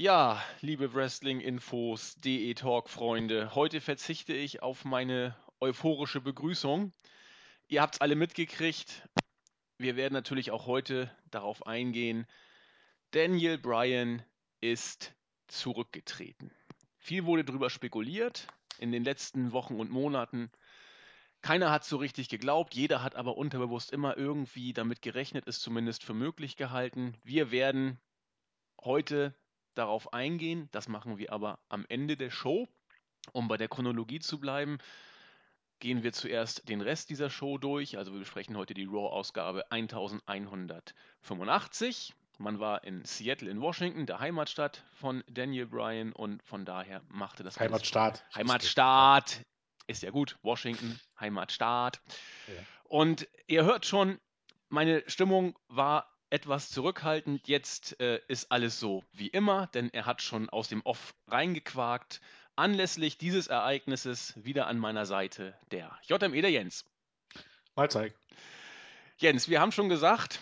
Ja, liebe Wrestling-Infos, DE Talk-Freunde, heute verzichte ich auf meine euphorische Begrüßung. Ihr habt es alle mitgekriegt. Wir werden natürlich auch heute darauf eingehen. Daniel Bryan ist zurückgetreten. Viel wurde darüber spekuliert in den letzten Wochen und Monaten. Keiner hat so richtig geglaubt, jeder hat aber unterbewusst immer irgendwie damit gerechnet, es zumindest für möglich gehalten. Wir werden heute darauf eingehen. Das machen wir aber am Ende der Show. Um bei der Chronologie zu bleiben, gehen wir zuerst den Rest dieser Show durch. Also wir besprechen heute die Raw-Ausgabe 1185. Man war in Seattle in Washington, der Heimatstadt von Daniel Bryan und von daher machte das Heimatstaat. Heimatstaat. Ist ja gut. Washington, Heimatstaat. Ja. Und ihr hört schon, meine Stimmung war etwas zurückhaltend. Jetzt äh, ist alles so wie immer, denn er hat schon aus dem Off reingequakt. Anlässlich dieses Ereignisses wieder an meiner Seite der JME der Jens. Mahlzeit. Jens, wir haben schon gesagt,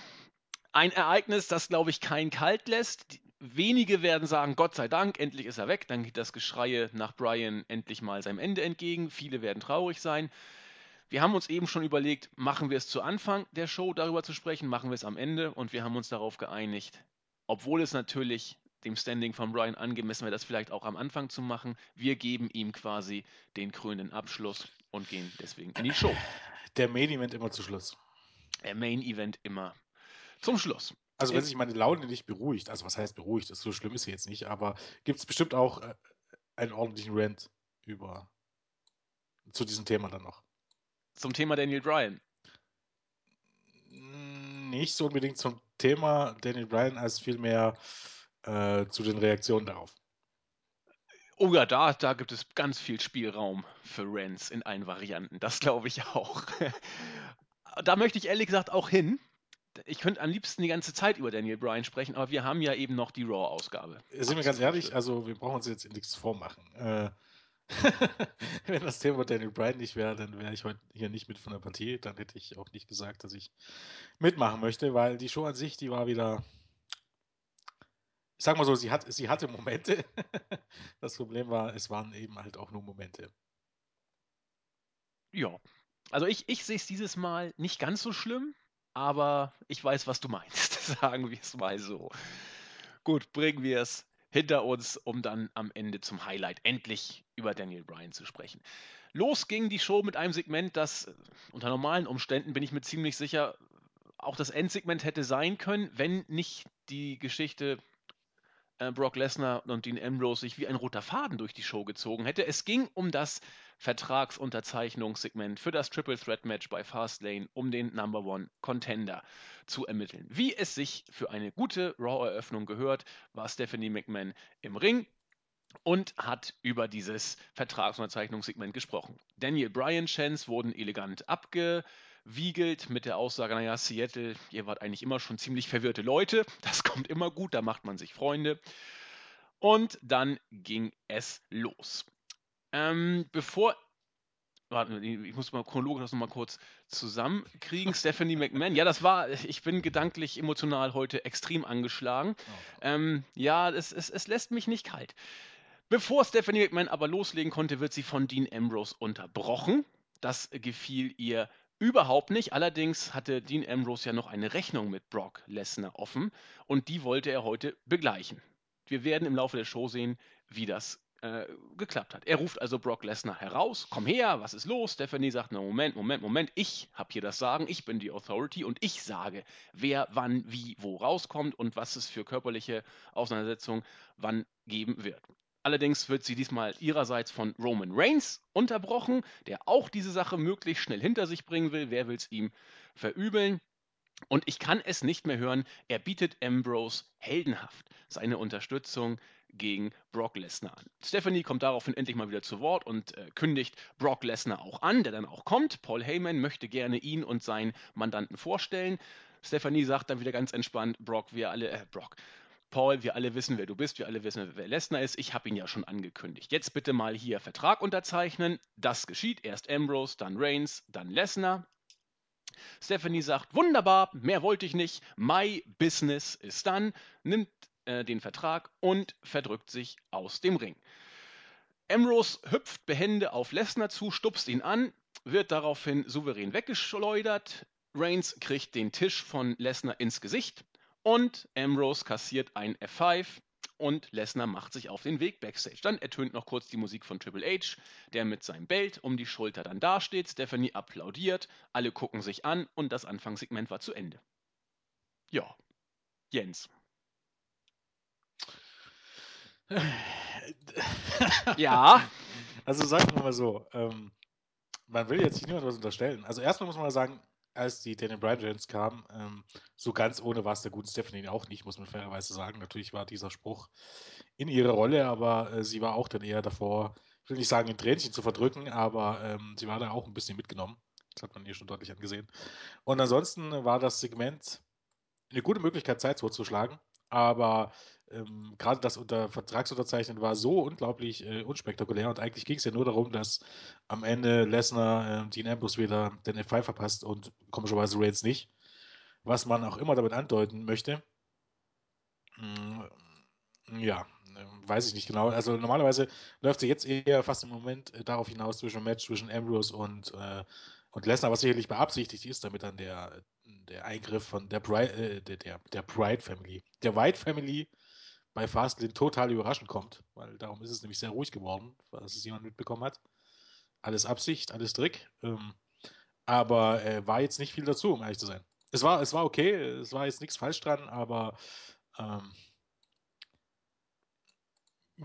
ein Ereignis, das glaube ich keinen kalt lässt. Wenige werden sagen, Gott sei Dank, endlich ist er weg. Dann geht das Geschreie nach Brian endlich mal seinem Ende entgegen. Viele werden traurig sein. Wir haben uns eben schon überlegt, machen wir es zu Anfang der Show darüber zu sprechen, machen wir es am Ende und wir haben uns darauf geeinigt, obwohl es natürlich dem Standing von Brian angemessen wäre, das vielleicht auch am Anfang zu machen. Wir geben ihm quasi den krönenden Abschluss und gehen deswegen in die Show. Der Main Event immer zu Schluss. Der Main Event immer zum Schluss. Also wenn sich meine Laune nicht beruhigt, also was heißt beruhigt, das so schlimm ist sie jetzt nicht, aber gibt es bestimmt auch äh, einen ordentlichen Rant über zu diesem Thema dann noch zum Thema Daniel Bryan? Nicht so unbedingt zum Thema Daniel Bryan, als vielmehr äh, zu den Reaktionen darauf. Oh ja, da, da gibt es ganz viel Spielraum für Rants in allen Varianten. Das glaube ich auch. da möchte ich ehrlich gesagt auch hin. Ich könnte am liebsten die ganze Zeit über Daniel Bryan sprechen, aber wir haben ja eben noch die Raw-Ausgabe. Sind wir ganz ehrlich, also wir brauchen uns jetzt nichts vormachen. Äh, Wenn das Thema Daniel Bryan nicht wäre, dann wäre ich heute hier nicht mit von der Partie. Dann hätte ich auch nicht gesagt, dass ich mitmachen möchte, weil die Show an sich, die war wieder. Ich sag mal so, sie, hat, sie hatte Momente. das Problem war, es waren eben halt auch nur Momente. Ja. Also ich, ich sehe es dieses Mal nicht ganz so schlimm, aber ich weiß, was du meinst. Sagen wir es mal so. Gut, bringen wir es hinter uns, um dann am Ende zum Highlight endlich über Daniel Bryan zu sprechen. Los ging die Show mit einem Segment, das äh, unter normalen Umständen bin ich mir ziemlich sicher auch das Endsegment hätte sein können, wenn nicht die Geschichte äh, Brock Lesnar und Dean Ambrose sich wie ein roter Faden durch die Show gezogen hätte. Es ging um das Vertragsunterzeichnungssegment für das Triple Threat Match bei Fastlane, um den Number One Contender zu ermitteln. Wie es sich für eine gute Raw-Eröffnung gehört, war Stephanie McMahon im Ring und hat über dieses Vertragsunterzeichnungssegment gesprochen. Daniel Bryan Chance wurden elegant abgewiegelt mit der Aussage, naja, Seattle, ihr wart eigentlich immer schon ziemlich verwirrte Leute, das kommt immer gut, da macht man sich Freunde. Und dann ging es los. Ähm, bevor Warte, ich muss mal chronologisch das nochmal kurz zusammenkriegen. Stephanie McMahon, ja, das war, ich bin gedanklich, emotional heute extrem angeschlagen. Oh. Ähm, ja, es, es, es lässt mich nicht kalt. Bevor Stephanie McMahon aber loslegen konnte, wird sie von Dean Ambrose unterbrochen. Das gefiel ihr überhaupt nicht. Allerdings hatte Dean Ambrose ja noch eine Rechnung mit Brock Lesnar offen und die wollte er heute begleichen. Wir werden im Laufe der Show sehen, wie das äh, geklappt hat. Er ruft also Brock Lesnar heraus, komm her, was ist los? Stephanie sagt, na Moment, Moment, Moment, ich habe hier das Sagen, ich bin die Authority und ich sage, wer wann, wie, wo rauskommt und was es für körperliche Auseinandersetzungen wann geben wird. Allerdings wird sie diesmal ihrerseits von Roman Reigns unterbrochen, der auch diese Sache möglichst schnell hinter sich bringen will. Wer will es ihm verübeln? Und ich kann es nicht mehr hören. Er bietet Ambrose heldenhaft seine Unterstützung gegen Brock Lesnar an. Stephanie kommt daraufhin endlich mal wieder zu Wort und äh, kündigt Brock Lesnar auch an, der dann auch kommt. Paul Heyman möchte gerne ihn und seinen Mandanten vorstellen. Stephanie sagt dann wieder ganz entspannt, Brock, wir alle, äh, Brock, Paul, wir alle wissen, wer du bist, wir alle wissen, wer Lesnar ist. Ich habe ihn ja schon angekündigt. Jetzt bitte mal hier Vertrag unterzeichnen. Das geschieht. Erst Ambrose, dann Reigns, dann Lesnar. Stephanie sagt, wunderbar, mehr wollte ich nicht. My business ist dann, nimmt äh, den Vertrag und verdrückt sich aus dem Ring. Ambrose hüpft behende auf Lesnar zu, stupst ihn an, wird daraufhin souverän weggeschleudert. Reigns kriegt den Tisch von Lesnar ins Gesicht und Ambrose kassiert ein F5 und Lesnar macht sich auf den Weg backstage. Dann ertönt noch kurz die Musik von Triple H, der mit seinem Belt um die Schulter dann dasteht. Stephanie applaudiert, alle gucken sich an und das Anfangssegment war zu Ende. Ja, Jens. ja. Also sagen wir mal so, ähm, man will jetzt niemand was unterstellen. Also erstmal muss man mal sagen, als die Daniel Bryan Jones kam, ähm, so ganz ohne war es der guten Stephanie auch nicht, muss man fairerweise sagen. Natürlich war dieser Spruch in ihrer Rolle, aber äh, sie war auch dann eher davor, ich will nicht sagen, ein Tränchen zu verdrücken, aber ähm, sie war da auch ein bisschen mitgenommen. Das hat man ihr schon deutlich angesehen. Und ansonsten war das Segment eine gute Möglichkeit, Zeit totzuschlagen. Aber ähm, gerade das unter Vertragsunterzeichnen war so unglaublich äh, unspektakulär und eigentlich ging es ja nur darum, dass am Ende Lesnar äh, Dean Ambrose wieder den F5 verpasst und komischerweise Reigns nicht. Was man auch immer damit andeuten möchte. Mm, ja, äh, weiß ich nicht genau. Also normalerweise läuft sie jetzt eher fast im Moment äh, darauf hinaus zwischen Match zwischen Ambrose und, äh, und Lesnar, was sicherlich beabsichtigt ist, damit dann der, der Eingriff von der Bride, äh, der, der Pride Family, der White Family bei Fastlane total überraschend kommt, weil darum ist es nämlich sehr ruhig geworden, falls es jemand mitbekommen hat. Alles Absicht, alles Trick. Ähm, aber äh, war jetzt nicht viel dazu, um ehrlich zu sein. Es war, es war okay, es war jetzt nichts falsch dran, aber ähm,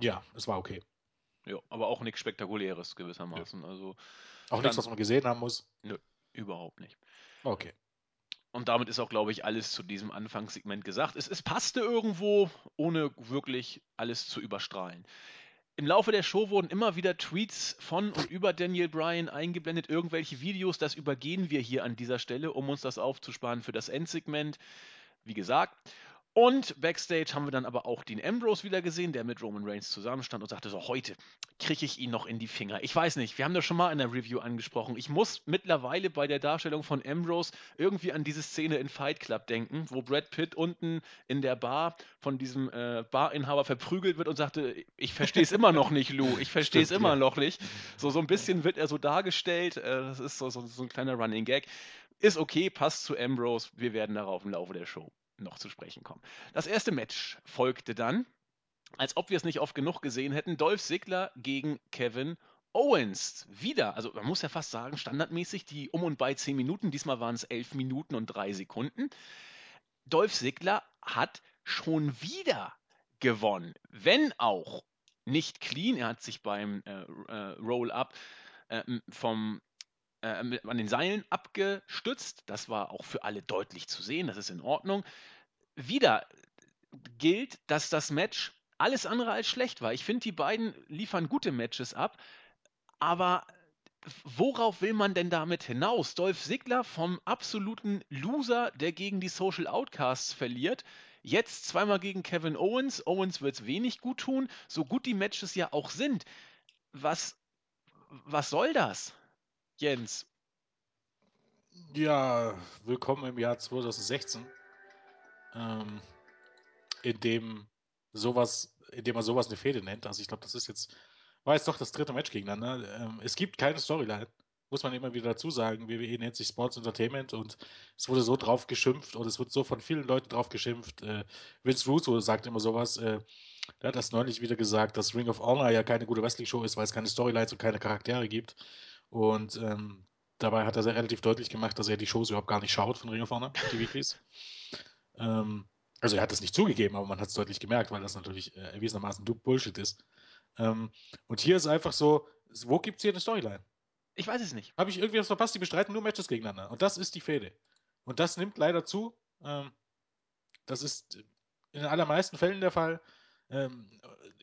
ja, es war okay. Ja, aber auch nichts Spektakuläres gewissermaßen. Ja. Also auch nichts, was man gesehen haben muss. Nö, überhaupt nicht. Okay. Und damit ist auch, glaube ich, alles zu diesem Anfangssegment gesagt. Es, es passte irgendwo, ohne wirklich alles zu überstrahlen. Im Laufe der Show wurden immer wieder Tweets von und über Daniel Bryan eingeblendet, irgendwelche Videos, das übergehen wir hier an dieser Stelle, um uns das aufzusparen für das Endsegment. Wie gesagt, und backstage haben wir dann aber auch Dean Ambrose wieder gesehen, der mit Roman Reigns zusammenstand und sagte so, heute kriege ich ihn noch in die Finger. Ich weiß nicht, wir haben das schon mal in der Review angesprochen. Ich muss mittlerweile bei der Darstellung von Ambrose irgendwie an diese Szene in Fight Club denken, wo Brad Pitt unten in der Bar von diesem äh, Barinhaber verprügelt wird und sagte, ich verstehe es immer noch nicht, Lou, ich verstehe es immer ja. noch nicht. So, so ein bisschen wird er so dargestellt, äh, das ist so, so, so ein kleiner Running Gag. Ist okay, passt zu Ambrose, wir werden darauf im Laufe der Show noch zu sprechen kommen. Das erste Match folgte dann, als ob wir es nicht oft genug gesehen hätten, Dolph Ziggler gegen Kevin Owens. Wieder, also man muss ja fast sagen, standardmäßig die um und bei 10 Minuten, diesmal waren es 11 Minuten und 3 Sekunden. Dolph Ziggler hat schon wieder gewonnen, wenn auch nicht clean. Er hat sich beim äh, äh, Roll-Up äh, vom an den Seilen abgestützt. Das war auch für alle deutlich zu sehen, das ist in Ordnung. Wieder gilt, dass das Match alles andere als schlecht war. Ich finde, die beiden liefern gute Matches ab, aber worauf will man denn damit hinaus? Dolph Ziggler vom absoluten Loser, der gegen die Social Outcasts verliert, jetzt zweimal gegen Kevin Owens. Owens wird es wenig gut tun, so gut die Matches ja auch sind. Was, was soll das? Jens. Ja, willkommen im Jahr 2016, ähm, in dem sowas, in dem man sowas eine Fehde nennt. Also ich glaube, das ist jetzt, war jetzt doch das dritte Match gegeneinander. Ähm, es gibt keine Storyline, muss man immer wieder dazu sagen. WWE nennt sich Sports Entertainment und es wurde so drauf geschimpft und es wird so von vielen Leuten drauf geschimpft. Äh, Vince Russo sagt immer sowas. Äh, der hat das neulich wieder gesagt, dass Ring of Honor ja keine gute Wrestling-Show ist, weil es keine Storylines und keine Charaktere gibt. Und ähm, dabei hat er sehr relativ deutlich gemacht, dass er die Shows überhaupt gar nicht schaut von Ring of Honor, die Weeklies. Ähm, also er hat es nicht zugegeben, aber man hat es deutlich gemerkt, weil das natürlich äh, erwiesenermaßen Bullshit ist. Ähm, und hier ist einfach so, wo gibt es hier eine Storyline? Ich weiß es nicht. Habe ich irgendwie was verpasst? Die bestreiten nur Matches gegeneinander. Und das ist die Fehde. Und das nimmt leider zu. Ähm, das ist in den allermeisten Fällen der Fall. Ähm,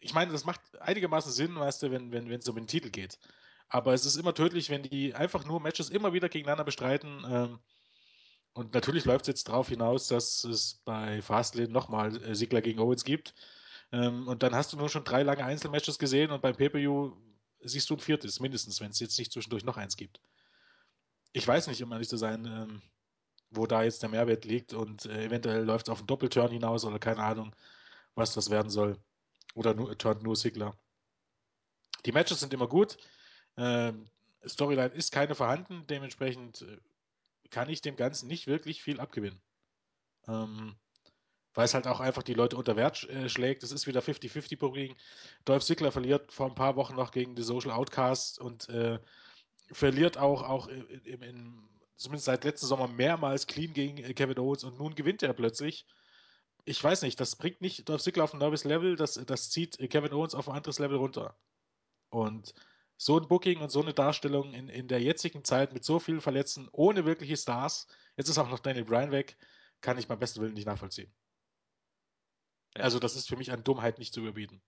ich meine, das macht einigermaßen Sinn, weißt du, wenn es wenn, um den Titel geht. Aber es ist immer tödlich, wenn die einfach nur Matches immer wieder gegeneinander bestreiten. Und natürlich läuft es jetzt darauf hinaus, dass es bei Fastlane nochmal äh, Sigler gegen Owens gibt. Ähm, und dann hast du nur schon drei lange Einzelmatches gesehen und beim Pay-Per-View siehst du ein viertes, mindestens, wenn es jetzt nicht zwischendurch noch eins gibt. Ich weiß nicht, um ehrlich zu sein, ähm, wo da jetzt der Mehrwert liegt und äh, eventuell läuft es auf einen Doppelturn hinaus oder keine Ahnung was das werden soll. Oder nur, turnt nur Sigler. Die Matches sind immer gut. Ähm, Storyline ist keine vorhanden, dementsprechend äh, kann ich dem Ganzen nicht wirklich viel abgewinnen. Ähm, weil es halt auch einfach die Leute unter Wert äh, schlägt. Es ist wieder 50-50 Booking. Dolph Ziggler verliert vor ein paar Wochen noch gegen die Social Outcasts und äh, verliert auch, auch in, in, zumindest seit letzten Sommer mehrmals clean gegen äh, Kevin Owens und nun gewinnt er plötzlich. Ich weiß nicht, das bringt nicht Dolph Ziggler auf ein neues Level, das, das zieht Kevin Owens auf ein anderes Level runter. Und so ein Booking und so eine Darstellung in, in der jetzigen Zeit mit so vielen Verletzten, ohne wirkliche Stars, jetzt ist auch noch Daniel Bryan weg, kann ich beim besten Willen nicht nachvollziehen. Also das ist für mich an Dummheit nicht zu überbieten.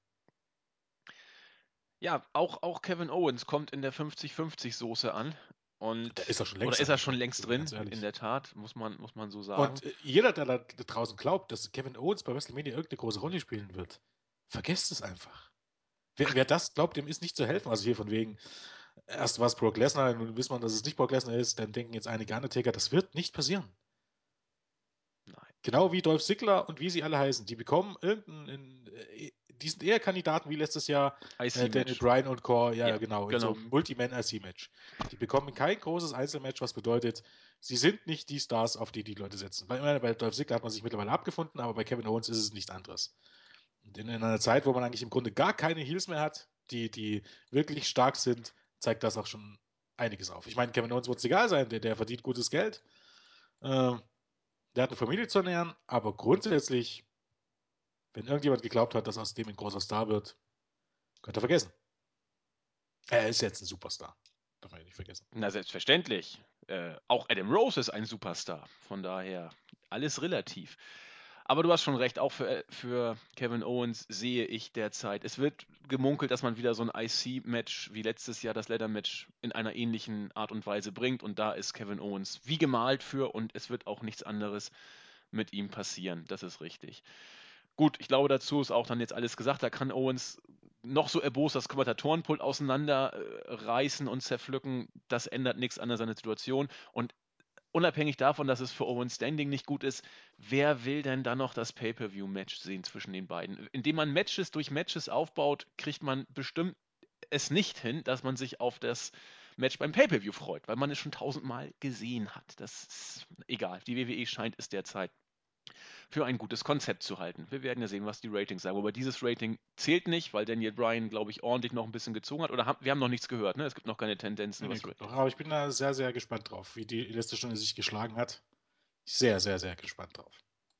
Ja, auch, auch Kevin Owens kommt in der 50-50-Soße an. Und, da ist er schon längst oder ist er schon längst drin, in der Tat, muss man, muss man so sagen. Und äh, jeder, der da draußen glaubt, dass Kevin Owens bei WrestleMania irgendeine große Rolle spielen wird, vergesst es einfach. Wer, wer das glaubt, dem ist nicht zu helfen. Also hier von wegen, erst war es Brock Lesnar, nun wissen wir, dass es nicht Brock Lesnar ist, dann denken jetzt einige Undertaker, das wird nicht passieren. Nein. Genau wie Dolph Ziggler und wie sie alle heißen. Die bekommen irgendeinen, äh, die sind eher Kandidaten wie letztes Jahr äh, Daniel Bryan und Core, ja, ja genau, genau. so Multi-Man-IC-Match. Die bekommen kein großes Einzelmatch, was bedeutet, sie sind nicht die Stars, auf die die Leute setzen. Bei, bei Dolph Ziggler hat man sich mittlerweile abgefunden, aber bei Kevin Owens ist es nicht anderes. In, in einer Zeit, wo man eigentlich im Grunde gar keine Heels mehr hat, die, die wirklich stark sind, zeigt das auch schon einiges auf. Ich meine, Kevin Owens wird es egal sein, der, der verdient gutes Geld. Ähm, der hat eine Familie zu ernähren, aber grundsätzlich, wenn irgendjemand geglaubt hat, dass aus dem ein großer Star wird, könnt ihr vergessen. Er ist jetzt ein Superstar. Darf man nicht vergessen. Na, selbstverständlich. Äh, auch Adam Rose ist ein Superstar. Von daher alles relativ. Aber du hast schon recht, auch für, äh, für Kevin Owens sehe ich derzeit. Es wird gemunkelt, dass man wieder so ein IC-Match wie letztes Jahr das Leather-Match in einer ähnlichen Art und Weise bringt. Und da ist Kevin Owens wie gemalt für und es wird auch nichts anderes mit ihm passieren. Das ist richtig. Gut, ich glaube, dazu ist auch dann jetzt alles gesagt. Da kann Owens noch so erbost das Kommentatorenpult auseinanderreißen und zerpflücken. Das ändert nichts an seiner Situation. Und unabhängig davon, dass es für Owen Standing nicht gut ist, wer will denn dann noch das Pay-Per-View-Match sehen zwischen den beiden? Indem man Matches durch Matches aufbaut, kriegt man bestimmt es nicht hin, dass man sich auf das Match beim Pay-Per-View freut, weil man es schon tausendmal gesehen hat. Das ist egal. Die WWE scheint es derzeit für ein gutes Konzept zu halten. Wir werden ja sehen, was die Ratings sagen. Aber dieses Rating zählt nicht, weil Daniel Bryan, glaube ich, ordentlich noch ein bisschen gezogen hat. Oder haben, wir haben noch nichts gehört, ne? Es gibt noch keine Tendenzen. Nee, nee, aber ich bin da sehr, sehr gespannt drauf, wie die letzte Stunde sich geschlagen hat. Sehr, sehr, sehr gespannt drauf.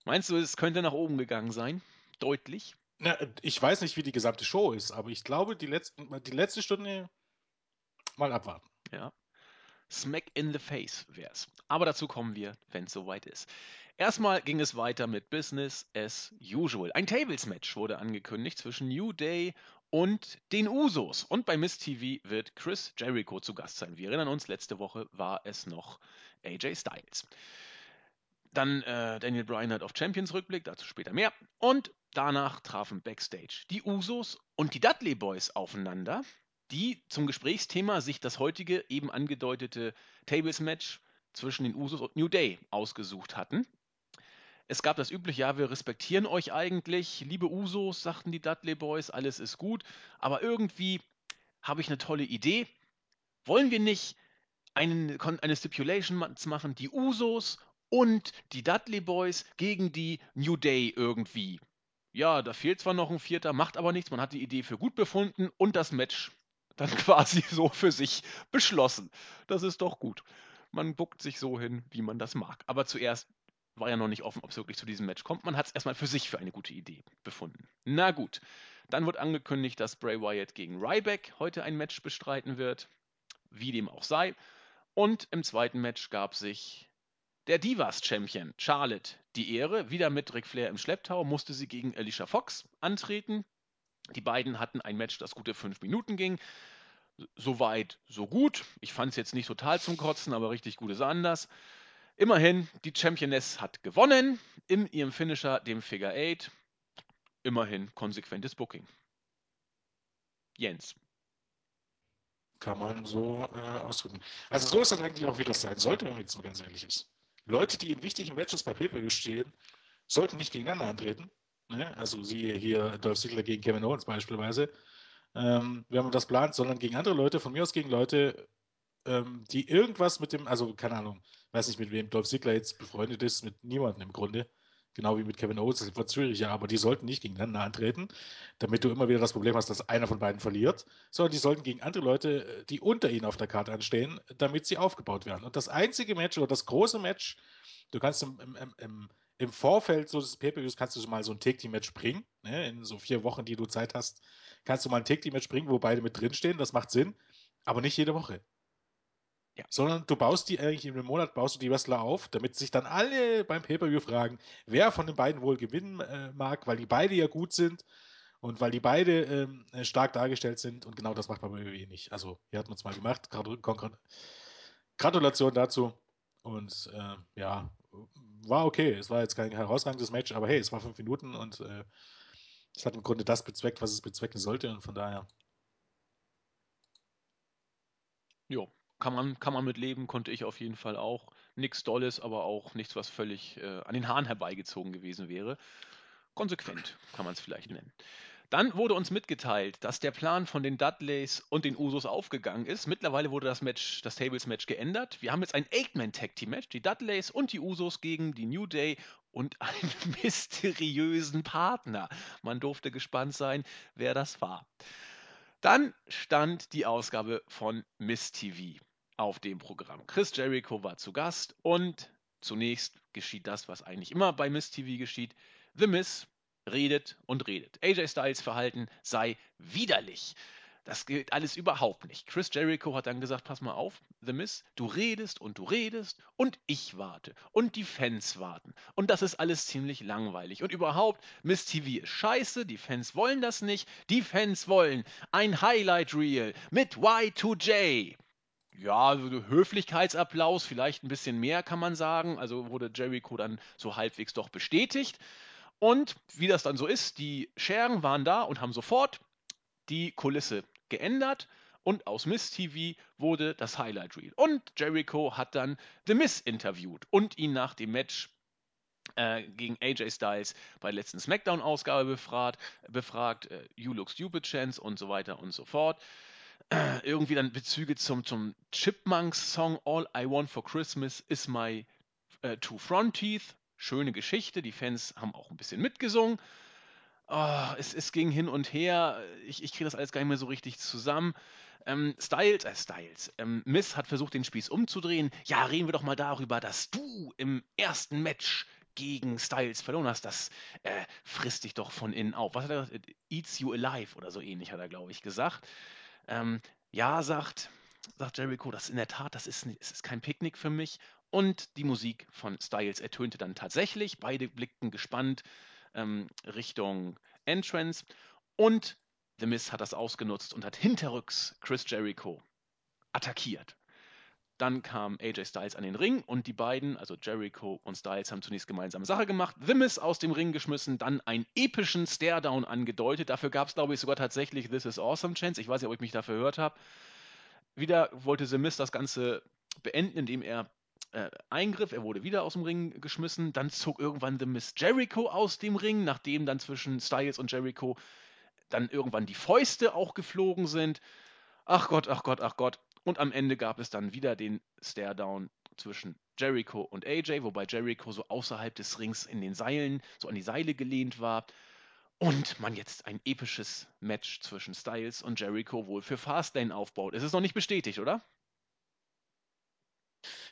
Meinst du, es könnte nach oben gegangen sein? Deutlich? Na, ich weiß nicht, wie die gesamte Show ist, aber ich glaube, die, letzten, die letzte Stunde mal abwarten. Ja. Smack in the face wär's. Aber dazu kommen wir, wenn es soweit ist. Erstmal ging es weiter mit Business as usual. Ein Tables-Match wurde angekündigt zwischen New Day und den Usos. Und bei Miss TV wird Chris Jericho zu Gast sein. Wir erinnern uns, letzte Woche war es noch AJ Styles. Dann äh, Daniel Bryan hat auf Champions Rückblick, dazu später mehr. Und danach trafen Backstage die Usos und die Dudley Boys aufeinander, die zum Gesprächsthema sich das heutige eben angedeutete Tables-Match zwischen den Usos und New Day ausgesucht hatten. Es gab das übliche, ja, wir respektieren euch eigentlich, liebe Usos, sagten die Dudley Boys, alles ist gut, aber irgendwie habe ich eine tolle Idee. Wollen wir nicht einen, eine Stipulation machen, die Usos und die Dudley Boys gegen die New Day irgendwie? Ja, da fehlt zwar noch ein Vierter, macht aber nichts, man hat die Idee für gut befunden und das Match dann quasi so für sich beschlossen. Das ist doch gut. Man buckt sich so hin, wie man das mag. Aber zuerst war ja noch nicht offen, ob es wirklich zu diesem Match kommt. Man hat es erstmal für sich für eine gute Idee befunden. Na gut. Dann wird angekündigt, dass Bray Wyatt gegen Ryback heute ein Match bestreiten wird. Wie dem auch sei. Und im zweiten Match gab sich der Divas-Champion Charlotte die Ehre. Wieder mit Ric Flair im Schlepptau musste sie gegen Alicia Fox antreten. Die beiden hatten ein Match, das gute fünf Minuten ging. Soweit, so gut. Ich fand es jetzt nicht total zum Kotzen, aber richtig gut ist anders. Immerhin, die Championess hat gewonnen in ihrem Finisher, dem Figure 8. Immerhin konsequentes Booking. Jens. Kann man so äh, ausdrücken. Also so ist das eigentlich auch, wie das sein sollte, wenn man jetzt mal ganz ehrlich ist. Leute, die in wichtigen Matches bei Paper stehen, sollten nicht gegeneinander antreten. Ne? Also siehe hier Dolph Ziggler gegen Kevin Owens beispielsweise. Ähm, wenn man das plant, sondern gegen andere Leute, von mir aus gegen Leute, ähm, die irgendwas mit dem, also keine Ahnung, weiß nicht, mit wem Dolph Ziggler jetzt befreundet ist, mit niemandem im Grunde. Genau wie mit Kevin Owens, das wird schwierig, ja, aber die sollten nicht gegeneinander antreten, damit du immer wieder das Problem hast, dass einer von beiden verliert, sondern die sollten gegen andere Leute, die unter ihnen auf der Karte anstehen, damit sie aufgebaut werden. Und das einzige Match oder das große Match, du kannst im, im, im, im Vorfeld so des Pay-Per-Views kannst du mal so ein Take-Team-Match bringen, ne? in so vier Wochen, die du Zeit hast, kannst du mal ein Take-Team-Match bringen, wo beide mit drinstehen, das macht Sinn, aber nicht jede Woche. Ja. Sondern du baust die eigentlich in einem Monat, baust du die Wrestler auf, damit sich dann alle beim Pay-Per-View fragen, wer von den beiden wohl gewinnen äh, mag, weil die beide ja gut sind und weil die beide ähm, äh, stark dargestellt sind und genau das macht man bei WWE nicht. Also, hier hat man es mal gemacht. Gratulation dazu. Und äh, ja, war okay. Es war jetzt kein herausragendes Match, aber hey, es war fünf Minuten und äh, es hat im Grunde das bezweckt, was es bezwecken sollte und von daher. Jo, kann man, kann man mit leben, konnte ich auf jeden Fall auch. Nichts Dolles, aber auch nichts, was völlig äh, an den Haaren herbeigezogen gewesen wäre. Konsequent kann man es vielleicht nennen. Dann wurde uns mitgeteilt, dass der Plan von den Dudleys und den Usos aufgegangen ist. Mittlerweile wurde das Match, das Tables-Match geändert. Wir haben jetzt ein Eight-Man-Tag-Team-Match. Die Dudleys und die Usos gegen die New Day und einen mysteriösen Partner. Man durfte gespannt sein, wer das war. Dann stand die Ausgabe von Miss TV auf dem Programm. Chris Jericho war zu Gast und zunächst geschieht das, was eigentlich immer bei Miss TV geschieht. The Miss redet und redet. AJ Styles Verhalten sei widerlich. Das gilt alles überhaupt nicht. Chris Jericho hat dann gesagt, pass mal auf, The Miss, du redest und du redest und ich warte und die Fans warten. Und das ist alles ziemlich langweilig. Und überhaupt, Miss TV ist scheiße, die Fans wollen das nicht. Die Fans wollen ein Highlight Reel mit Y2J. Ja, so Höflichkeitsapplaus, vielleicht ein bisschen mehr kann man sagen. Also wurde Jericho dann so halbwegs doch bestätigt. Und wie das dann so ist, die Schergen waren da und haben sofort die Kulisse geändert und aus Miss TV wurde das Highlight Reel. Und Jericho hat dann The Miss interviewt und ihn nach dem Match äh, gegen AJ Styles bei der letzten SmackDown-Ausgabe befragt, befragt äh, You Look Stupid Chance und so weiter und so fort. Irgendwie dann Bezüge zum, zum Chipmunks-Song All I Want for Christmas is My äh, Two Front Teeth. Schöne Geschichte, die Fans haben auch ein bisschen mitgesungen. Oh, es, es ging hin und her. Ich, ich kriege das alles gar nicht mehr so richtig zusammen. Ähm, Styles, äh, Styles, ähm, Miss hat versucht, den Spieß umzudrehen. Ja, reden wir doch mal darüber, dass du im ersten Match gegen Styles verloren hast. Das äh, frisst dich doch von innen auf. Was hat er gesagt? It eats you alive oder so ähnlich, hat er, glaube ich, gesagt. Ähm, ja, sagt, sagt Jericho, das in der Tat, das ist, es ist kein Picknick für mich. Und die Musik von Styles ertönte dann tatsächlich. Beide blickten gespannt ähm, Richtung Entrance. Und The Miz hat das ausgenutzt und hat hinterrücks Chris Jericho attackiert. Dann kam AJ Styles an den Ring und die beiden, also Jericho und Styles, haben zunächst gemeinsame Sache gemacht. The Miz aus dem Ring geschmissen, dann einen epischen Staredown angedeutet. Dafür gab es, glaube ich, sogar tatsächlich This is Awesome Chance. Ich weiß nicht, ob ich mich dafür gehört habe. Wieder wollte The Miz das Ganze beenden, indem er äh, Eingriff, er wurde wieder aus dem Ring geschmissen, dann zog irgendwann The Miss Jericho aus dem Ring, nachdem dann zwischen Styles und Jericho dann irgendwann die Fäuste auch geflogen sind. Ach Gott, ach Gott, ach Gott. Und am Ende gab es dann wieder den Stare-Down zwischen Jericho und AJ, wobei Jericho so außerhalb des Rings in den Seilen, so an die Seile gelehnt war. Und man jetzt ein episches Match zwischen Styles und Jericho wohl für Fastlane aufbaut. Es ist noch nicht bestätigt, oder?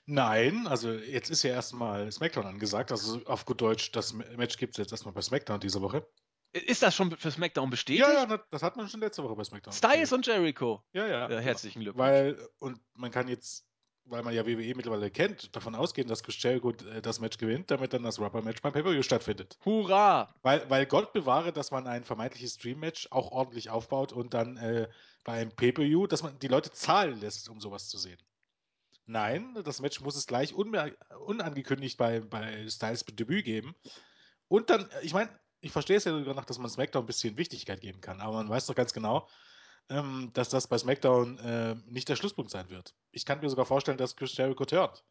Nein, also jetzt ist ja erstmal SmackDown angesagt. Also auf gut Deutsch, das Match gibt es jetzt erstmal bei SmackDown diese Woche. Ist das schon für SmackDown bestätigt? Ja, ja, das hat man schon letzte Woche bei SmackDown. Styles und Jericho. Ja, ja. ja herzlichen Glückwunsch. Weil, und man kann jetzt, weil man ja WWE mittlerweile kennt, davon ausgehen, dass Chris Jericho äh, das Match gewinnt, damit dann das Rubber-Match beim Pay-Per-View stattfindet. Hurra! Weil, weil Gott bewahre, dass man ein vermeintliches Stream-Match auch ordentlich aufbaut und dann äh, bei einem Pay-Per-View, dass man die Leute zahlen lässt, um sowas zu sehen. Nein, das Match muss es gleich unangekündigt bei, bei Styles Debüt geben. Und dann, ich meine, ich verstehe es ja sogar noch, dass man SmackDown ein bisschen Wichtigkeit geben kann, aber man weiß doch ganz genau, ähm, dass das bei SmackDown äh, nicht der Schlusspunkt sein wird. Ich kann mir sogar vorstellen, dass Chris Jericho turnt.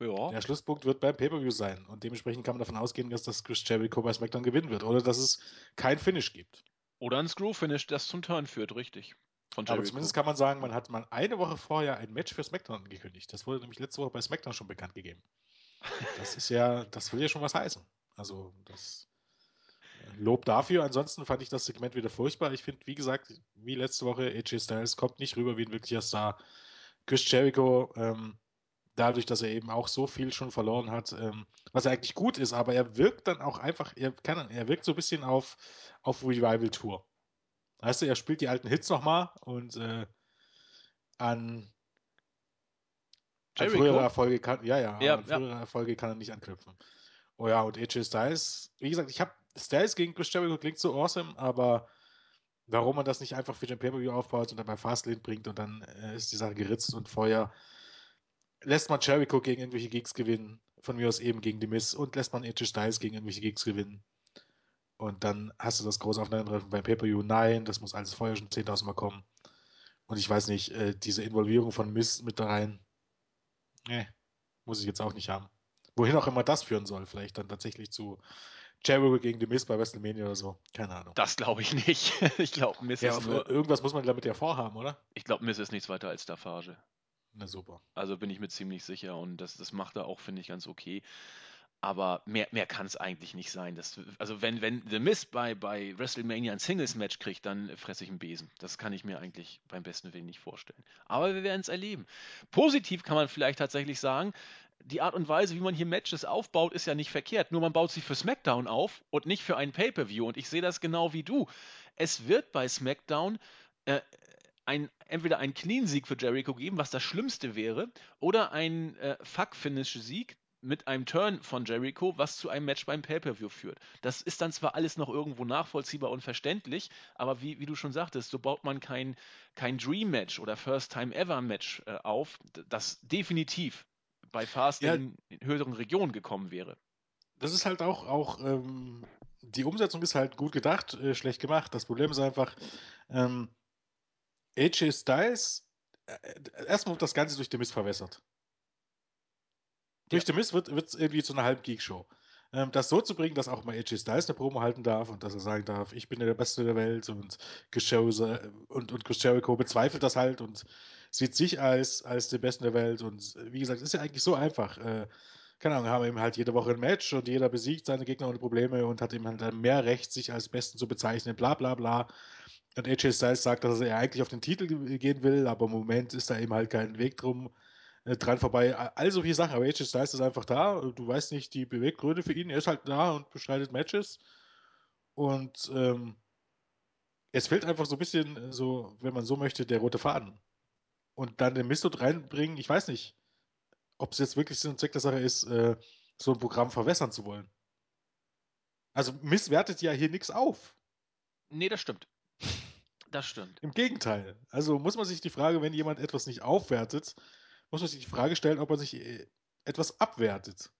Ja. Der Schlusspunkt wird beim Pay-Per-View sein. Und dementsprechend kann man davon ausgehen, dass das Chris Jericho bei SmackDown gewinnen wird. Oder dass es kein Finish gibt. Oder ein Screw-Finish, das zum Turn führt, richtig. Aber zumindest kann man sagen, man hat mal eine Woche vorher ein Match für SmackDown angekündigt. Das wurde nämlich letzte Woche bei SmackDown schon bekannt gegeben. Das ist ja, das will ja schon was heißen. Also, das äh, Lob dafür. Ansonsten fand ich das Segment wieder furchtbar. Ich finde, wie gesagt, wie letzte Woche, AJ Styles kommt nicht rüber wie ein wirklicher Star. Chris Jericho, ähm, dadurch, dass er eben auch so viel schon verloren hat, ähm, was eigentlich gut ist, aber er wirkt dann auch einfach, er, kann, er wirkt so ein bisschen auf, auf Revival Tour. Weißt du, er spielt die alten Hits nochmal und äh, an, an frühere Erfolge kann, ja, ja, Ja, an ja. frühere Erfolge kann er nicht anknüpfen. Oh ja, und AJ Styles, wie gesagt, ich habe Styles gegen Chris Jericho klingt so awesome, aber warum man das nicht einfach für den Pay-Per-View aufbaut und dann bei Fastlane bringt und dann äh, ist die Sache geritzt und vorher lässt man Jericho gegen irgendwelche Gigs gewinnen, von mir aus eben gegen die Miss und lässt man AJ Styles gegen irgendwelche Gigs gewinnen. Und dann hast du das große Aufeinandertreffen beim Pay-Per-View. Nein, das muss alles vorher schon 10.000 Mal kommen. Und ich weiß nicht, äh, diese Involvierung von Miss mit rein, nee, muss ich jetzt auch nicht haben. Wohin auch immer das führen soll, vielleicht dann tatsächlich zu Jericho gegen The Miz bei WrestleMania oder so. Keine Ahnung. Das glaube ich nicht. ich glaube, Miss Ja, ist nur. irgendwas muss man damit ja vorhaben, oder? Ich glaube, Miss ist nichts weiter als Staffage. Na super. Also bin ich mir ziemlich sicher und das, das macht er auch, finde ich, ganz okay. Aber mehr, mehr kann es eigentlich nicht sein. Das, also wenn, wenn The Miz bei, bei WrestleMania ein Singles-Match kriegt, dann fresse ich einen Besen. Das kann ich mir eigentlich beim besten Willen nicht vorstellen. Aber wir werden es erleben. Positiv kann man vielleicht tatsächlich sagen, die Art und Weise, wie man hier Matches aufbaut, ist ja nicht verkehrt. Nur man baut sie für SmackDown auf und nicht für ein Pay-Per-View. Und ich sehe das genau wie du. Es wird bei SmackDown äh, ein, entweder einen Clean-Sieg für Jericho geben, was das Schlimmste wäre, oder ein äh, Fuck-Finish-Sieg mit einem Turn von Jericho, was zu einem Match beim Pay-Per-View führt. Das ist dann zwar alles noch irgendwo nachvollziehbar und verständlich, aber wie, wie du schon sagtest, so baut man kein, kein Dream-Match oder First-Time-Ever-Match äh, auf, das definitiv bei Fast Ja. in, in höheren Regionen gekommen wäre. Das ist halt auch, auch ähm, die Umsetzung ist halt gut gedacht, äh, schlecht gemacht. Das Problem ist einfach, ähm, AJ Styles, äh, erstmal wird das Ganze durch The Miz verwässert. Durch Ja. The Miz wird es irgendwie zu einer halben Geek-Show. Ähm, das so zu bringen, dass auch mal AJ Styles eine Promo halten darf und dass er sagen darf, ich bin der Beste der Welt und Jericho, und, und Chris Jericho bezweifelt das halt und sieht sich als, als den Besten der Welt und äh, wie gesagt, ist ja eigentlich so einfach. Äh, keine Ahnung, haben eben halt jede Woche ein Match und jeder besiegt seine Gegner ohne Probleme und hat eben halt mehr Recht, sich als Besten zu bezeichnen, bla bla bla. Und AJ Styles sagt, dass er eigentlich auf den Titel ge- gehen will, aber im Moment ist da eben halt kein Weg drum äh, dran vorbei. Also viele Sachen, aber AJ Styles ist einfach da. Du weißt nicht die Beweggründe für ihn. Er ist halt da und bestreitet Matches. Und ähm, es fehlt einfach so ein bisschen, äh, so, wenn man so möchte, der rote Faden. Und dann den Mist dort reinbringen, ich weiß nicht, ob es jetzt wirklich Sinn und Zweck der Sache ist, äh, so ein Programm verwässern zu wollen. Also Miss wertet ja hier nichts auf. Nee, das stimmt. Das stimmt. Im Gegenteil. Also muss man sich die Frage, wenn jemand etwas nicht aufwertet, muss man sich die Frage stellen, ob er sich äh, etwas abwertet.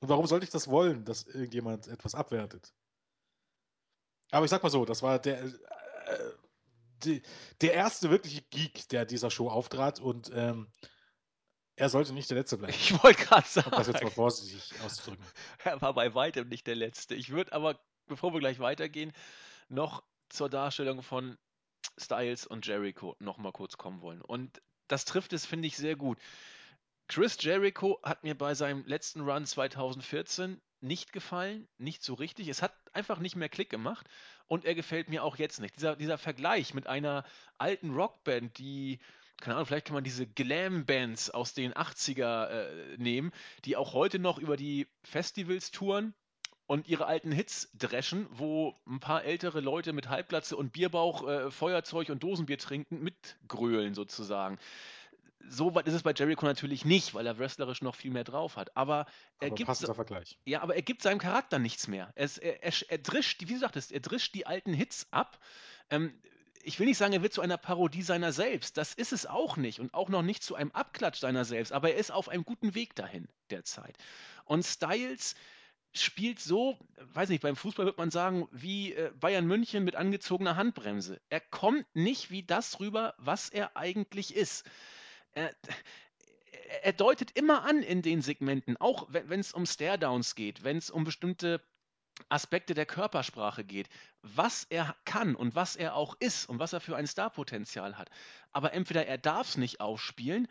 Und warum sollte ich das wollen, dass irgendjemand etwas abwertet? Aber ich sag mal so, das war der, äh, die, der erste wirkliche Geek, der dieser Show auftrat und ähm, er sollte nicht der Letzte bleiben. Ich wollte gerade Um das jetzt mal sagen, vorsichtig auszudrücken. er war bei weitem nicht der Letzte. Ich würde aber, bevor wir gleich weitergehen, noch zur Darstellung von Styles und Jericho noch mal kurz kommen wollen. Und das trifft es, finde ich, sehr gut. Chris Jericho hat mir bei seinem letzten Run 2014 nicht gefallen, nicht so richtig. Es hat einfach nicht mehr Klick gemacht und er gefällt mir auch jetzt nicht. Dieser, dieser Vergleich mit einer alten Rockband, die, keine Ahnung, vielleicht kann man diese Glam-Bands aus den 80er äh, nehmen, die auch heute noch über die Festivals touren und ihre alten Hits dreschen, wo ein paar ältere Leute mit Halbglatze und Bierbauch äh, Feuerzeug und Dosenbier trinken, mitgrölen sozusagen. So weit ist es bei Jericho natürlich nicht, weil er wrestlerisch noch viel mehr drauf hat. Aber er Aber gibt Vergleich. ja, aber er gibt seinem Charakter nichts mehr. Es, er, er, er drischt, wie du sagtest, er drischt die alten Hits ab. Ähm, ich will nicht sagen, er wird zu einer Parodie seiner selbst. Das ist es auch nicht. Und auch noch nicht zu einem Abklatsch seiner selbst. Aber er ist auf einem guten Weg dahin derzeit. Und Styles spielt so, weiß nicht, beim Fußball wird man sagen, wie äh, Bayern München mit angezogener Handbremse. Er kommt nicht wie das rüber, was er eigentlich ist. Er, er, deutet immer an in den Segmenten, auch wenn es um Stare-Downs geht, wenn es um bestimmte Aspekte der Körpersprache geht, was er kann und was er auch ist und was er für ein Starpotenzial hat. Aber entweder er darf es nicht ausspielen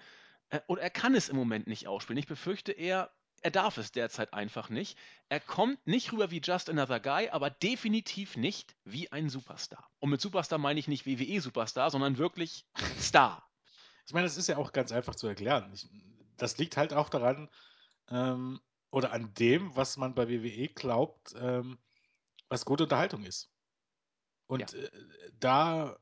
äh, oder er kann es im Moment nicht ausspielen. Ich befürchte eher, er darf es derzeit einfach nicht. Er kommt nicht rüber wie Just Another Guy, aber definitiv nicht wie ein Superstar. Und mit Superstar meine ich nicht WWE-Superstar, sondern wirklich Star. Ich meine, das ist ja auch ganz einfach zu erklären. Ich, das liegt halt auch daran, ähm, oder an dem, was man bei WWE glaubt, ähm, was gute Unterhaltung ist. Und Ja. äh, da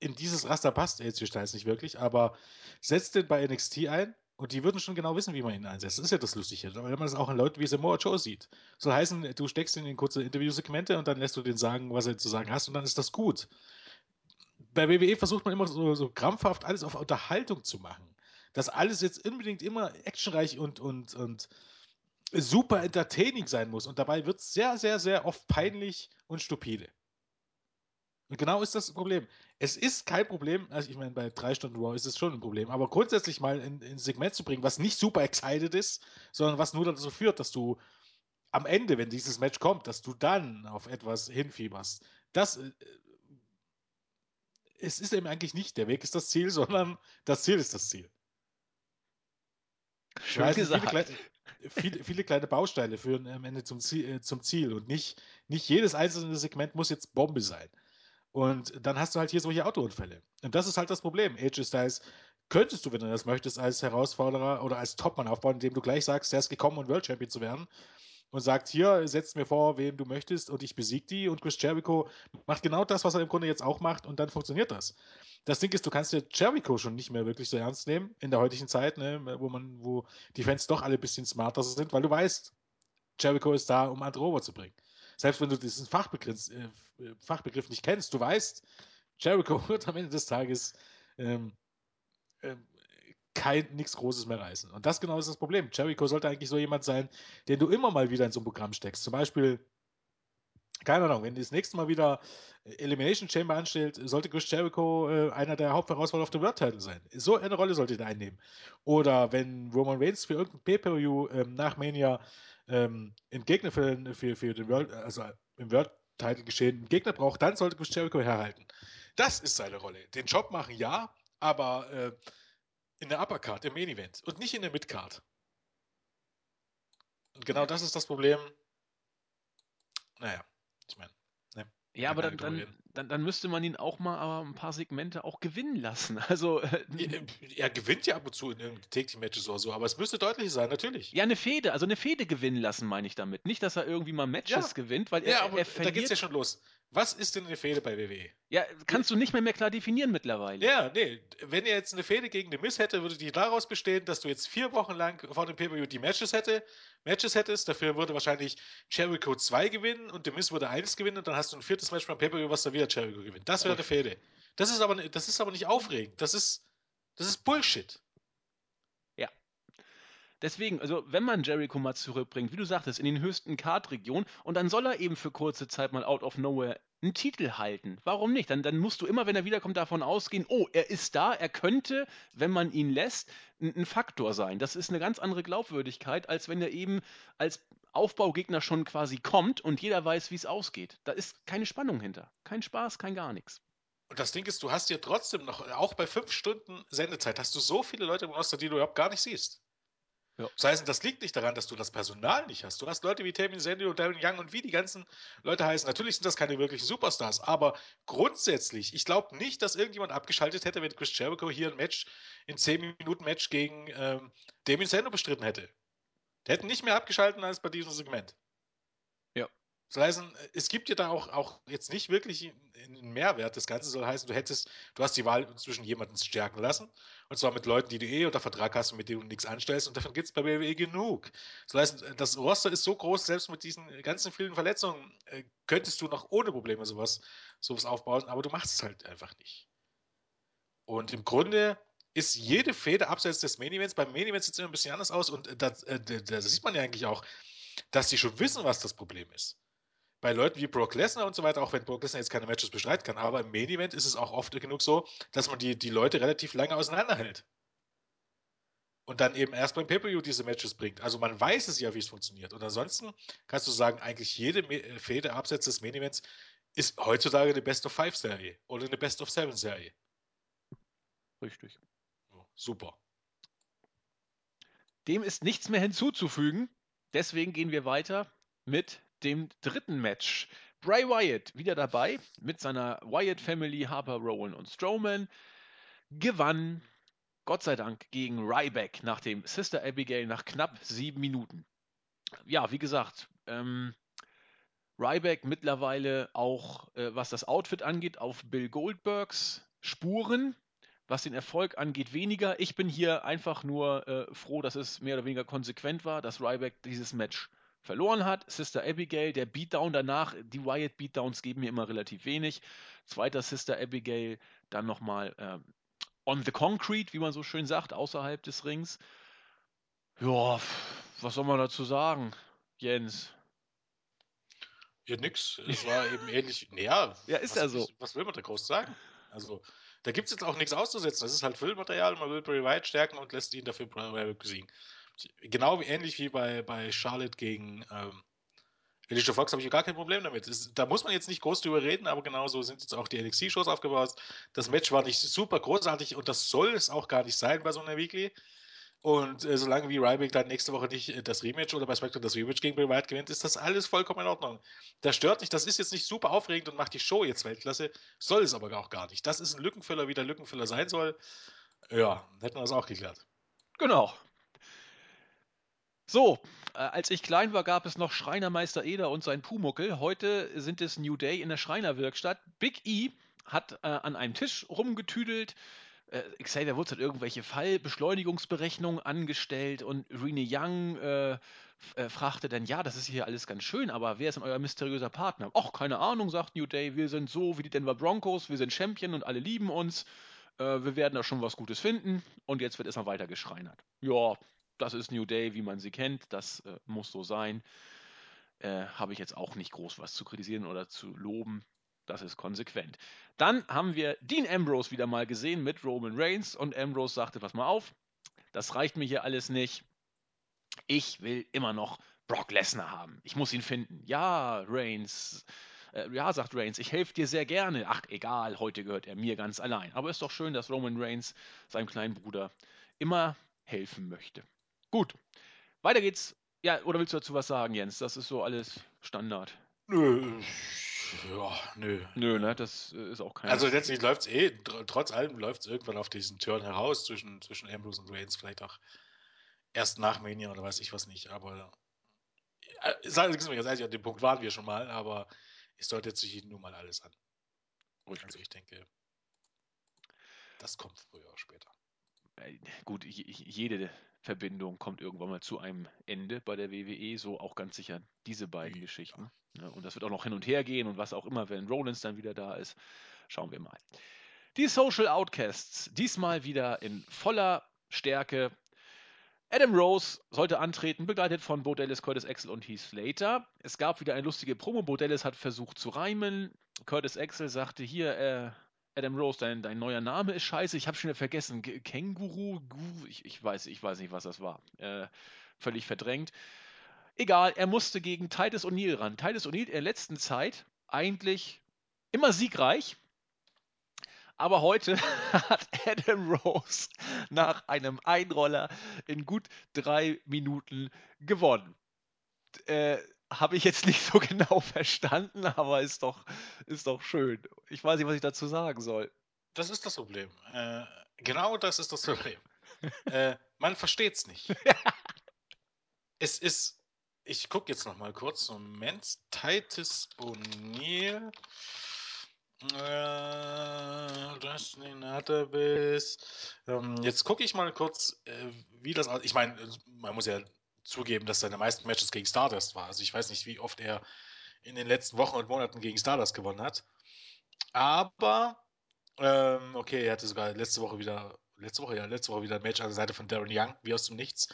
in dieses Raster passt AJ Styles nicht wirklich, aber setzt den bei NXT ein und die würden schon genau wissen, wie man ihn einsetzt. Das ist ja das Lustige. Wenn man das auch in Leuten wie Samoa Joe sieht. Soll heißen, du steckst ihn in kurze Interviewsegmente und dann lässt du den sagen, was er zu sagen hast und dann ist das gut. Bei WWE versucht man immer so, so krampfhaft alles auf Unterhaltung zu machen. Dass alles jetzt unbedingt immer actionreich und, und, und super entertaining sein muss. Und dabei wird es sehr, sehr, sehr oft peinlich und stupide. Und genau ist das Problem. Es ist kein Problem, also ich meine, bei drei Stunden Raw ist es schon ein Problem, aber grundsätzlich mal in, in ein Segment zu bringen, was nicht super excited ist, sondern was nur dazu führt, dass du am Ende, wenn dieses Match kommt, dass du dann auf etwas hinfieberst. Das äh, es ist eben eigentlich nicht der Weg ist das Ziel, sondern das Ziel ist das Ziel. Schön viele, gesagt. klei- viele, viele kleine Bausteine führen am Ende zum Ziel, äh, zum Ziel und nicht, nicht jedes einzelne Segment muss jetzt Bombe sein. Und dann hast du halt hier solche Autounfälle. Und das ist halt das Problem. AJ Styles könntest du, wenn du das möchtest, als Herausforderer oder als Topmann aufbauen, indem du gleich sagst, der ist gekommen, um World Champion zu werden. Und sagt, hier, setzt mir vor, wem du möchtest und ich besieg die. Und Chris Jericho macht genau das, was er im Grunde jetzt auch macht und dann funktioniert das. Das Ding ist, du kannst dir Jericho schon nicht mehr wirklich so ernst nehmen in der heutigen Zeit, ne, wo man, wo die Fans doch alle ein bisschen smarter sind, weil du weißt, Jericho ist da, um andere zu bringen. Selbst wenn du diesen Fachbegriff, äh, Fachbegriff nicht kennst, du weißt, Jericho wird am Ende des Tages ähm, ähm, kein nichts Großes mehr reißen. Und das genau ist das Problem. Jericho sollte eigentlich so jemand sein, den du immer mal wieder in so ein Programm steckst. Zum Beispiel, keine Ahnung, wenn das nächste Mal wieder Elimination Chamber anstellt, sollte Chris Jericho äh, einer der Hauptherausforderer auf dem World Title sein. So eine Rolle sollte er einnehmen. Oder wenn Roman Reigns für irgendein Pay-Per-View ähm, nach Mania ähm, einen Gegner für, den- für, für den World, also im World Title geschehen einen Gegner braucht, dann sollte Chris Jericho herhalten. Das ist seine Rolle. Den Job machen ja, aber äh, in der Uppercard, im Main Event und nicht in der Midcard. Und genau das ist das Problem. Naja, ich meine. Ne, Ja, aber dann, dann. Dann, dann müsste man ihn auch mal aber ein paar Segmente auch gewinnen lassen. Also, äh, Er, er gewinnt ja ab und zu in irgendeinen Täglich-Matches oder so, aber es müsste deutlich sein, natürlich. ja, eine Fehde, also eine Fehde gewinnen lassen, meine ich damit. Nicht, dass er irgendwie mal Matches Ja. gewinnt, weil er, Ja, aber er da verliert. geht's ja schon los. Was ist denn eine Fehde bei WWE? Ja, kannst du nicht mehr, mehr klar definieren mittlerweile. Ja, nee, wenn ihr jetzt eine Fehde gegen den Miss hätte, würde die daraus bestehen, dass du jetzt vier Wochen lang vor dem Pay-Per-View die Matches hätte, Matches hättest, dafür würde wahrscheinlich Jericho 2 gewinnen und der Miss würde 1 gewinnen und dann hast du ein viertes Match beim Pay-Per-View, was dann wieder Jericho gewinnt. Das wäre eine Fehde. Das ist aber das ist aber nicht aufregend. Das ist das ist Bullshit. Deswegen, also wenn man Jericho mal zurückbringt, wie du sagtest, in den höchsten Card-Regionen und dann soll er eben für kurze Zeit mal out of nowhere einen Titel halten. Warum nicht? Dann, dann musst du immer, wenn er wiederkommt, davon ausgehen, oh, er ist da, er könnte, wenn man ihn lässt, ein, ein Faktor sein. Das ist eine ganz andere Glaubwürdigkeit, als wenn er eben als Aufbaugegner schon quasi kommt und jeder weiß, wie es ausgeht. Da ist keine Spannung hinter. Kein Spaß, kein gar nichts. Und das Ding ist, du hast hier trotzdem noch, auch bei fünf Stunden Sendezeit, hast du so viele Leute im Roster, die du überhaupt gar nicht siehst. Ja. Das heißt, das liegt nicht daran, dass du das Personal nicht hast. Du hast Leute wie Tammy Sandy und Darren Young und wie die ganzen Leute heißen. Natürlich sind das keine wirklichen Superstars, aber grundsätzlich, ich glaube nicht, dass irgendjemand abgeschaltet hätte, wenn Chris Jericho hier ein Match, in 10 Minuten Match gegen ähm, Damien Sandow bestritten hätte. Der hätte nicht mehr abgeschaltet als bei diesem Segment. Ja. Soll heißen, es gibt dir da auch, auch jetzt nicht wirklich einen Mehrwert. Das Ganze soll heißen, du hättest, du hast die Wahl zwischen jemanden stärken lassen, und zwar mit Leuten, die du eh unter Vertrag hast und mit denen du nichts anstellst, und davon gibt es bei WWE genug. Soll heißen, das Roster ist so groß, selbst mit diesen ganzen vielen Verletzungen äh, könntest du noch ohne Probleme sowas, sowas aufbauen, aber du machst es halt einfach nicht. Und im Grunde ist jede Fehde abseits des Main Events, beim Main Event sieht es immer ein bisschen anders aus und da, äh, da, sieht man ja eigentlich auch, dass die schon wissen, was das Problem ist bei Leuten wie Brock Lesnar und so weiter, auch wenn Brock Lesnar jetzt keine Matches bestreiten kann, aber im Main Event ist es auch oft genug so, dass man die, die Leute relativ lange auseinanderhält. und dann eben erst beim Pay-Per-View diese Matches bringt. Also man weiß es ja, wie es funktioniert. Und ansonsten kannst du sagen, eigentlich jede äh, Fehde abseits des Main Events ist heutzutage eine Best of Five Serie oder eine Best of Seven Serie. Richtig. Super. Dem ist nichts mehr hinzuzufügen. Deswegen gehen wir weiter mit dem dritten Match. Bray Wyatt wieder dabei mit seiner Wyatt Family, Harper, Rowan und Strowman. Gewann, Gott sei Dank, gegen Ryback nach dem Sister Abigail nach knapp sieben Minuten. Ja, wie gesagt, ähm, Ryback mittlerweile auch, äh, was das Outfit angeht, auf Bill Goldbergs Spuren. Was den Erfolg angeht, weniger. Ich bin hier einfach nur äh, froh, dass es mehr oder weniger konsequent war, dass Ryback dieses Match verloren hat. Sister Abigail, der Beatdown danach, die Wyatt Beatdowns geben mir immer relativ wenig. Zweiter Sister Abigail, dann nochmal äh, on the concrete, wie man so schön sagt, außerhalb des Rings. Ja, was soll man dazu sagen, Jens? Ja, nix. Es war eben ähnlich. Naja, ja, ist was, ja so. Was will man da groß sagen? Also, da gibt es jetzt auch nichts auszusetzen. Das ist halt Füllmaterial. Man will Bray Wyatt stärken und lässt ihn dafür Bray Wyatt besiegen. Genau wie ähnlich wie bei, bei Charlotte gegen ähm, Alicia Fox habe ich gar kein Problem damit. Das, da muss man jetzt nicht groß drüber reden, aber genauso sind jetzt auch die NXT-Shows aufgebaut. Das Match war nicht super großartig und das soll es auch gar nicht sein bei so einer Weekly. Und äh, solange wie Ryback dann nächste Woche nicht äh, das Rematch oder bei SmackDown das Rematch gegen Bray Wyatt gewinnt, ist das alles vollkommen in Ordnung. Das stört nicht, das ist jetzt nicht super aufregend und macht die Show jetzt Weltklasse, soll es aber auch gar nicht. Das ist ein Lückenfüller, wie der Lückenfüller sein soll. Ja, hätten wir das auch geklärt. Genau. So, äh, als ich klein war, gab es noch Schreinermeister Eder und sein Pumuckel. Heute sind es New Day in der Schreinerwerkstatt. Big E hat äh, an einem Tisch rumgetüdelt. Äh, Xavier Woods hat irgendwelche Fallbeschleunigungsberechnungen angestellt und Rene Young äh, äh, fragte dann, ja, das ist hier alles ganz schön, aber wer ist denn euer mysteriöser Partner? Ach, keine Ahnung, sagt New Day, wir sind so wie die Denver Broncos, wir sind Champion und alle lieben uns. Äh, wir werden da schon was Gutes finden und jetzt wird erstmal weiter geschreinert. Ja, das ist New Day, wie man sie kennt, das äh, muss so sein. Habe ich jetzt auch nicht groß was zu kritisieren oder zu loben. Das ist konsequent. Dann haben wir Dean Ambrose wieder mal gesehen mit Roman Reigns und Ambrose sagte, pass mal auf, das reicht mir hier alles nicht. Ich will immer noch Brock Lesnar haben. Ich muss ihn finden. Ja, Reigns. Äh, ja, sagt Reigns, ich helfe dir sehr gerne. Ach, egal, heute gehört er mir ganz allein. Aber ist doch schön, dass Roman Reigns seinem kleinen Bruder immer helfen möchte. Gut, weiter geht's. Ja, oder willst du dazu was sagen, Jens? Das ist so alles Standard. Nö, ja, nö. Nö, ne, das äh, ist auch kein. Also letztlich läuft es eh, trotz allem läuft es irgendwann auf diesen Turn heraus zwischen, zwischen Ambrose und Reigns, vielleicht auch erst nach Mania oder weiß ich was nicht, aber äh, sagen Sie mir ganz ehrlich, an dem Punkt waren wir schon mal, aber es deutet sich nun mal alles an. Ruhig. Also ich denke, das kommt früher oder später. Äh, gut, jede Verbindung kommt irgendwann mal zu einem Ende bei der WWE, so auch ganz sicher diese beiden ja. Geschichten. Ne? und das wird auch noch hin und her gehen und was auch immer, wenn Rollins dann wieder da ist. Schauen wir mal. Die Social Outcasts, diesmal wieder in voller Stärke. Adam Rose sollte antreten, begleitet von Bo Dallas, Curtis Axel und Heath Slater. Es gab wieder eine lustige Promo. Bo Dallas hat versucht zu reimen. Curtis Axel sagte hier, äh, Adam Rose, dein, dein neuer Name ist scheiße. Ich habe schon wieder vergessen. G Känguru? Ich, ich, weiß, ich weiß nicht, was das war. Äh, völlig verdrängt. Egal, er musste gegen Titus O'Neill ran. Titus O'Neill in der letzten Zeit eigentlich immer siegreich. Aber heute hat Adam Rose nach einem Einroller in gut drei Minuten gewonnen. Äh, habe ich jetzt nicht so genau verstanden, aber ist doch, ist doch schön. Ich weiß nicht, was ich dazu sagen soll. Das ist das Problem. Äh, genau das ist das Problem. äh, man versteht es nicht. es ist. Ich gucke jetzt noch mal kurz. Moment. Titus O'Neill. Äh, Dustin Database. Ähm, jetzt gucke ich mal kurz, äh, wie das Ich meine, man muss ja zugeben, dass seine meisten Matches gegen Stardust war. Also ich weiß nicht, wie oft er in den letzten Wochen und Monaten gegen Stardust gewonnen hat. Aber, ähm, okay, er hatte sogar letzte Woche wieder, letzte Woche, ja, letzte Woche wieder ein Match an der Seite von Darren Young, wie aus dem Nichts.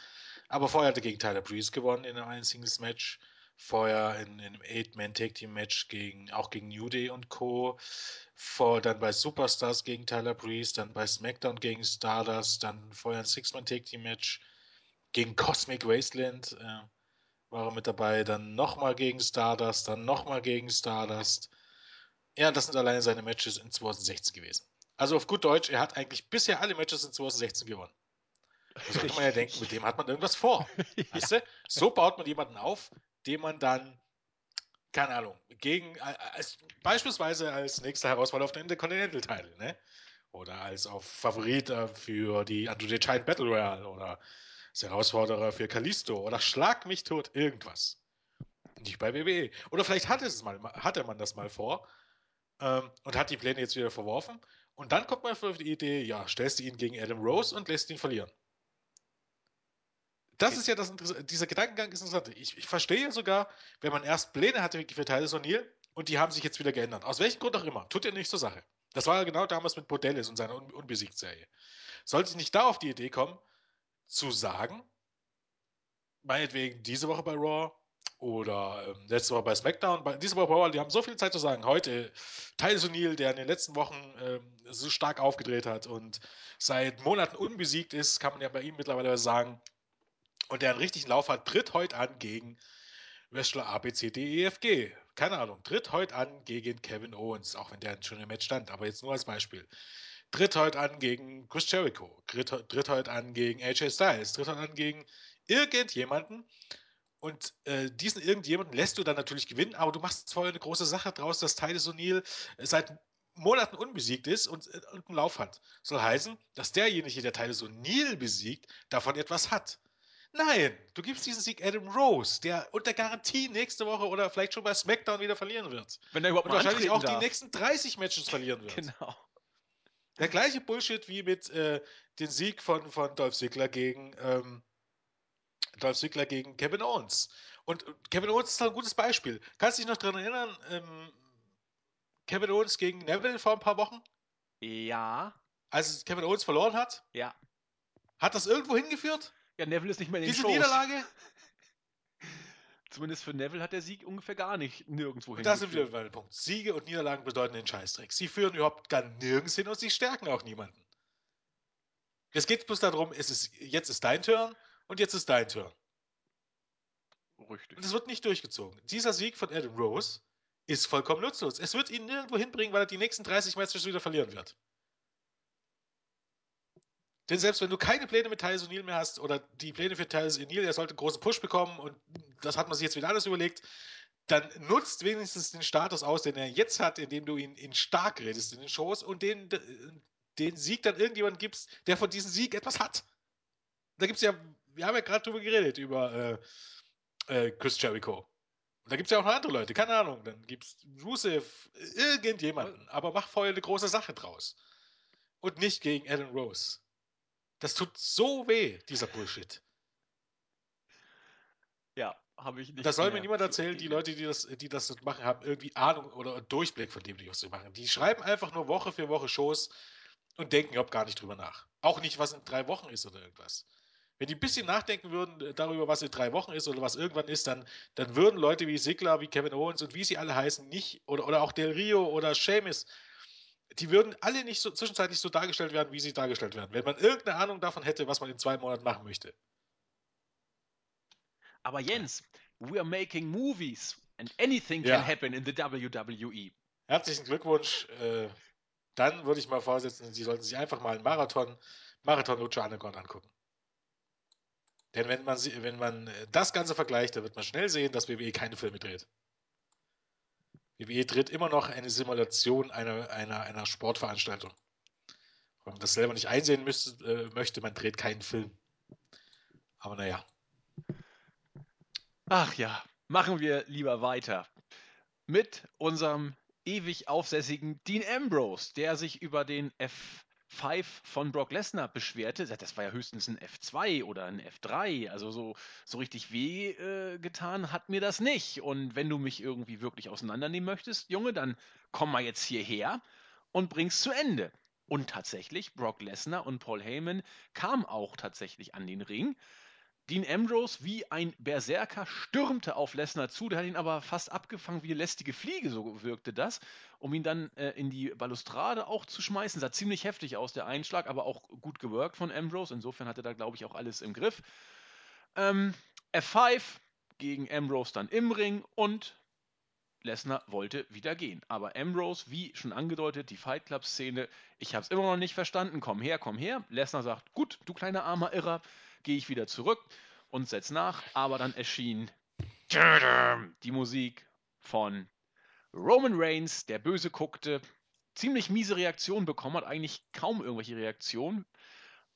Aber vorher hat er gegen Tyler Breeze gewonnen in einem Singles Match. Vorher in, in einem Eight-Man-Take-Team-Match gegen, auch gegen New Day und Co. Vor, dann bei Superstars gegen Tyler Breeze, dann bei SmackDown gegen Stardust, dann vorher ein Six-Man-Take-Team-Match gegen Cosmic Wasteland äh, war er mit dabei, dann nochmal gegen Stardust, dann nochmal gegen Stardust. Ja, das sind alleine seine Matches in 2016 gewesen. Also auf gut Deutsch, er hat eigentlich bisher alle Matches in 2016 gewonnen. Da sollte man ja denken, mit dem hat man irgendwas vor. ja. Weißt du? So baut man jemanden auf, den man dann, keine Ahnung, gegen, als, beispielsweise als nächster Herausforderer auf den Intercontinental Title, ne? Oder als auf Favorit äh, für die Andre Giant Battle Royale oder als Herausforderer für Kalisto oder Schlag mich tot, irgendwas. Nicht bei WWE. Oder vielleicht hatte, es mal, hatte man das mal vor ähm, und hat die Pläne jetzt wieder verworfen. Und dann kommt man auf die Idee, ja, stellst du ihn gegen Adam Rose und lässt ihn verlieren. Das ist ja das dieser Gedankengang ist interessant. Ich, ich verstehe sogar, wenn man erst Pläne hatte für Titus O'Neill und die haben sich jetzt wieder geändert. Aus welchem Grund auch immer. Tut ja nicht zur Sache. Das war ja genau damals mit Bordellis und seiner Un Unbesiegt-Serie. Sollte ich nicht da auf die Idee kommen, zu sagen, meinetwegen diese Woche bei Raw oder ähm, letzte Woche bei SmackDown, bei, diese Woche bei Raw, die haben so viel Zeit zu sagen. Heute Titus O'Neill, der in den letzten Wochen ähm, so stark aufgedreht hat und seit Monaten unbesiegt ist, kann man ja bei ihm mittlerweile sagen, und der einen richtigen Lauf hat, tritt heute an gegen Wrestler ABCDEFG. Keine Ahnung, tritt heute an gegen Kevin Owens, auch wenn der schon im Match stand, aber jetzt nur als Beispiel. Tritt heute an gegen Chris Jericho, tritt, tritt heute an gegen AJ Styles, tritt heute an gegen irgendjemanden. Und äh, diesen irgendjemanden lässt du dann natürlich gewinnen, aber du machst vorher eine große Sache draus, dass Titus O'Neill seit Monaten unbesiegt ist und, äh, und einen Lauf hat. Soll heißen, dass derjenige, der Titus O'Neill besiegt, davon etwas hat. Nein, du gibst diesen Sieg Adam Rose, der unter Garantie nächste Woche oder vielleicht schon bei SmackDown wieder verlieren wird. Wenn er überhaupt Und wahrscheinlich auch darf. die nächsten 30 Matches verlieren wird. Genau. Der gleiche Bullshit wie mit äh, dem Sieg von, von Dolph Ziggler gegen ähm, Dolph Ziggler gegen Kevin Owens. Und Kevin Owens ist ein gutes Beispiel. Kannst du dich noch daran erinnern, ähm, Kevin Owens gegen Neville vor ein paar Wochen? Ja. Als Kevin Owens verloren hat? Ja. Hat das irgendwo hingeführt? Ja, Neville ist nicht mehr in den Diese Shows. Niederlage? Zumindest für Neville hat der Sieg ungefähr gar nicht nirgendwo hin. Das sind wir bei dem Punkt. Siege und Niederlagen bedeuten den Scheißdreck. Sie führen überhaupt gar nirgends hin und sie stärken auch niemanden. Es geht bloß darum, es ist, jetzt ist dein Turn und jetzt ist dein Turn. Richtig. Und es wird nicht durchgezogen. Dieser Sieg von Adam Rose ist vollkommen nutzlos. Es wird ihn nirgendwo hinbringen, weil er die nächsten 30 Matches wieder verlieren wird. Denn selbst wenn du keine Pläne mit Tyson O'Neill mehr hast oder die Pläne für Tyson O'Neill, er sollte einen großen Push bekommen und das hat man sich jetzt wieder alles überlegt, dann nutzt wenigstens den Status aus, den er jetzt hat, indem du ihn in stark redest in den Shows und den, den Sieg dann irgendjemand gibst, der von diesem Sieg etwas hat. Da gibt es ja, wir haben ja gerade drüber geredet, über äh, äh, Chris Jericho. Und da gibt es ja auch noch andere Leute, keine Ahnung. Dann gibt es Rusev, irgendjemanden. Aber mach vorher eine große Sache draus. Und nicht gegen Adam Rose. Das tut so weh, dieser Bullshit. Ja, habe ich nicht. Das soll mir niemand erzählen, die Leute, die das, die das machen, haben irgendwie Ahnung oder Durchblick von dem, was sie machen. Die schreiben einfach nur Woche für Woche Shows und denken überhaupt gar nicht drüber nach. Auch nicht, was in drei Wochen ist oder irgendwas. Wenn die ein bisschen nachdenken würden äh, darüber, was in drei Wochen ist oder was irgendwann ist, dann, dann würden Leute wie Sigler, wie Kevin Owens und wie sie alle heißen, nicht, oder, oder auch Del Rio oder Seamus, die würden alle nicht so zwischenzeitlich so dargestellt werden, wie sie dargestellt werden, wenn man irgendeine Ahnung davon hätte, was man in zwei Monaten machen möchte. Aber Jens, we are making movies and anything Ja. can happen in the WWE. Herzlichen Glückwunsch. Äh, dann würde ich mal vorsetzen, Sie sollten sich einfach mal einen Marathon, Marathon Lucha Underground angucken. Denn wenn man, sie- wenn man äh, das Ganze vergleicht, dann wird man schnell sehen, dass WWE keine Filme dreht. WWE dreht immer noch eine Simulation einer, einer, einer Sportveranstaltung. Wenn man das selber nicht einsehen müsste, äh, möchte, man dreht keinen Film. Aber naja. Ach ja, machen wir lieber weiter mit unserem ewig aufsässigen Dean Ambrose, der sich über den F5 von Brock Lesnar beschwerte. Das war ja höchstens ein F2 oder ein F3. Also so, so richtig weh äh, getan hat mir das nicht. Und wenn du mich irgendwie wirklich auseinandernehmen möchtest, Junge, dann komm mal jetzt hierher und bring's zu Ende. Und tatsächlich, Brock Lesnar und Paul Heyman kamen auch tatsächlich an den Ring. Dean Ambrose wie ein Berserker stürmte auf Lesnar zu, der hat ihn aber fast abgefangen wie eine lästige Fliege, so wirkte das, um ihn dann äh, in die Balustrade auch zu schmeißen. Sah ziemlich heftig aus, der Einschlag, aber auch gut gewirkt von Ambrose. Insofern hatte er da, glaube ich, auch alles im Griff. Ähm, F5 gegen Ambrose dann im Ring und Lesnar wollte wieder gehen. Aber Ambrose, wie schon angedeutet, die Fight Club Szene, ich habe es immer noch nicht verstanden. Komm her, komm her. Lesnar sagt, gut, du kleiner armer Irrer, gehe ich wieder zurück und setz nach. Aber dann erschien die Musik von Roman Reigns, der böse guckte, ziemlich miese Reaktion bekommen hat, eigentlich kaum irgendwelche Reaktionen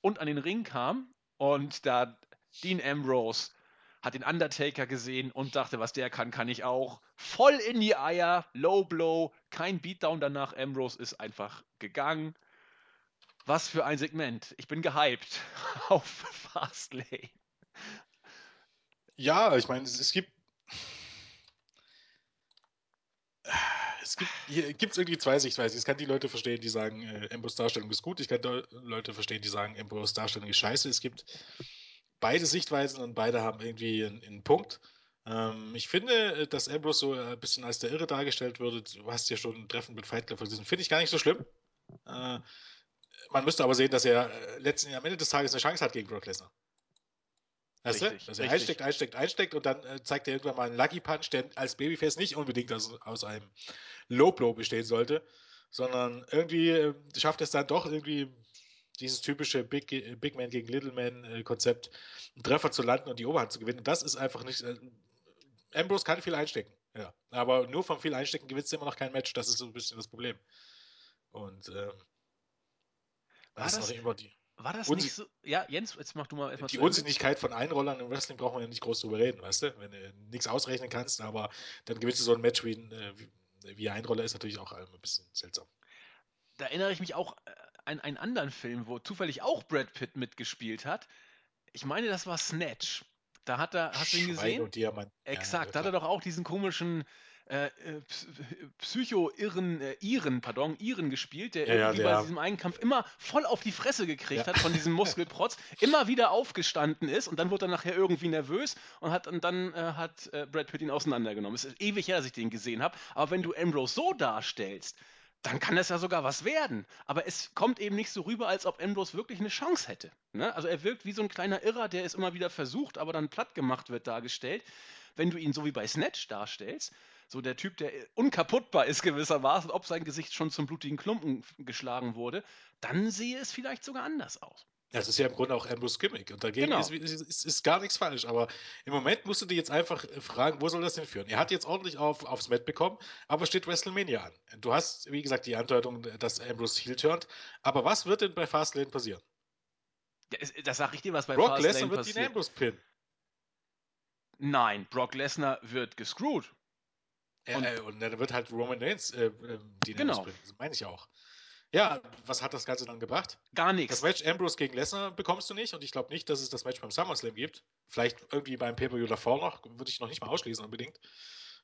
und an den Ring kam und da Dean Ambrose hat den Undertaker gesehen und dachte, was der kann, kann ich auch. Voll in die Eier, Low Blow, kein Beatdown danach. Ambrose ist einfach gegangen. Was für ein Segment. Ich bin gehypt auf Fastlane. Ja, ich meine, es, es gibt. Es gibt hier gibt es irgendwie zwei Sichtweisen. Ich kann die Leute verstehen, die sagen, äh, Ambrose Darstellung ist gut. Ich kann Leute verstehen, die sagen, Ambrose Darstellung ist scheiße. Es gibt beide Sichtweisen und beide haben irgendwie einen, einen Punkt. Ähm, ich finde, dass Ambrose so ein bisschen als der Irre dargestellt würde. Du hast ja schon ein Treffen mit Fight Club vergessen. Finde ich gar nicht so schlimm. Äh, man müsste aber sehen, dass er äh, letzten, am Ende des Tages eine Chance hat gegen Brock Lesnar. Weißt richtig, du? Dass er einsteckt, einsteckt, einsteckt und dann äh, zeigt er irgendwann mal einen Lucky Punch, der als Babyface nicht unbedingt aus, aus einem Low Blow bestehen sollte, sondern irgendwie äh, schafft es dann doch irgendwie dieses typische Big, Big Man gegen Little Man äh, Konzept, einen Treffer zu landen und die Oberhand zu gewinnen. Und das ist einfach nicht. Äh, Ambrose kann viel einstecken, ja. Aber nur vom viel Einstecken gewinnst du immer noch kein Match. Das ist so ein bisschen das Problem. Und ähm, war das, das immer die. War das nicht so? Ja, Jens, jetzt mach du mal erstmal Die Unsinnigkeit von Einrollern im Wrestling braucht man ja nicht groß drüber reden, weißt du? Wenn du nichts ausrechnen kannst, aber dann gewinnst du so ein Match wie äh, wie, wie Einroller, ist natürlich auch ein bisschen seltsam. Da erinnere ich mich auch an einen anderen Film, wo zufällig auch Brad Pitt mitgespielt hat. Ich meine, das war Snatch. Da hat er, hast du ihn gesehen? Exakt, ja, da hat er doch auch diesen komischen äh, äh Psycho-Irren, äh, Iren, pardon, Iren gespielt, der ja, irgendwie ja, bei diesem einen Kampf immer voll auf die Fresse gekriegt hat von diesem Muskelprotz, immer wieder aufgestanden ist und dann wurde er nachher irgendwie nervös und hat und dann äh, hat äh, Brad Pitt ihn auseinandergenommen. Es ist ewig her, dass ich den gesehen habe, aber wenn du Ambrose so darstellst, dann kann das ja sogar was werden. Aber es kommt eben nicht so rüber, als ob Ambrose wirklich eine Chance hätte. Ne? Also er wirkt wie so ein kleiner Irrer, der es immer wieder versucht, aber dann platt gemacht wird dargestellt. Wenn du ihn so wie bei Snatch darstellst, so der Typ, der unkaputtbar ist gewissermaßen, ob sein Gesicht schon zum blutigen Klumpen geschlagen wurde, dann sehe es vielleicht sogar anders aus. Ja, es ist ja im Grunde auch Ambrose Gimmick und dagegen genau. ist, ist, ist, gar nichts falsch. Aber im Moment musst du dir jetzt einfach fragen, wo soll das denn führen? Er hat jetzt ordentlich auf, aufs Met bekommen, aber steht WrestleMania an. Du hast, wie gesagt, die Andeutung, dass Ambrose heel turnt. Aber was wird denn bei Fastlane passieren? Ja, das sag ich dir, was bei Brock Fastlane Lesnar wird den Ambrose pinnen. Nein, Brock Lesnar wird gescrewt. Und, äh, und dann wird halt Roman Reigns äh, äh, die genau. pinnen. Das meine ich auch. Ja, was hat das Ganze dann gebracht? Gar nichts. Das Match Ambrose gegen Lesnar bekommst du nicht und ich glaube nicht, dass es das Match beim SummerSlam gibt. Vielleicht irgendwie beim Pay-Per-View davor noch, würde ich noch nicht mal ausschließen unbedingt.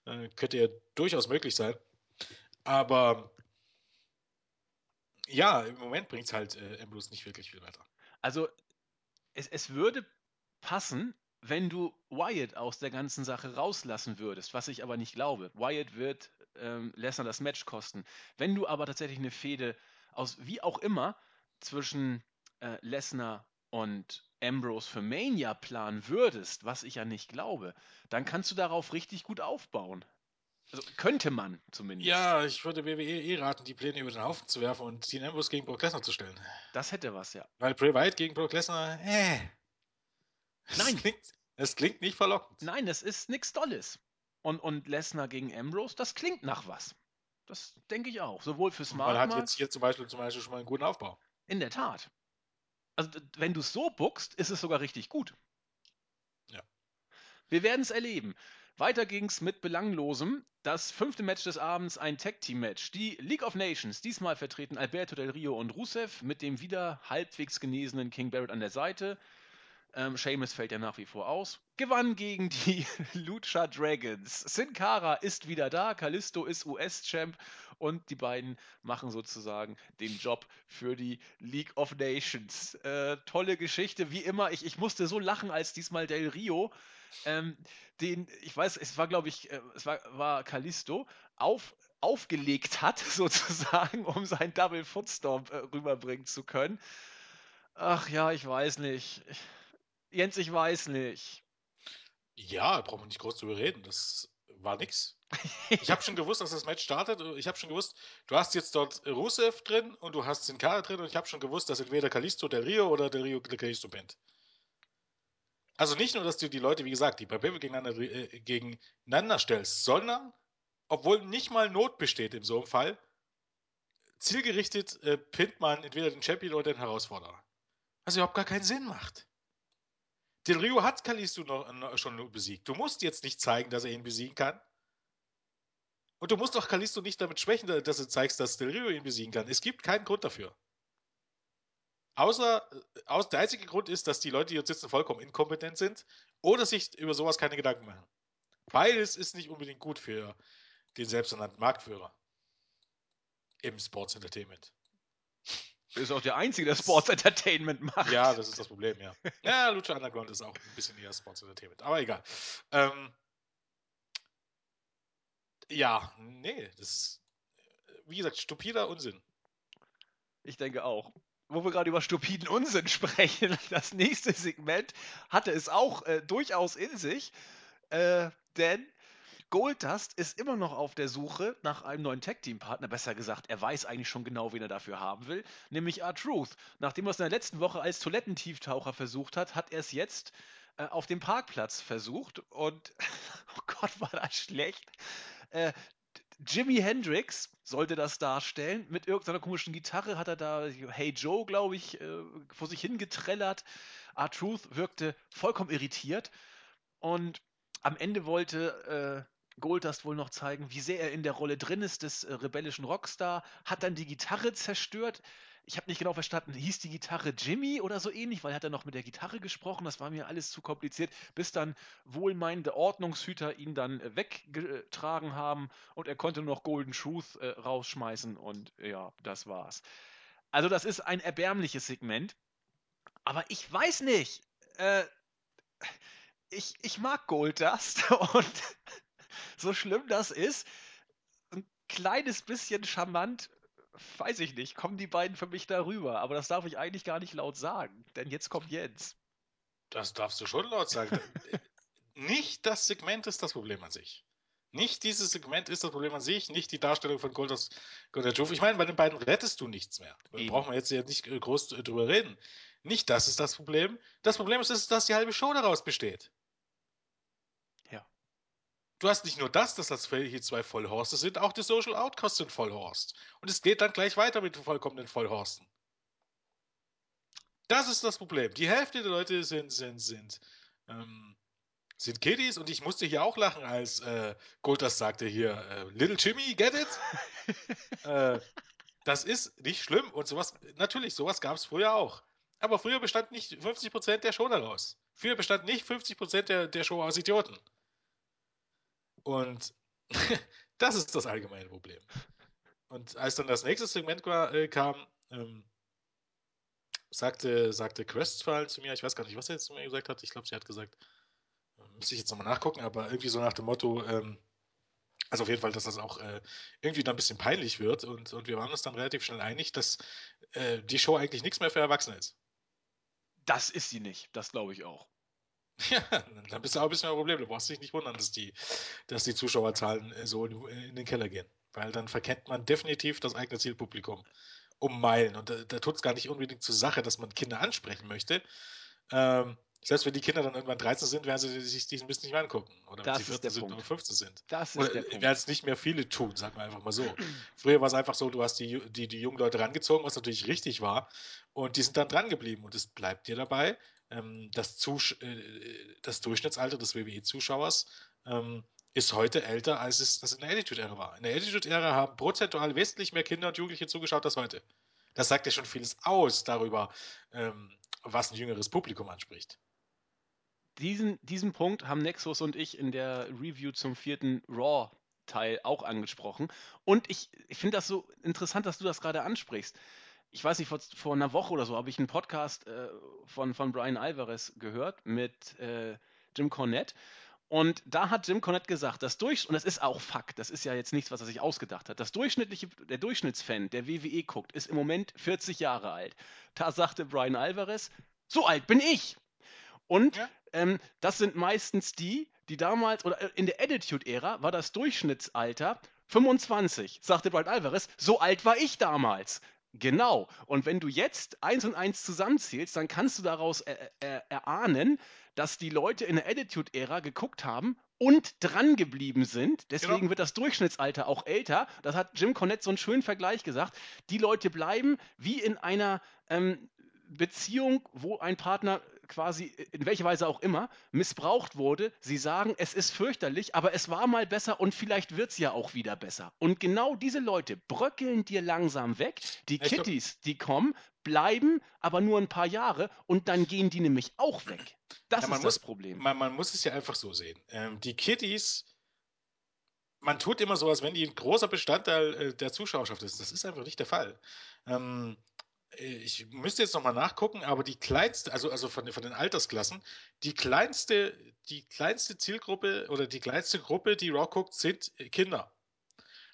Äh, könnte ja durchaus möglich sein. Aber ja, im Moment bringt es halt äh, Ambrose nicht wirklich viel weiter. Also, es, es würde passen, wenn du Wyatt aus der ganzen Sache rauslassen würdest, was ich aber nicht glaube. Wyatt wird ähm, Lesnar das Match kosten. Wenn du aber tatsächlich eine Fehde aus wie auch immer zwischen äh, Lesnar und Ambrose für Mania planen würdest, was ich ja nicht glaube, dann kannst du darauf richtig gut aufbauen. Also könnte man zumindest. Ja, ich würde WWE eh raten, die Pläne über den Haufen zu werfen und Dean Ambrose gegen Brock Lesnar zu stellen. Das hätte was, ja. Weil Bray Wyatt gegen Brock Lesnar, äh. Nein. Es klingt, es klingt nicht verlockend. Nein, das ist nichts Dolles. Und, und Lesnar gegen Ambrose, das klingt nach was. Das denke ich auch. Sowohl für Smart. Man hat jetzt hier zum Beispiel, zum Beispiel schon mal einen guten Aufbau. In der Tat. Also, wenn du es so buckst, ist es sogar richtig gut. Ja. Wir werden es erleben. Weiter ging es mit Belanglosem. Das fünfte Match des Abends, ein Tag-Team-Match. Die League of Nations, diesmal vertreten Alberto Del Rio und Rusev mit dem wieder halbwegs genesenen King Barrett an der Seite. Ähm, Seamus fällt ja nach wie vor aus. Gewann gegen die Lucha Dragons. Sin Cara ist wieder da, Kalisto ist US-Champ und die beiden machen sozusagen den Job für die League of Nations. Äh, tolle Geschichte, wie immer. Ich, ich musste so lachen, als diesmal Del Rio ähm, den, ich weiß, es war, glaube ich, äh, es war, war Kalisto, auf, aufgelegt hat, sozusagen, um seinen Double Footstomp äh, rüberbringen zu können. Ach ja, ich weiß nicht. Jens, ich weiß nicht. Ja, brauchen wir nicht groß drüber reden. Das war nix. Ich habe schon gewusst, dass das Match startet. Ich habe schon gewusst, du hast jetzt dort Rusev drin und du hast Sin Cara drin und ich habe schon gewusst, dass entweder Kalisto Del Rio oder Del Rio Del Kalisto pinnt. Also nicht nur, dass du die Leute, wie gesagt, die bei Pay gegeneinander, äh, gegeneinander stellst, sondern, obwohl nicht mal Not besteht in so einem Fall, zielgerichtet äh, pinnt man entweder den Champion oder den Herausforderer. Was überhaupt gar keinen Sinn macht. Del Rio hat Kalisto noch, schon besiegt. Du musst jetzt nicht zeigen, dass er ihn besiegen kann. Und du musst doch Kalisto nicht damit schwächen, dass du zeigst, dass Del Rio ihn besiegen kann. Es gibt keinen Grund dafür. Außer, äh, außer der einzige Grund ist, dass die Leute, die jetzt sitzen, vollkommen inkompetent sind oder sich über sowas keine Gedanken machen. Beides ist nicht unbedingt gut für den selbsternannten Marktführer im Sports Entertainment. Ist auch der Einzige, der Sports Entertainment macht. Ja, das ist das Problem, ja. Ja, Lucha Underground ist auch ein bisschen eher Sports Entertainment. Aber egal. Ähm, ja, nee, das ist, wie gesagt, stupider Unsinn. Ich denke auch. Wo wir gerade über stupiden Unsinn sprechen, das nächste Segment hatte es auch äh, durchaus in sich, äh, denn Goldust ist immer noch auf der Suche nach einem neuen Tag-Team-Partner. Besser gesagt, er weiß eigentlich schon genau, wen er dafür haben will, nämlich R-Truth. Nachdem er es in der letzten Woche als Toilettentieftaucher versucht hat, hat er es jetzt äh, auf dem Parkplatz versucht. Und, oh Gott, war das schlecht. Äh, Jimi Hendrix sollte das darstellen. Mit irgendeiner komischen Gitarre hat er da Hey Joe, glaube ich, äh, vor sich hingetrellert. R-Truth wirkte vollkommen irritiert. Und am Ende wollte äh, Goldust wohl noch zeigen, wie sehr er in der Rolle drin ist des äh, rebellischen Rockstar, hat dann die Gitarre zerstört. Ich habe nicht genau verstanden, hieß die Gitarre Jimmy oder so ähnlich, weil er hat dann noch mit der Gitarre gesprochen, das war mir alles zu kompliziert, bis dann wohlmeinende Ordnungshüter ihn dann äh, weggetragen haben und er konnte nur noch Golden Truth äh, rausschmeißen und ja, das war's. Also das ist ein erbärmliches Segment, aber ich weiß nicht, äh, ich, ich mag Goldust und so schlimm das ist, ein kleines bisschen charmant, weiß ich nicht, kommen die beiden für mich darüber. Aber das darf ich eigentlich gar nicht laut sagen, denn jetzt kommt Jens. Das darfst du schon laut sagen. nicht das Segment ist das Problem an sich. Nicht dieses Segment ist das Problem an sich, nicht die Darstellung von Golders Goldatschov. Ich meine, bei den beiden rettest du nichts mehr. Da brauchen wir jetzt ja nicht groß drüber reden. Nicht das ist das Problem. Das Problem ist, dass die halbe Show daraus besteht. Du hast nicht nur das, dass das hier zwei Vollhorste sind, auch die Social Outcasts sind Vollhorst. Und es geht dann gleich weiter mit vollkommenen Vollhorsten. Das ist das Problem. Die Hälfte der Leute sind, sind, sind, ähm, sind Kiddies und ich musste hier auch lachen, als äh, Goldust sagte hier, äh, Little Jimmy, get it? äh, das ist nicht schlimm und sowas, natürlich, sowas gab es früher auch. Aber früher bestand nicht 50% der Show daraus. Früher bestand nicht 50% der, der Show aus Idioten. Und das ist das allgemeine Problem. Und als dann das nächste Segment äh, kam, ähm, sagte, sagte Questfall zu mir, ich weiß gar nicht, was er jetzt zu mir gesagt hat, ich glaube, sie hat gesagt, äh, müsste ich jetzt nochmal nachgucken, aber irgendwie so nach dem Motto, ähm, also auf jeden Fall, dass das auch äh, irgendwie dann ein bisschen peinlich wird und, und wir waren uns dann relativ schnell einig, dass äh, die Show eigentlich nichts mehr für Erwachsene ist. Das ist sie nicht, das glaube ich auch. Ja, dann bist du auch ein bisschen ein Problem. Du brauchst dich nicht wundern, dass die, dass die Zuschauerzahlen äh, so in, den Keller gehen. Weil dann verkennt man definitiv das eigene Zielpublikum um Meilen. Und da, da tut es gar nicht unbedingt zur Sache, dass man Kinder ansprechen möchte. Ähm, selbst wenn die Kinder dann irgendwann 13 sind, werden sie sich diesen Mist nicht mehr angucken. Oder das wenn sie 14 sind Punkt. oder 15 sind. Das ist oder der Punkt. werden es nicht mehr viele tun, sagen wir einfach mal so. Früher war es einfach so, du hast die, die, die jungen Leute rangezogen, was natürlich richtig war. Und die sind dann dran geblieben. Und es bleibt dir dabei, ähm, das, Zus äh, das, Durchschnittsalter des WWE-Zuschauers ähm, ist heute älter, als es das in der Attitude-Ära war. In der Attitude-Ära haben prozentual wesentlich mehr Kinder und Jugendliche zugeschaut als heute. Das sagt ja schon vieles aus darüber, ähm, was ein jüngeres Publikum anspricht. diesen, diesen Punkt haben Nexus und ich in der Review zum vierten Raw-Teil auch angesprochen. Und ich, ich finde das so interessant, dass du das gerade ansprichst. Ich weiß nicht, vor, vor einer Woche oder so habe ich einen Podcast äh, von, von Brian Alvarez gehört mit äh, Jim Cornette. Und da hat Jim Cornette gesagt, das Durch und das ist auch Fakt, das ist ja jetzt nichts, was er sich ausgedacht hat. Das durchschnittliche, der Durchschnittsfan, der WWE guckt, ist im Moment 40 Jahre alt. Da sagte Brian Alvarez, so alt bin ich. Und Ja. ähm, das sind meistens die, die damals, oder äh, in der Attitude-Ära war das Durchschnittsalter 25, sagte Brian Alvarez, so alt war ich damals. Genau. Und wenn du jetzt eins und eins zusammenzählst, dann kannst du daraus er, er, erahnen, dass die Leute in der Attitude-Ära geguckt haben und dran geblieben sind. Deswegen Genau. wird das Durchschnittsalter auch älter. Das hat Jim Cornette so einen schönen Vergleich gesagt. Die Leute bleiben wie in einer ähm, Beziehung, wo ein Partner quasi in welcher Weise auch immer missbraucht wurde. Sie sagen, es ist fürchterlich, aber es war mal besser und vielleicht wird es ja auch wieder besser. Und genau diese Leute bröckeln dir langsam weg. Die glaub- Kitties, die kommen, bleiben aber nur ein paar Jahre und dann gehen die nämlich auch weg. Das Ja, man ist muss- das Problem. Man, man muss es ja einfach so sehen. Ähm, die Kitties, man tut immer so, als wenn die ein großer Bestandteil äh, der Zuschauerschaft ist. Das ist einfach nicht der Fall. Ähm, äh, ich müsste jetzt nochmal nachgucken, aber die kleinste, also, also von, den- von den Altersklassen, die kleinste, die kleinste Zielgruppe oder die kleinste Gruppe, die Raw guckt, sind äh, Kinder.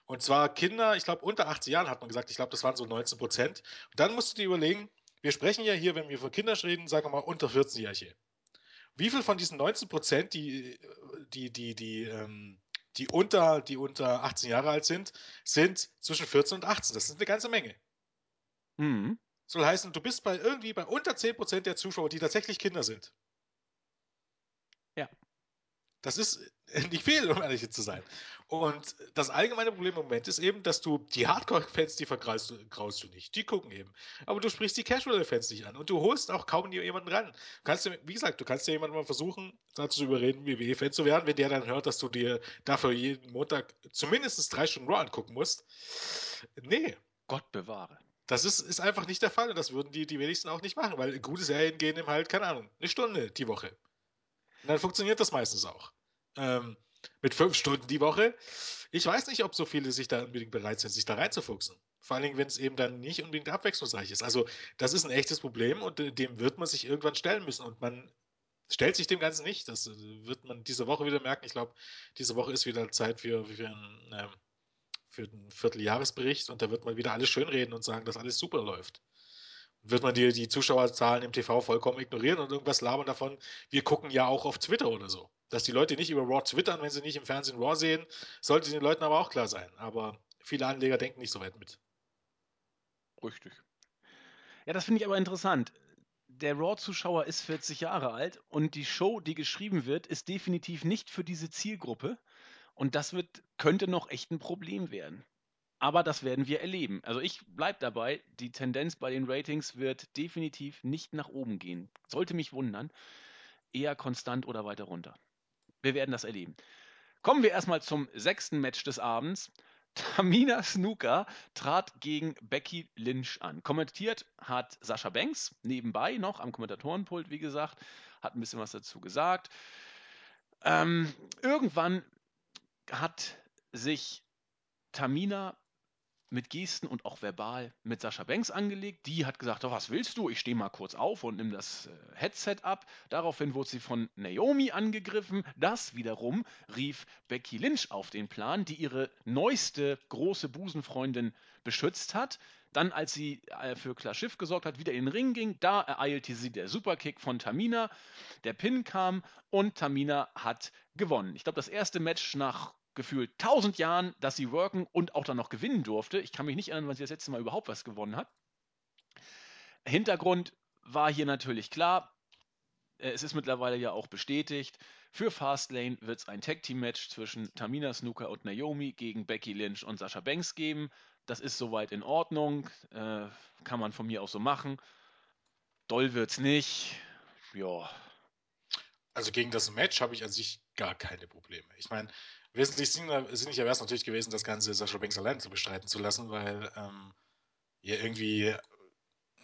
Und zwar Kinder, ich glaube unter 18 Jahren hat man gesagt, ich glaube, das waren so 19 Prozent. Und dann musst du dir überlegen, wir sprechen ja hier, wenn wir von Kindern reden, sagen wir mal unter 14-Jährige. Wie viel von diesen 19 Prozent, die, die, die, die, ähm, die, unter, die unter 18 Jahre alt sind, sind zwischen 14 und 18? Das ist eine ganze Menge. Mhm. Soll heißen, du bist bei irgendwie bei unter 10 Prozent der Zuschauer, die tatsächlich Kinder sind. Ja. Das ist nicht viel, um ehrlich zu sein. Und das allgemeine Problem im Moment ist eben, dass du die Hardcore-Fans, die vergraust du, graust du nicht. Die gucken eben. Aber du sprichst die Casual-Fans nicht an. Und du holst auch kaum jemanden ran. Du kannst, wie gesagt, du kannst dir jemanden mal versuchen, dazu zu überreden, WWE-Fan zu werden, wenn der dann hört, dass du dir dafür jeden Montag zumindest drei Stunden Raw angucken musst. Nee, Gott bewahre. Das ist, ist einfach nicht der Fall und das würden die, die wenigsten auch nicht machen, weil gute Serien gehen eben halt, keine Ahnung, eine Stunde die Woche. Und dann funktioniert das meistens auch. Ähm, mit fünf Stunden die Woche. Ich weiß nicht, ob so viele sich da unbedingt bereit sind, sich da reinzufuchsen. Vor allen Dingen, wenn es eben dann nicht unbedingt abwechslungsreich ist. Also, das ist ein echtes Problem und äh, dem wird man sich irgendwann stellen müssen. Und man stellt sich dem Ganzen nicht. Das äh, wird man diese Woche wieder merken. Ich glaube, diese Woche ist wieder Zeit für, für, einen, ähm, für einen Vierteljahresbericht und da wird man wieder alles schönreden und sagen, dass alles super läuft. Wird man die, die Zuschauerzahlen im TV vollkommen ignorieren und irgendwas labern davon, wir gucken ja auch auf Twitter oder so. Dass die Leute nicht über Raw twittern, wenn sie nicht im Fernsehen Raw sehen, sollte den Leuten aber auch klar sein. Aber viele Anleger denken nicht so weit mit. Richtig. Ja, das finde ich aber interessant. Der Raw-Zuschauer ist 40 Jahre alt und die Show, die geschrieben wird, ist definitiv nicht für diese Zielgruppe. Und das wird, könnte noch echt ein Problem werden. Aber das werden wir erleben. Also ich bleibe dabei, die Tendenz bei den Ratings wird definitiv nicht nach oben gehen. Sollte mich wundern. Eher konstant oder weiter runter. Wir werden das erleben. Kommen wir erstmal zum sechsten Match des Abends. Tamina Snooker trat gegen Becky Lynch an. Kommentiert hat Sascha Banks, nebenbei noch am Kommentatorenpult, wie gesagt, hat ein bisschen was dazu gesagt. Ähm, irgendwann hat sich Tamina mit Gesten und auch verbal mit Sascha Banks angelegt. Die hat gesagt, oh, was willst du? Ich stehe mal kurz auf und nimm das äh, Headset ab. Daraufhin wurde sie von Naomi angegriffen. Das wiederum rief Becky Lynch auf den Plan, die ihre neueste große Busenfreundin beschützt hat. Dann, als sie äh, für klar Schiff gesorgt hat, wieder in den Ring ging, da ereilte sie der Superkick von Tamina. Der Pin kam und Tamina hat gewonnen. Ich glaube, das erste Match nach gefühlt 1000 Jahren, dass sie worken und auch dann noch gewinnen durfte. Ich kann mich nicht erinnern, wann sie das letzte Mal überhaupt was gewonnen hat. Hintergrund war hier natürlich klar. äh, Es ist mittlerweile ja auch bestätigt. Für Fastlane wird es ein Tag-Team-Match zwischen Tamina Snooker und Naomi gegen Becky Lynch und Sascha Banks geben. Das ist soweit in Ordnung. Äh, kann man von mir auch so machen. Doll wird's nicht. Ja, Also gegen das Match habe ich an sich gar keine Probleme. Ich meine, wesentlich sinniger wäre es natürlich gewesen, das Ganze Sascha Banks allein zu bestreiten zu lassen, weil ähm, ja irgendwie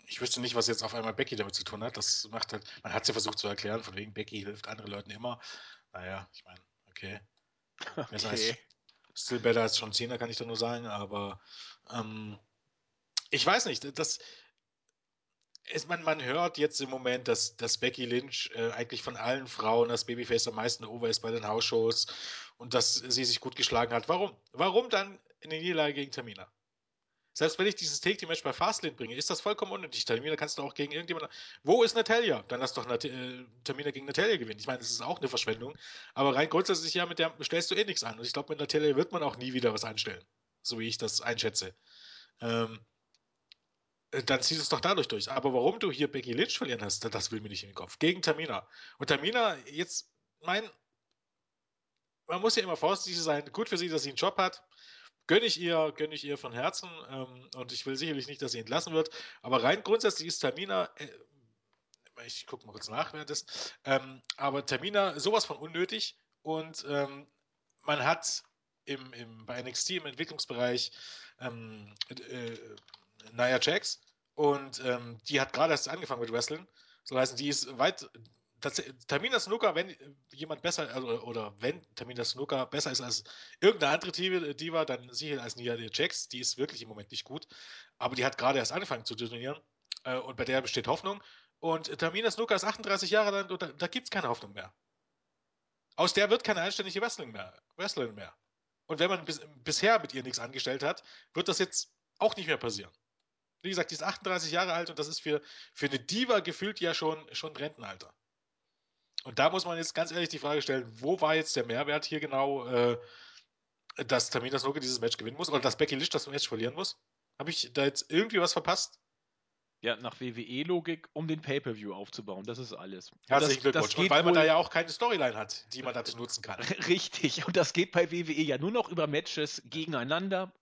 ich wüsste nicht, was jetzt auf einmal Becky damit zu tun hat. Das macht halt, man hat es ja versucht zu erklären, von wegen Becky hilft anderen Leuten immer. Naja, ich meine, okay. Okay. Still better als John Cena, kann ich da nur sagen, aber ähm, ich weiß nicht, das ist, man, man hört jetzt im Moment, dass, dass Becky Lynch äh, eigentlich von allen Frauen das Babyface am meisten over ist bei den Hausshows und dass sie sich gut geschlagen hat. Warum? Warum dann in der Niederlage gegen Tamina? Selbst wenn ich dieses Take Team Match bei Fastlane bringe, ist das vollkommen unnötig. Tamina kannst du auch gegen irgendjemanden. Wo ist Natalia? Dann lass doch Nat äh, Tamina gegen Natalia gewinnen. Ich meine, das ist auch eine Verschwendung. Aber rein grundsätzlich ja, mit der stellst du eh nichts an. Und ich glaube, mit Natalia wird man auch nie wieder was anstellen. So wie ich das einschätze. Ähm, äh, dann ziehst du es doch dadurch durch. Aber warum du hier Becky Lynch verlieren hast, das will mir nicht in den Kopf. Gegen Tamina. Und Tamina, jetzt, mein, man muss ja immer vorsichtig sein. Gut für sie, dass sie einen Job hat. Gönne ich ihr, gönne ich ihr von Herzen. Ähm, und ich will sicherlich nicht, dass sie entlassen wird. Aber rein grundsätzlich ist Tamina, äh, ich gucke mal kurz nach währenddessen, ähm, aber Tamina sowas von unnötig. Und ähm, man hat im, im, bei NXT im Entwicklungsbereich ähm, äh, Nia Jax und ähm, die hat gerade erst angefangen mit Wrestling. So heißt, die ist weit. Das, Tamina Snooker, wenn jemand besser, also, oder wenn Tamina Snooker besser ist als irgendeine andere Diva, dann sicher als Nia Jax. Die ist wirklich im Moment nicht gut. Aber die hat gerade erst angefangen zu trainieren. Äh, und bei der besteht Hoffnung. Und Tamina Snooker ist 38 Jahre alt und da, da gibt es keine Hoffnung mehr. Aus der wird keine anständige Wrestling mehr. Wrestling mehr. Und wenn man bis, bisher mit ihr nichts angestellt hat, wird das jetzt auch nicht mehr passieren. Wie gesagt, die ist 38 Jahre alt und das ist für, für eine Diva gefühlt ja schon, schon Rentenalter. Und da muss man jetzt ganz ehrlich die Frage stellen, wo war jetzt der Mehrwert hier genau, äh, dass Tamina Snuka dieses Match gewinnen muss oder dass Becky Lynch das Match verlieren muss? Habe ich da jetzt irgendwie was verpasst? Ja, nach WWE-Logik, um den Pay-Per-View aufzubauen. Das ist alles. Herzlichen das, Glückwunsch. Das und weil man da ja auch keine Storyline hat, die man dazu nutzen kann. Richtig. Und das geht bei WWE ja nur noch über Matches gegeneinander.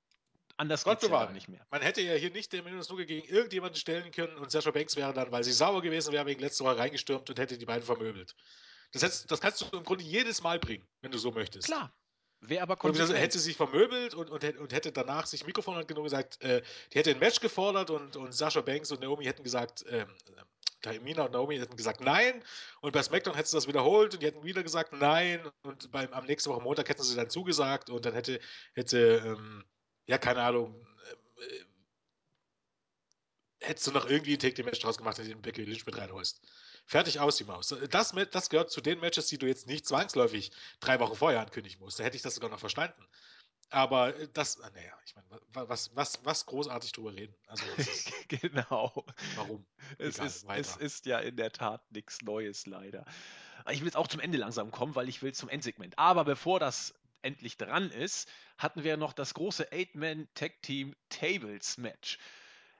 Anders Gott geht's ja bewahre. gar nicht mehr. Man hätte ja hier nicht den Minus Nuke gegen irgendjemanden stellen können und Sasha Banks wäre dann, weil sie sauer gewesen wäre, wegen letzter Woche reingestürmt und hätte die beiden vermöbelt. Das, hättest, das kannst du im Grunde jedes Mal bringen, wenn du so möchtest. Klar. Wäre aber Und das konsequent. hätte sie sich vermöbelt und, und, hätte- und hätte danach sich Mikrofon hat genug gesagt, äh, die hätte ein Match gefordert und, und Sascha Banks und Naomi hätten gesagt, ähm, Tamina und Naomi hätten gesagt nein und bei SmackDown hätten sie das wiederholt und die hätten wieder gesagt nein und beim, am nächsten Woche Montag hätten sie dann zugesagt und dann hätte, hätte ähm, ja, keine Ahnung, äh, hättest du noch irgendwie ein Take-Match draus gemacht, dass du den Becky Lynch mit reinholst. Fertig aus, die Maus. Das, das gehört zu den Matches, die du jetzt nicht zwangsläufig drei Wochen vorher ankündigen musst. Da hätte ich das sogar noch verstanden. Aber das, ah, naja, ich meine, was, was, was großartig drüber reden. Also, ist, genau. warum? Es Egal, ist, weiter. es ist ja in der Tat nichts Neues, leider. Ich will jetzt auch zum Ende langsam kommen, weil ich will zum Endsegment. Aber bevor das endlich dran ist, hatten wir noch das große Eight-Man-Tag-Team Tables Match.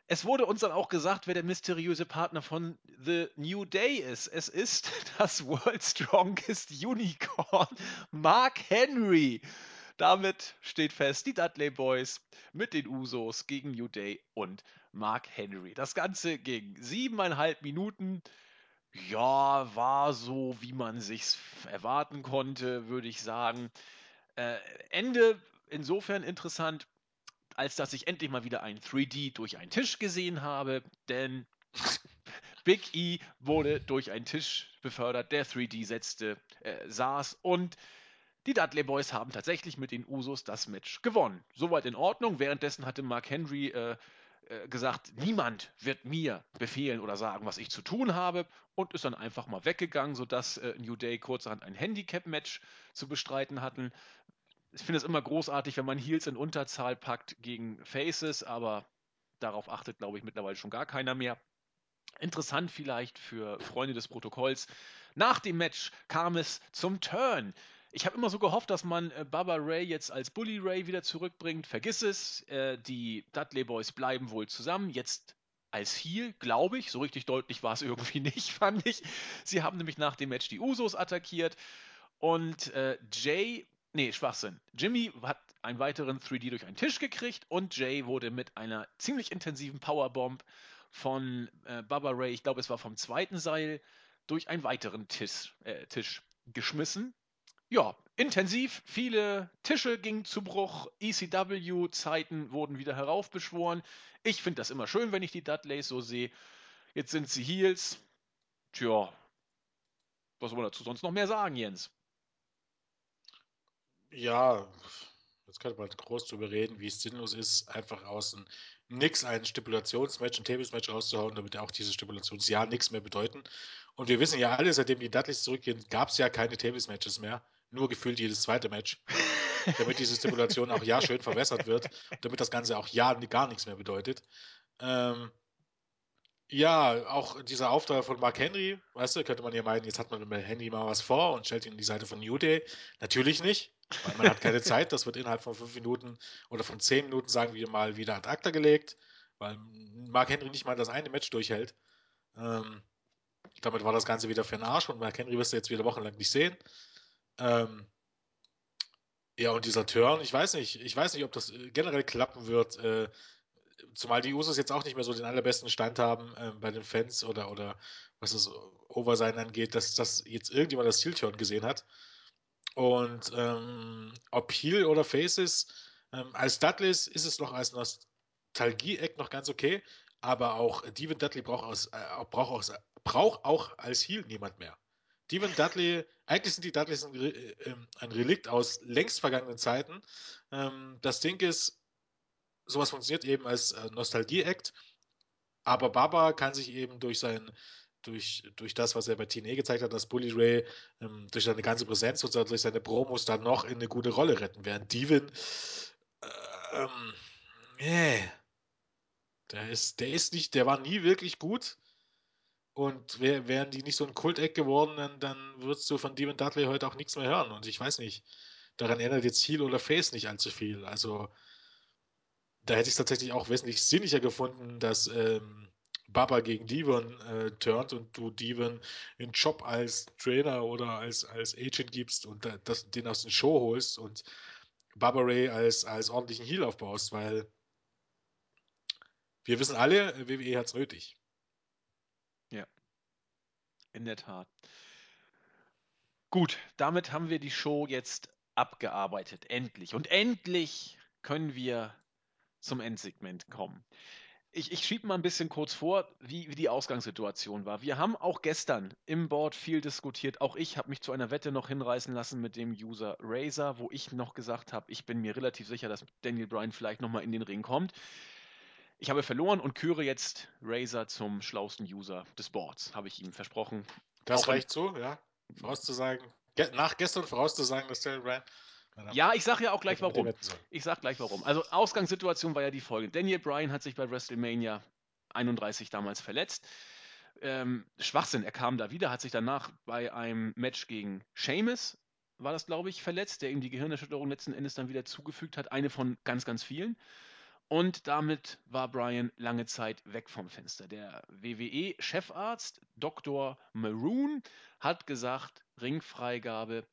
Es wurde uns dann auch gesagt, wer der mysteriöse Partner von The New Day ist. Es ist das World Strongest Unicorn, Mark Henry. Damit steht fest, die Dudley Boys mit den Usos gegen New Day und Mark Henry. Das Ganze ging siebeneinhalb Minuten. Ja, war so, wie man sich's erwarten konnte, würde ich sagen. Äh, Ende insofern interessant, als dass ich endlich mal wieder ein 3D durch einen Tisch gesehen habe, denn Big E wurde durch einen Tisch befördert, der 3D setzte, äh, saß und die Dudley Boys haben tatsächlich mit den Usos das Match gewonnen. Soweit in Ordnung. Währenddessen hatte Mark Henry äh, äh, gesagt, niemand wird mir befehlen oder sagen, was ich zu tun habe und ist dann einfach mal weggegangen, sodass äh, New Day kurzerhand ein Handicap-Match zu bestreiten hatten. Ich finde es immer großartig, wenn man Heels in Unterzahl packt gegen Faces, aber darauf achtet, glaube ich, mittlerweile schon gar keiner mehr. Interessant vielleicht für Freunde des Protokolls. Nach dem Match kam es zum Turn. Ich habe immer so gehofft, dass man äh, Baba Ray jetzt als Bully Ray wieder zurückbringt. Vergiss es. Äh, die Dudley Boys bleiben wohl zusammen. Jetzt als Heel, glaube ich. So richtig deutlich war es irgendwie nicht, fand ich. Sie haben nämlich nach dem Match die Usos attackiert. Und äh, Jay, nee, Schwachsinn. Jimmy hat einen weiteren 3D durch einen Tisch gekriegt und Jay wurde mit einer ziemlich intensiven Powerbomb von äh, Baba Ray, ich glaube, es war vom zweiten Seil, durch einen weiteren Tisch, äh, Tisch geschmissen. Ja, intensiv. Viele Tische gingen zu Bruch. ECW-Zeiten wurden wieder heraufbeschworen. Ich finde das immer schön, wenn ich die Dudleys so sehe. Jetzt sind sie Heels. Tja, was soll man dazu sonst noch mehr sagen, Jens? Ja, jetzt könnte man groß drüber reden, wie es sinnlos ist, einfach aus nix ein Stipulationsmatch, ein Tables-Match rauszuhauen, damit auch diese Stipulationsjahr nichts mehr bedeuten. Und wir wissen ja alle, seitdem die Dudleys zurückgehen, gab es ja keine Tables-Matches mehr. Nur gefühlt jedes zweite Match. damit diese Stipulation auch ja schön verwässert wird, damit das Ganze auch ja gar nichts mehr bedeutet. Ähm, ja, auch dieser Auftrag von Mark Henry, weißt du, könnte man ja meinen, jetzt hat man mit Henry mal was vor und stellt ihn in die Seite von New Day. Natürlich nicht, weil man hat keine Zeit. Das wird innerhalb von fünf Minuten oder von zehn Minuten, sagen wir mal, wieder ad acta gelegt, weil Mark Henry nicht mal das eine Match durchhält. Ähm, damit war das Ganze wieder für den Arsch und Mark Henry wirst du jetzt wieder wochenlang nicht sehen. Ähm, ja, und dieser Turn, ich weiß nicht, ich weiß nicht, ob das äh, generell klappen wird. Äh, zumal die Usos jetzt auch nicht mehr so den allerbesten Stand haben äh, bei den Fans oder, oder was das Oversein angeht, dass, dass jetzt irgendjemand das Heel-Turn gesehen hat. Und ähm, ob Heel oder Face ist, ähm, als Dudleys ist es noch als Nostalgie-Eck noch ganz okay, aber auch Devin Dudley braucht, aus, äh, braucht, aus, braucht auch als Heel niemand mehr. Devin Dudley, eigentlich sind die Dudleys ein, äh, ähm, ein Relikt aus längst vergangenen Zeiten. Ähm, das Ding ist, sowas funktioniert eben als äh, Nostalgie-Act, aber Baba kann sich eben durch sein durch, durch das, was er bei TNA gezeigt hat, dass Bully Ray ähm, durch seine ganze Präsenz und durch seine Promos dann noch in eine gute Rolle retten, während Devin äh, ähm, nee, der ist, der ist nicht, der war nie wirklich gut. Und wär, wären die nicht so ein Kulteck geworden, dann, dann würdest du von Demon Dudley heute auch nichts mehr hören. Und ich weiß nicht, daran ändert jetzt Heel oder Face nicht allzu viel. Also da hätte ich es tatsächlich auch wesentlich sinniger gefunden, dass ähm, Baba gegen Devon äh, turnt und du Devon einen Job als Trainer oder als, als Agent gibst und da, das, den aus den Show holst und Baba Ray als, als ordentlichen Heel aufbaust, weil wir wissen alle, WWE hat es nötig. In der Tat. Gut, damit haben wir die Show jetzt abgearbeitet. Endlich. Und endlich können wir zum Endsegment kommen. Ich, ich schiebe mal ein bisschen kurz vor, wie, wie die Ausgangssituation war. Wir haben auch gestern im Board viel diskutiert. Auch ich habe mich zu einer Wette noch hinreißen lassen mit dem User Razer, wo ich noch gesagt habe, ich bin mir relativ sicher, dass Daniel Bryan vielleicht nochmal in den Ring kommt. Ich habe verloren und küre jetzt Razer zum schlausten User des Boards, habe ich ihm versprochen. Das auch reicht so, ja. Vorauszusagen, ge nach gestern vorauszusagen, dass Daniel Bryan ja, ich sage ja auch gleich warum. Ich sag gleich warum. Also Ausgangssituation war ja die folgende. Daniel Bryan hat sich bei WrestleMania 31 damals verletzt. Ähm, Schwachsinn, er kam da wieder, hat sich danach bei einem Match gegen Sheamus, war das glaube ich, verletzt, der ihm die Gehirnerschütterung letzten Endes dann wieder zugefügt hat. Eine von ganz, ganz vielen. Und damit war Brian lange Zeit weg vom Fenster. Der WWE-Chefarzt Dr. Maroon hat gesagt, Ringfreigabe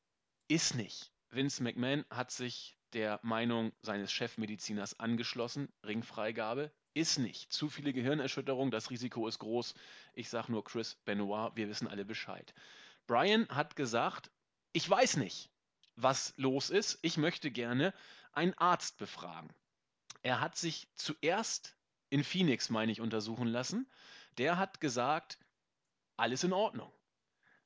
ist nicht. Vince McMahon hat sich der Meinung seines Chefmediziners angeschlossen. Ringfreigabe ist nicht. Zu viele Gehirnerschütterungen, das Risiko ist groß. Ich sage nur Chris Benoit, wir wissen alle Bescheid. Brian hat gesagt, ich weiß nicht, was los ist. Ich möchte gerne einen Arzt befragen. Er hat sich zuerst in Phoenix, meine ich, untersuchen lassen. Der hat gesagt, alles in Ordnung.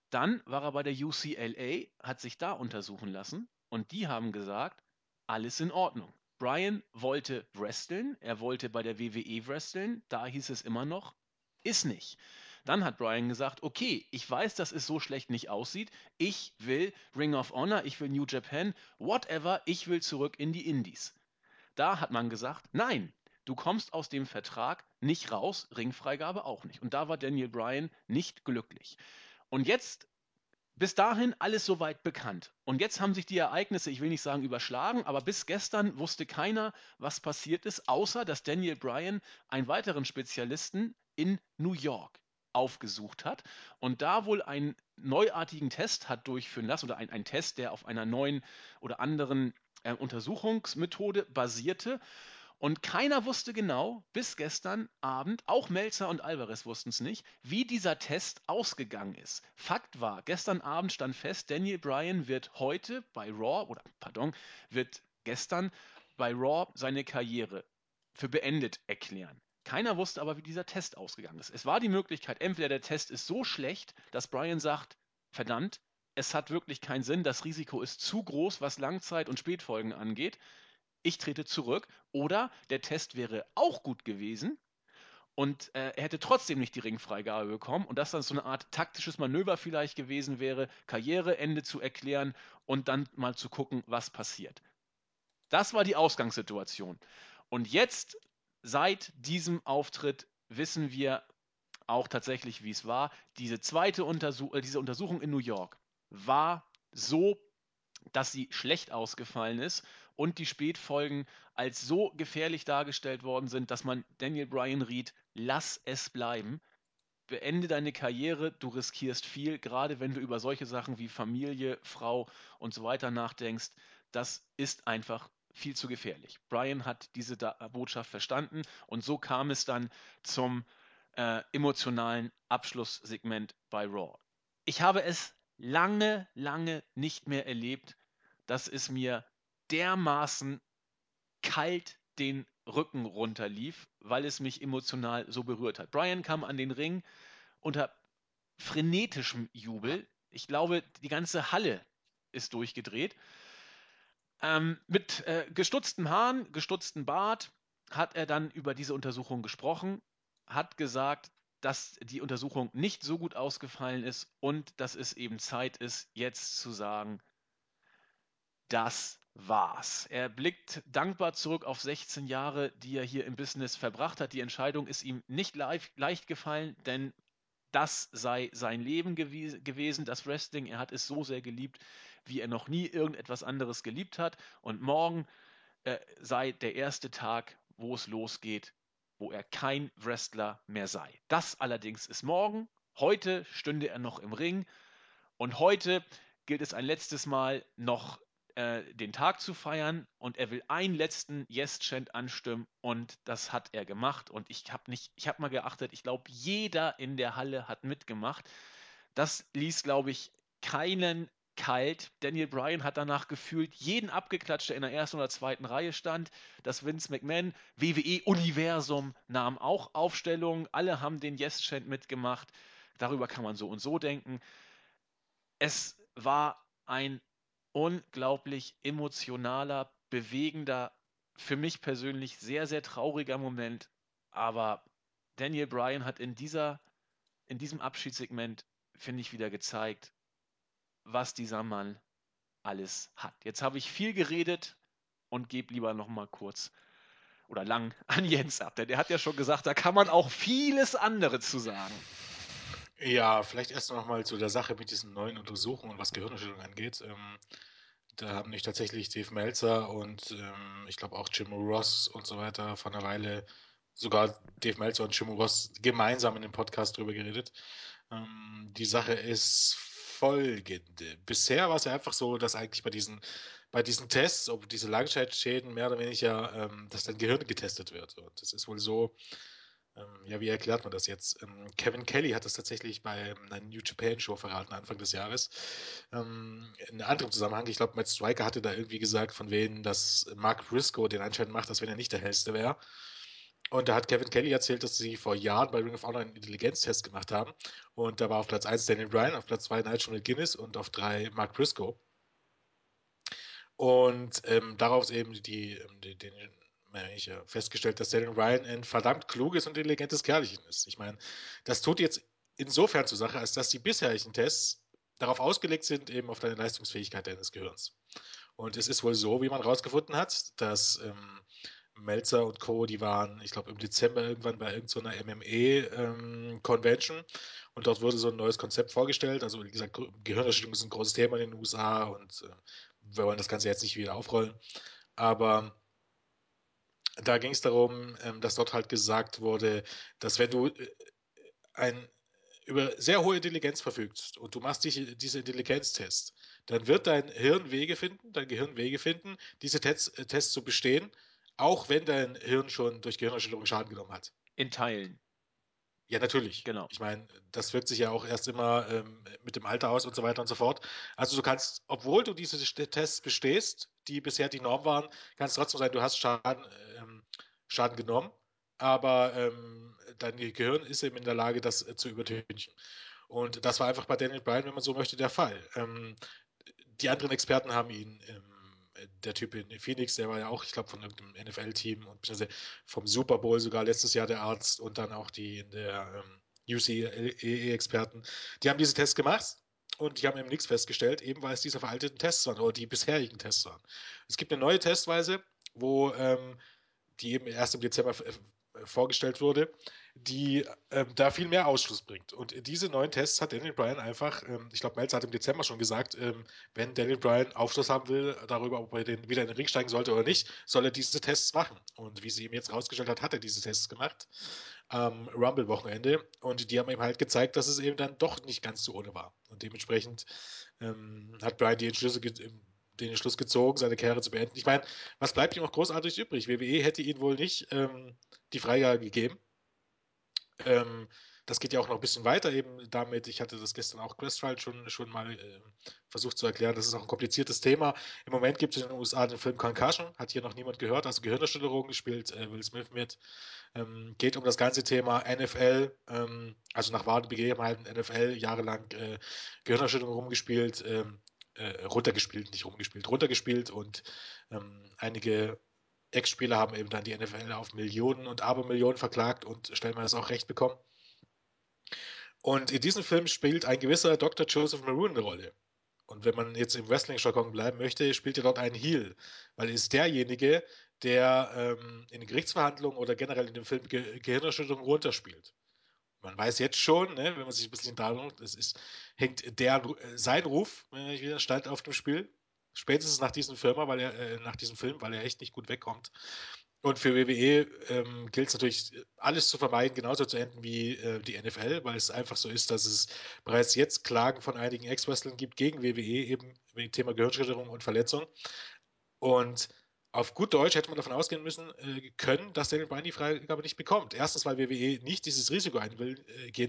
Dann war er bei der UCLA, hat sich da untersuchen lassen und die haben gesagt, alles in Ordnung. Brian wollte wresteln, er wollte bei der WWE wresteln, da hieß es immer noch, ist nicht. Dann hat Brian gesagt, okay, ich weiß, dass es so schlecht nicht aussieht, ich will Ring of Honor, ich will New Japan, whatever, ich will zurück in die Indies. Da hat man gesagt, nein, du kommst aus dem Vertrag nicht raus, Ringfreigabe auch nicht. Und da war Daniel Bryan nicht glücklich. Und jetzt, bis dahin alles soweit bekannt. Und jetzt haben sich die Ereignisse, ich will nicht sagen überschlagen, aber bis gestern wusste keiner, was passiert ist, außer dass Daniel Bryan einen weiteren Spezialisten in New York aufgesucht hat und da wohl einen neuartigen Test hat durchführen lassen oder einen Test, der auf einer neuen oder anderen äh, Untersuchungsmethode basierte. Und keiner wusste genau, bis gestern Abend, auch Melzer und Alvarez wussten es nicht, wie dieser Test ausgegangen ist. Fakt war, gestern Abend stand fest, Daniel Bryan wird heute bei Raw, oder pardon, wird gestern bei Raw seine Karriere für beendet erklären. Keiner wusste aber, wie dieser Test ausgegangen ist. Es war die Möglichkeit, entweder der Test ist so schlecht, dass Bryan sagt, verdammt, es hat wirklich keinen Sinn, das Risiko ist zu groß, was Langzeit- und Spätfolgen angeht ich trete zurück. Oder der Test wäre auch gut gewesen und äh, er hätte trotzdem nicht die Ringfreigabe bekommen und das dann so eine Art taktisches Manöver vielleicht gewesen wäre, Karriereende zu erklären und dann mal zu gucken, was passiert. Das war die Ausgangssituation. Und jetzt, seit diesem Auftritt, wissen wir auch tatsächlich, wie es war. Diese zweite Untersuch äh, diese Untersuchung in New York war so, dass sie schlecht ausgefallen ist und die Spätfolgen als so gefährlich dargestellt worden sind, dass man Daniel Bryan riet, lass es bleiben. Beende deine Karriere, du riskierst viel, gerade wenn du über solche Sachen wie Familie, Frau und so weiter nachdenkst. Das ist einfach viel zu gefährlich. Bryan hat diese da Botschaft verstanden und so kam es dann zum äh, emotionalen Abschlusssegment bei Raw. Ich habe es lange, lange nicht mehr erlebt, dass es mir dermaßen kalt den Rücken runterlief, weil es mich emotional so berührt hat. Brian kam an den Ring unter frenetischem Jubel. Ich glaube, die ganze Halle ist durchgedreht. Ähm, mit äh, gestutzten Haaren, gestutzten Bart hat er dann über diese Untersuchung gesprochen, hat gesagt, dass die Untersuchung nicht so gut ausgefallen ist und dass es eben Zeit ist, jetzt zu sagen, das war's. Er blickt dankbar zurück auf 16 Jahre, die er hier im Business verbracht hat. Die Entscheidung ist ihm nicht leicht gefallen, denn das sei sein Leben gew gewesen, das Wrestling. Er hat es so sehr geliebt, wie er noch nie irgendetwas anderes geliebt hat. Und morgen äh, sei der erste Tag, wo es losgeht, wo er kein Wrestler mehr sei. Das allerdings ist morgen. Heute stünde er noch im Ring. Und heute gilt es ein letztes Mal noch äh, den Tag zu feiern und er will einen letzten Yes-Chant anstimmen und das hat er gemacht und ich habe nicht, ich habe mal geachtet, ich glaube, jeder in der Halle hat mitgemacht. Das ließ, glaube ich, keinen kalt. Daniel Bryan hat danach gefühlt jeden abgeklatscht, der in der ersten oder zweiten Reihe stand. Das Vince McMahon WWE-Universum nahm auch Aufstellung. Alle haben den Yes-Chant mitgemacht. Darüber kann man so und so denken. Es war ein unglaublich emotionaler, bewegender, für mich persönlich sehr, sehr trauriger Moment. Aber Daniel Bryan hat in, dieser, in diesem Abschiedssegment, finde ich, wieder gezeigt, was dieser Mann alles hat. Jetzt habe ich viel geredet und gebe lieber noch mal kurz oder lang an Jens ab, denn der hat ja schon gesagt, da kann man auch vieles andere zu sagen. Ja, vielleicht erst noch mal zu der Sache mit diesen neuen Untersuchungen, was Gehirnerschütterung angeht. Ähm, da haben nicht tatsächlich Dave Meltzer und ähm, ich glaube auch Jim Ross und so weiter vor einer Weile, sogar Dave Meltzer und Jim Ross gemeinsam in dem Podcast drüber geredet. Ähm, die Sache ist folgende. Bisher war es ja einfach so, dass eigentlich bei diesen, bei diesen Tests, ob diese Langzeitschäden mehr oder weniger, ähm, dass dein Gehirn getestet wird. Und es ist wohl so, ähm, ja, wie erklärt man das jetzt? Ähm, Kevin Kelly hat das tatsächlich bei einer New Japan Show verraten, Anfang des Jahres. Ähm, in einem anderen Zusammenhang, ich glaube, Matt Striker hatte da irgendwie gesagt, von wem, dass Mark Briscoe den Anschein macht, als wenn er nicht der Hellste wäre. Und da hat Kevin Kelly erzählt, dass sie vor Jahren bei Ring of Honor einen Intelligenztest gemacht haben. Und da war auf Platz 1 Daniel Bryan, auf Platz 2 Nigel McGuinness und auf 3 Mark Briscoe. Und ähm, daraus eben die, die, den ich ja festgestellt, dass Daniel Ryan ein verdammt kluges und intelligentes Kerlchen ist. Ich meine, das tut jetzt insofern zur Sache, als dass die bisherigen Tests darauf ausgelegt sind, eben auf deine Leistungsfähigkeit deines Gehirns. Und es ist wohl so, wie man herausgefunden hat, dass ähm, Melzer und Co., die waren, ich glaube, im Dezember irgendwann bei irgendeiner so MMA-Convention ähm, und dort wurde so ein neues Konzept vorgestellt. Also, wie gesagt, Gehirnerschütterung ist ein großes Thema in den USA und äh, wir wollen das Ganze jetzt nicht wieder aufrollen. Aber da ging es darum, ähm, dass dort halt gesagt wurde, dass wenn du äh, ein, über sehr hohe Intelligenz verfügst und du machst dich, diese Intelligenztests, dann wird dein Hirn Wege finden, dein Gehirn Wege finden, diese Tests, äh, Tests zu bestehen, Auch wenn dein Hirn schon durch Gehirnerschütterung Schaden genommen hat. In Teilen. Ja, natürlich. Genau. Ich meine, das wirkt sich ja auch erst immer ähm, mit dem Alter aus und so weiter und so fort. Also du kannst, obwohl du diese Tests bestehst, die bisher die Norm waren, kann es trotzdem sein, du hast Schaden, ähm, Schaden genommen, aber ähm, dein Gehirn ist eben in der Lage, das äh, zu übertünchen. Und das war einfach bei Daniel Bryan, wenn man so möchte, der Fall. Ähm, die anderen Experten haben ihn ähm, der Typ in Phoenix, der war ja auch, ich glaube, von irgendeinem NFL-Team und vom Super Bowl sogar letztes Jahr der Arzt und dann auch die in der ähm, UCE-Experten. Die haben diese Tests gemacht und die haben eben nichts festgestellt, eben weil es diese veralteten Tests waren oder die bisherigen Tests waren. Es gibt eine neue Testweise, wo ähm, die eben erst im Dezember vorgestellt wurde, die ähm, da viel mehr Ausschluss bringt. Und diese neuen Tests hat Daniel Bryan einfach, ähm, ich glaube, Melzer hat im Dezember schon gesagt, ähm, wenn Daniel Bryan Aufschluss haben will darüber, ob er den, wieder in den Ring steigen sollte oder nicht, soll er diese Tests machen. Und wie sie ihm jetzt rausgestellt hat, hat er diese Tests gemacht am Rumble-Wochenende. Und die haben ihm halt gezeigt, dass es eben dann doch nicht ganz so ohne war. Und dementsprechend ähm, hat Bryan die Entschlüsse den Entschluss gezogen, seine Karriere zu beenden. Ich meine, was bleibt ihm auch großartig übrig? WWE hätte ihn wohl nicht ähm, die Freigabe gegeben. Ähm, das geht ja auch noch ein bisschen weiter eben damit. Ich hatte das gestern auch Questfile schon, schon mal äh, versucht zu erklären. Das ist auch ein kompliziertes Thema. Im Moment gibt es in den USA den Film Concussion, hat hier noch niemand gehört, also Gehirnerschütterung gespielt, äh, Will Smith mit. Ähm, geht um das ganze Thema NFL, ähm, also nach wahren Begebenheiten NFL, jahrelang äh, Gehirnerschütterung rumgespielt, ähm, äh, runtergespielt, nicht rumgespielt, runtergespielt und ähm, einige Ex-Spieler haben eben dann die NFL auf Millionen und Abermillionen verklagt und stellenweise auch Recht bekommen. Und in diesem Film spielt ein gewisser Dr. Joseph Maroon eine Rolle. Und wenn man jetzt im Wrestling-Jargon bleiben möchte, spielt er dort einen Heel, weil er ist derjenige, der ähm, in den Gerichtsverhandlungen oder generell in dem Film Ge Gehirnerschütterung runterspielt. Man weiß jetzt schon, ne, wenn man sich ein bisschen darum, es ist, hängt der, sein Ruf äh, wieder stand auf dem Spiel. Spätestens nach diesem Firma, weil er, äh, nach diesem Film, weil er echt nicht gut wegkommt. Und für WWE ähm, gilt es natürlich, alles zu vermeiden, genauso zu enden wie äh, die NFL, weil es einfach so ist, dass es bereits jetzt Klagen von einigen Ex-Wrestlern gibt gegen WWE, eben wegen Thema Gehirnschütterung und Verletzung. Und auf gut Deutsch hätte man davon ausgehen müssen äh, können, dass Daniel Bryan die Freigabe nicht bekommt. Erstens, weil WWE nicht dieses Risiko eingehen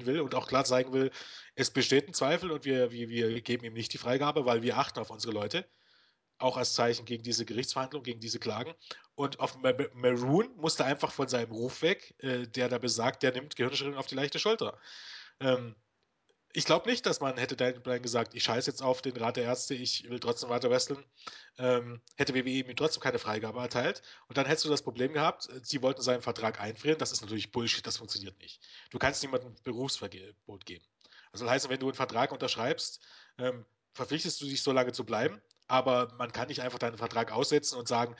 äh, will und auch klar zeigen will, es besteht ein Zweifel und wir, wir, wir geben ihm nicht die Freigabe, weil wir achten auf unsere Leute. Auch als Zeichen gegen diese Gerichtsverhandlung, gegen diese Klagen. Und auf Maroon musste einfach von seinem Ruf weg, äh, der da besagt, der nimmt Gehirnschütterung auf die leichte Schulter. Ähm, ich glaube nicht, dass man hätte Daniel Bryan gesagt, ich scheiße jetzt auf den Rat der Ärzte, ich will trotzdem weiter wresteln. Ähm, hätte WWE ihm trotzdem keine Freigabe erteilt. Und dann hättest du das Problem gehabt, äh, sie wollten seinen Vertrag einfrieren. Das ist natürlich Bullshit, das funktioniert nicht. Du kannst niemandem Berufsverbot geben. Also das heißt, wenn du einen Vertrag unterschreibst, ähm, verpflichtest du dich so lange zu bleiben, aber man kann nicht einfach deinen Vertrag aussetzen und sagen,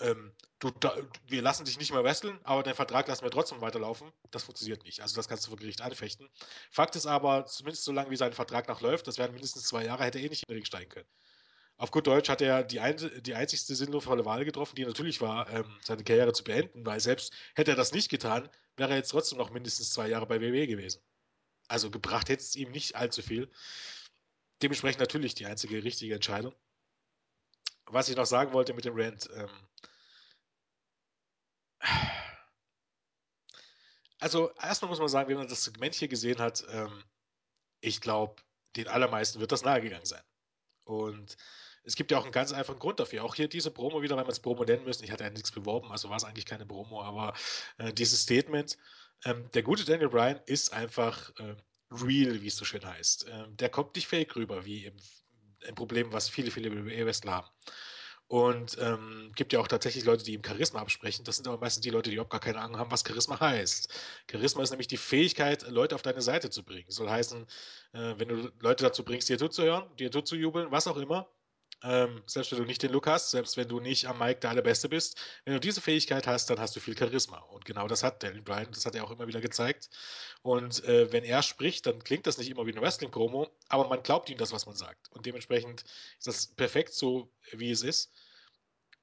ähm, du, da, wir lassen dich nicht mehr wresteln, aber deinen Vertrag lassen wir trotzdem weiterlaufen. Das funktioniert nicht. Also das kannst du vor Gericht anfechten. Fakt ist aber, zumindest so lange wie sein Vertrag noch läuft, das wären mindestens zwei Jahre, hätte er eh nicht in den Ring steigen können. Auf gut Deutsch hat er die, ein, die einzigste sinnvolle Wahl getroffen, die natürlich war, ähm, seine Karriere zu beenden, weil selbst hätte er das nicht getan, wäre er jetzt trotzdem noch mindestens zwei Jahre bei WWE gewesen. Also gebracht hätte es ihm nicht allzu viel. Dementsprechend natürlich die einzige richtige Entscheidung. Was ich noch sagen wollte mit dem Rant, ähm, also erstmal muss man sagen, wenn man das Segment hier gesehen hat, ähm, ich glaube, den allermeisten wird das nahegegangen sein. Und es gibt ja auch einen ganz einfachen Grund dafür. Auch hier diese Promo wieder, weil man es Promo nennen müssen. Ich hatte ja nichts beworben, also war es eigentlich keine Promo, aber äh, dieses Statement, ähm, der gute Daniel Bryan ist einfach äh, real, wie es so schön heißt. Ähm, der kommt nicht fake rüber, wie im, ein Problem, was viele, viele WWE-Wrestler haben. Und ähm, gibt ja auch tatsächlich Leute, die ihm Charisma absprechen. Das sind aber meistens die Leute, die überhaupt gar keine Ahnung haben, was Charisma heißt. Charisma ist nämlich die Fähigkeit, Leute auf deine Seite zu bringen. Soll heißen, äh, wenn du Leute dazu bringst, dir zuzuhören, dir zuzujubeln, was auch immer, ähm, selbst wenn du nicht den Look hast, selbst wenn du nicht am Mic der Allerbeste bist, wenn du diese Fähigkeit hast, dann hast du viel Charisma. Und genau das hat Daniel Bryan, das hat er auch immer wieder gezeigt. Und äh, wenn er spricht, dann klingt das nicht immer wie eine Wrestling-Promo, aber man glaubt ihm das, was man sagt. Und dementsprechend ist das perfekt so, wie es ist.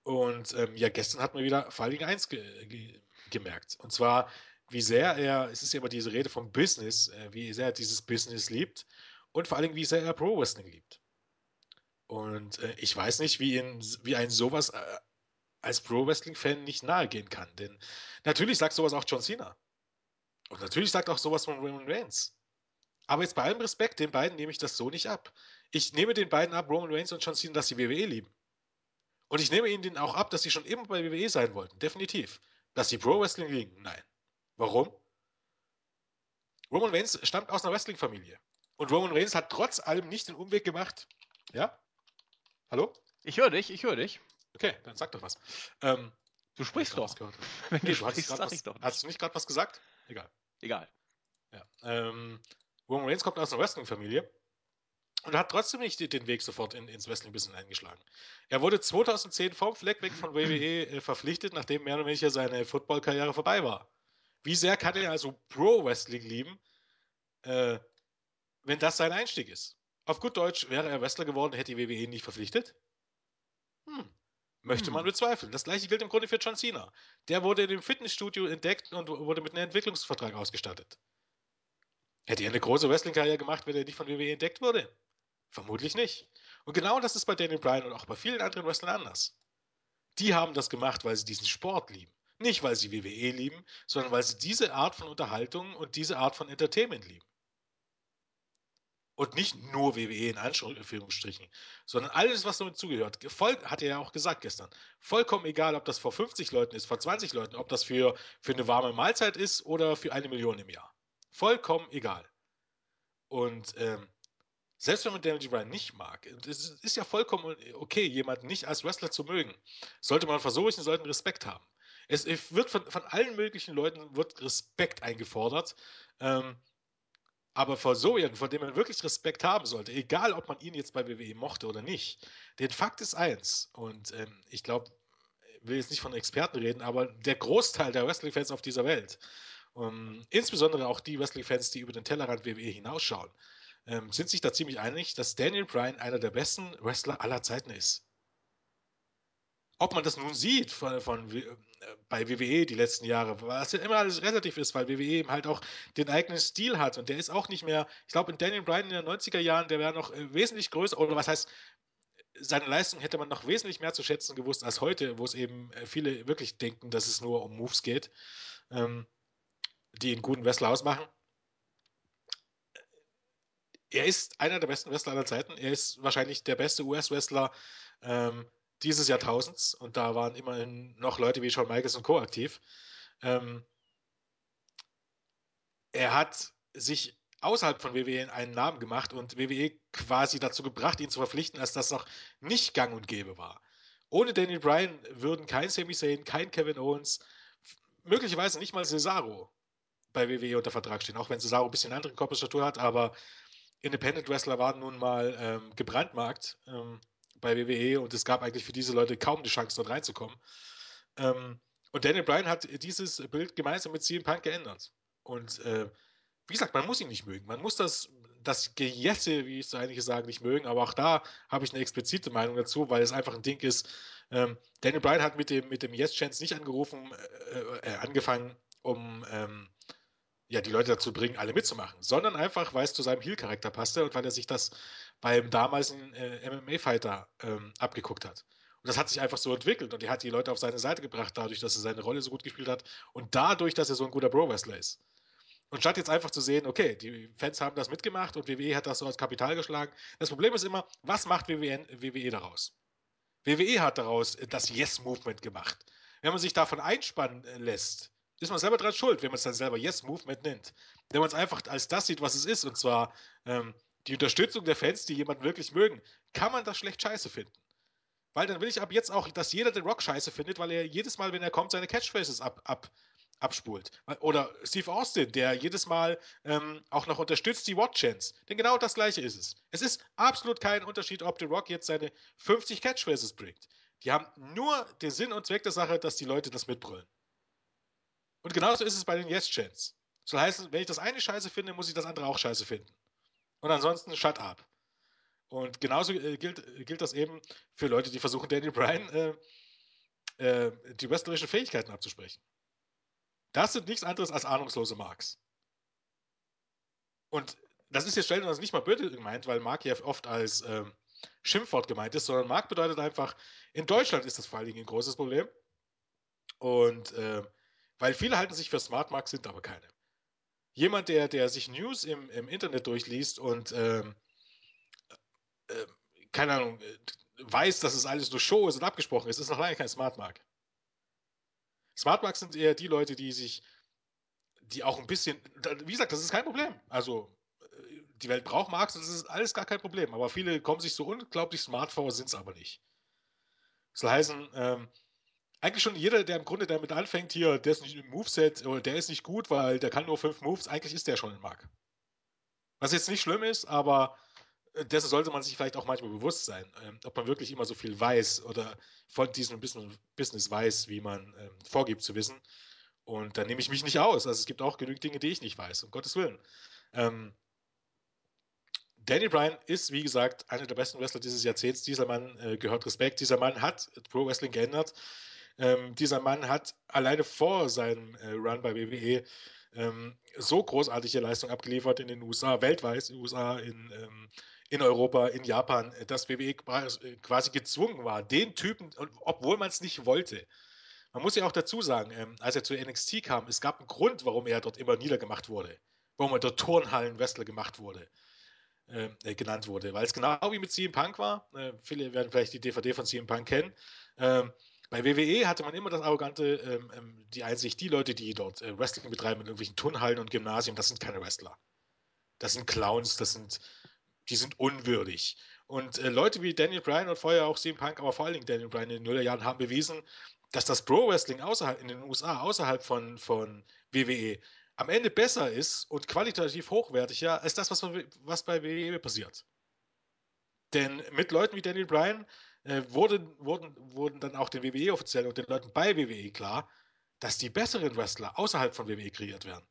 Und ähm, ja, gestern hat man wieder vor allen Dingen eins ge ge gemerkt. Und zwar, wie sehr er, es ist ja immer diese Rede vom Business, äh, wie sehr er dieses Business liebt und vor Dingen, wie sehr er Pro Wrestling liebt. Und äh, ich weiß nicht, wie, ihn, wie ein sowas äh, als Pro-Wrestling-Fan nicht nahegehen kann. Denn natürlich sagt sowas auch John Cena. Und natürlich sagt auch sowas von Roman Reigns. Aber jetzt bei allem Respekt, den beiden nehme ich das so nicht ab. Ich nehme den beiden ab, Roman Reigns und John Cena, dass sie WWE lieben. Und ich nehme ihnen auch ab, dass sie schon immer bei WWE sein wollten. Definitiv. Dass sie Pro Wrestling lieben? Nein. Warum? Roman Reigns stammt aus einer Wrestling-Familie. Und Roman Reigns hat trotz allem nicht den Umweg gemacht. Ja? Hallo? Ich höre dich, ich höre dich. Okay, dann sag doch was. Ähm, du sprichst doch. Wenn nee, du sprichst, sag was, ich doch. Nicht. Hast du nicht gerade was gesagt? Egal. Egal. Ja. Ähm, Roman Reigns kommt aus einer Wrestling-Familie und hat trotzdem nicht den Weg sofort in, ins Wrestling-Business eingeschlagen. Er wurde 2010 vom Fleck weg von WWE äh, verpflichtet, nachdem mehr oder weniger seine Football-Karriere vorbei war. Wie sehr kann er also Pro-Wrestling lieben, äh, wenn das sein Einstieg ist? Auf gut Deutsch, wäre er Wrestler geworden, hätte die WWE ihn nicht verpflichtet? Hm. Möchte hm. man bezweifeln. Das gleiche gilt im Grunde für John Cena. Der wurde in dem Fitnessstudio entdeckt und wurde mit einem Entwicklungsvertrag ausgestattet. Hätte er eine große Wrestling-Karriere gemacht, wenn er nicht von WWE entdeckt wurde? Vermutlich nicht. Und genau das ist bei Daniel Bryan und auch bei vielen anderen Wrestlern anders. Die haben das gemacht, weil sie diesen Sport lieben. Nicht, weil sie WWE lieben, sondern weil sie diese Art von Unterhaltung und diese Art von Entertainment lieben. Und nicht nur WWE in Anführungsstrichen, sondern alles, was damit zugehört. Voll, hat er ja auch gesagt gestern. Vollkommen egal, ob das vor 50 Leuten ist, vor 20 Leuten, ob das für, für eine warme Mahlzeit ist oder für eine Million im Jahr. Vollkommen egal. Und ähm, selbst wenn man Daniel Bryan nicht mag, es ist ja vollkommen okay, jemanden nicht als Wrestler zu mögen. Sollte man versuchen, sollten Respekt haben. Es wird von, von allen möglichen Leuten wird Respekt eingefordert. Ähm, aber vor so jemanden, vor dem man wirklich Respekt haben sollte, egal ob man ihn jetzt bei WWE mochte oder nicht, den Fakt ist eins, und ähm, ich glaube, ich will jetzt nicht von Experten reden, aber der Großteil der Wrestling-Fans auf dieser Welt ähm, insbesondere auch die Wrestling-Fans, die über den Tellerrand WWE hinausschauen, ähm, sind sich da ziemlich einig, dass Daniel Bryan einer der besten Wrestler aller Zeiten ist. Ob man das nun sieht von, von äh, bei WWE die letzten Jahre, was ja immer alles relativ ist, weil WWE eben halt auch den eigenen Stil hat und der ist auch nicht mehr, ich glaube, in Daniel Bryan in den 90er Jahren, der wäre noch äh, wesentlich größer, oder was heißt, seine Leistung hätte man noch wesentlich mehr zu schätzen gewusst als heute, wo es eben äh, viele wirklich denken, dass es nur um Moves geht. Ähm, die einen guten Wrestler ausmachen. Er ist einer der besten Wrestler aller Zeiten. Er ist wahrscheinlich der beste US-Wrestler ähm, dieses Jahrtausends. Und da waren immerhin noch Leute wie Shawn Michaels und Co. aktiv. Ähm, er hat sich außerhalb von WWE einen Namen gemacht und WWE quasi dazu gebracht, ihn zu verpflichten, als das noch nicht gang und gäbe war. Ohne Daniel Bryan würden kein Sami Zayn, kein Kevin Owens, möglicherweise nicht mal Cesaro bei WWE unter Vertrag stehen, auch wenn Cesaro ein bisschen andere Körperstatur hat, aber Independent Wrestler waren nun mal ähm, gebrandmarkt ähm, bei WWE und es gab eigentlich für diese Leute kaum die Chance, dort reinzukommen. Ähm, und Daniel Bryan hat dieses Bild gemeinsam mit CM Punk geändert. Und äh, wie gesagt, man muss ihn nicht mögen. Man muss das, das Gejesse, wie ich so einige sagen, nicht mögen, aber auch da habe ich eine explizite Meinung dazu, weil es einfach ein Ding ist. Ähm, Daniel Bryan hat mit dem, mit dem Yes-Chance nicht angerufen, äh, äh, angefangen, um ähm, ja, die Leute dazu bringen, alle mitzumachen, sondern einfach, weil es zu seinem Heel-Charakter passte und weil er sich das beim damaligen äh, MMA-Fighter ähm, abgeguckt hat. Und das hat sich einfach so entwickelt und er hat die Leute auf seine Seite gebracht, dadurch, dass er seine Rolle so gut gespielt hat und dadurch, dass er so ein guter Bro-Wrestler ist. Und statt jetzt einfach zu sehen, okay, die Fans haben das mitgemacht und WWE hat das so als Kapital geschlagen. Das Problem ist immer, was macht WWE, WWE daraus? WWE hat daraus das Yes-Movement gemacht. Wenn man sich davon einspannen äh, lässt, ist man selber dran schuld, wenn man es dann selber Yes Movement nennt. Wenn man es einfach als das sieht, was es ist, und zwar ähm, die Unterstützung der Fans, die jemanden wirklich mögen, kann man das schlecht scheiße finden. Weil dann will ich ab jetzt auch, dass jeder den Rock scheiße findet, weil er jedes Mal, wenn er kommt, seine Catchphrases ab, ab, abspult. Oder Steve Austin, der jedes Mal ähm, auch noch unterstützt die Watch-Chance. Denn genau das gleiche ist es. Es ist absolut kein Unterschied, ob The Rock jetzt seine 50 Catchphrases bringt. Die haben nur den Sinn und Zweck der Sache, dass die Leute das mitbrüllen. Und genauso ist es bei den Yes-Chants. Soll heißen, wenn ich das eine scheiße finde, muss ich das andere auch scheiße finden. Und ansonsten shut up. Und genauso äh, gilt, äh, gilt das eben für Leute, die versuchen, Daniel Bryan äh, äh, die wrestlerischen Fähigkeiten abzusprechen. Das sind nichts anderes als ahnungslose Marks. Und das ist jetzt stellenweise nicht mal böse gemeint, weil Mark ja oft als, ähm, Schimpfwort gemeint ist, sondern Markt bedeutet einfach, in Deutschland ist das vor allen Dingen ein großes Problem. Und äh, weil viele halten sich für Smart Marks, sind aber keine. Jemand, der, der sich News im, im Internet durchliest und ähm, äh, keine Ahnung, äh, weiß, dass es alles nur Show ist und abgesprochen ist, ist noch lange kein Smart Mark. Smart Marks sind eher die Leute, die sich, die auch ein bisschen, wie gesagt, das ist kein Problem. Also äh, die Welt braucht Marks und das ist alles gar kein Problem. Aber viele kommen sich so unglaublich smart vor, sind es aber nicht. Das soll heißen, ähm, eigentlich schon jeder, der im Grunde damit anfängt, hier, der ist nicht im Moveset oder der ist nicht gut, weil der kann nur fünf Moves, eigentlich ist der schon ein Mark. Was jetzt nicht schlimm ist, aber äh, dessen sollte man sich vielleicht auch manchmal bewusst sein, ähm, ob man wirklich immer so viel weiß oder von diesem Business weiß, wie man ähm, vorgibt zu wissen. Und da nehme ich mich nicht aus. Also es gibt auch genügend Dinge, die ich nicht weiß, um Gottes Willen. Ähm, Danny Bryan ist, wie gesagt, einer der besten Wrestler dieses Jahrzehnts. Dieser Mann äh, gehört Respekt. Dieser Mann hat Pro Wrestling geändert. Ähm, dieser Mann hat alleine vor seinem äh, Run bei WWE ähm, so großartige Leistung abgeliefert in den USA, weltweit, in den USA, in, ähm, in Europa, in Japan, dass WWE quasi gezwungen war, den Typen, obwohl man es nicht wollte. Man muss ja auch dazu sagen, ähm, als er zu NXT kam, es gab einen Grund, warum er dort immer niedergemacht wurde, warum er dort Turnhallen-Wrestler gemacht wurde. Ähm, äh, genannt wurde, weil es genau wie mit CM Punk war. Äh, viele werden vielleicht die DVD von CM Punk kennen. Ähm, bei WWE hatte man immer das arrogante, ähm, ähm, die Einsicht, die Leute, die dort äh, Wrestling betreiben in irgendwelchen Turnhallen und Gymnasien, das sind keine Wrestler. Das sind Clowns, das sind, die sind unwürdig. Und äh, Leute wie Daniel Bryan und vorher auch CM Punk, aber vor allen Dingen Daniel Bryan in den Nullerjahren haben bewiesen, dass das Pro-Wrestling außerhalb, in den USA, außerhalb von, von WWE, am Ende besser ist und qualitativ hochwertiger als das, was, was bei WWE passiert. Denn mit Leuten wie Daniel Bryan äh, wurde, wurden, wurden dann auch den WWE-Offiziellen und den Leuten bei WWE klar, dass die besseren Wrestler außerhalb von WWE kreiert werden.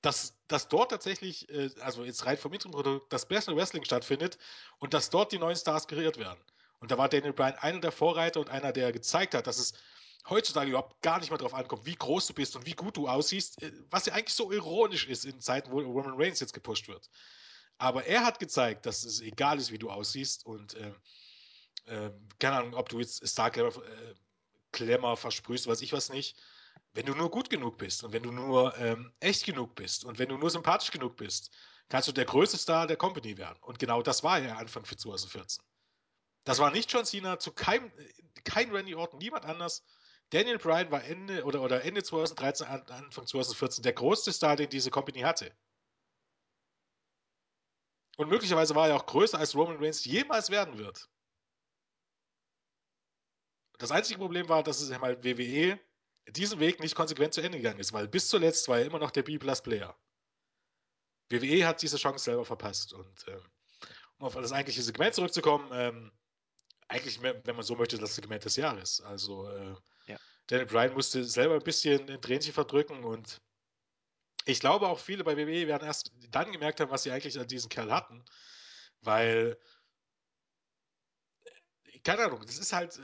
Dass, dass dort tatsächlich, äh, also jetzt rein vom Intro-Produkt, das bessere Wrestling stattfindet und dass dort die neuen Stars kreiert werden. Und da war Daniel Bryan einer der Vorreiter und einer, der gezeigt hat, dass es heutzutage überhaupt gar nicht mehr darauf ankommt, wie groß du bist und wie gut du aussiehst, äh, was ja eigentlich so ironisch ist in Zeiten, wo Roman Reigns jetzt gepusht wird. Aber er hat gezeigt, dass es egal ist, wie du aussiehst und äh, äh, keine Ahnung, ob du jetzt Star Klemmer, äh, Klemmer versprühst, weiß ich was nicht. Wenn du nur gut genug bist und wenn du nur ähm, echt genug bist und wenn du nur sympathisch genug bist, kannst du der größte Star der Company werden. Und genau das war er Anfang 2014. Das war nicht John Cena, zu keinem, kein Randy Orton, niemand anders. Daniel Bryan war Ende oder, oder Ende 2013, Anfang 2014 der größte Star, den diese Company hatte. Und möglicherweise war er auch größer als Roman Reigns jemals werden wird. Das einzige Problem war, dass es mal WWE diesen Weg nicht konsequent zu Ende gegangen ist, weil bis zuletzt war er immer noch der B-Plus-Player. WWE hat diese Chance selber verpasst. Und ähm, um auf das eigentliche Segment zurückzukommen, ähm, eigentlich, wenn man so möchte, das Segment des Jahres. Also äh, ja. Daniel Bryan musste selber ein bisschen ein Tränchen verdrücken und ich glaube auch viele bei WWE werden erst dann gemerkt haben, was sie eigentlich an diesem Kerl hatten, weil keine Ahnung, das ist halt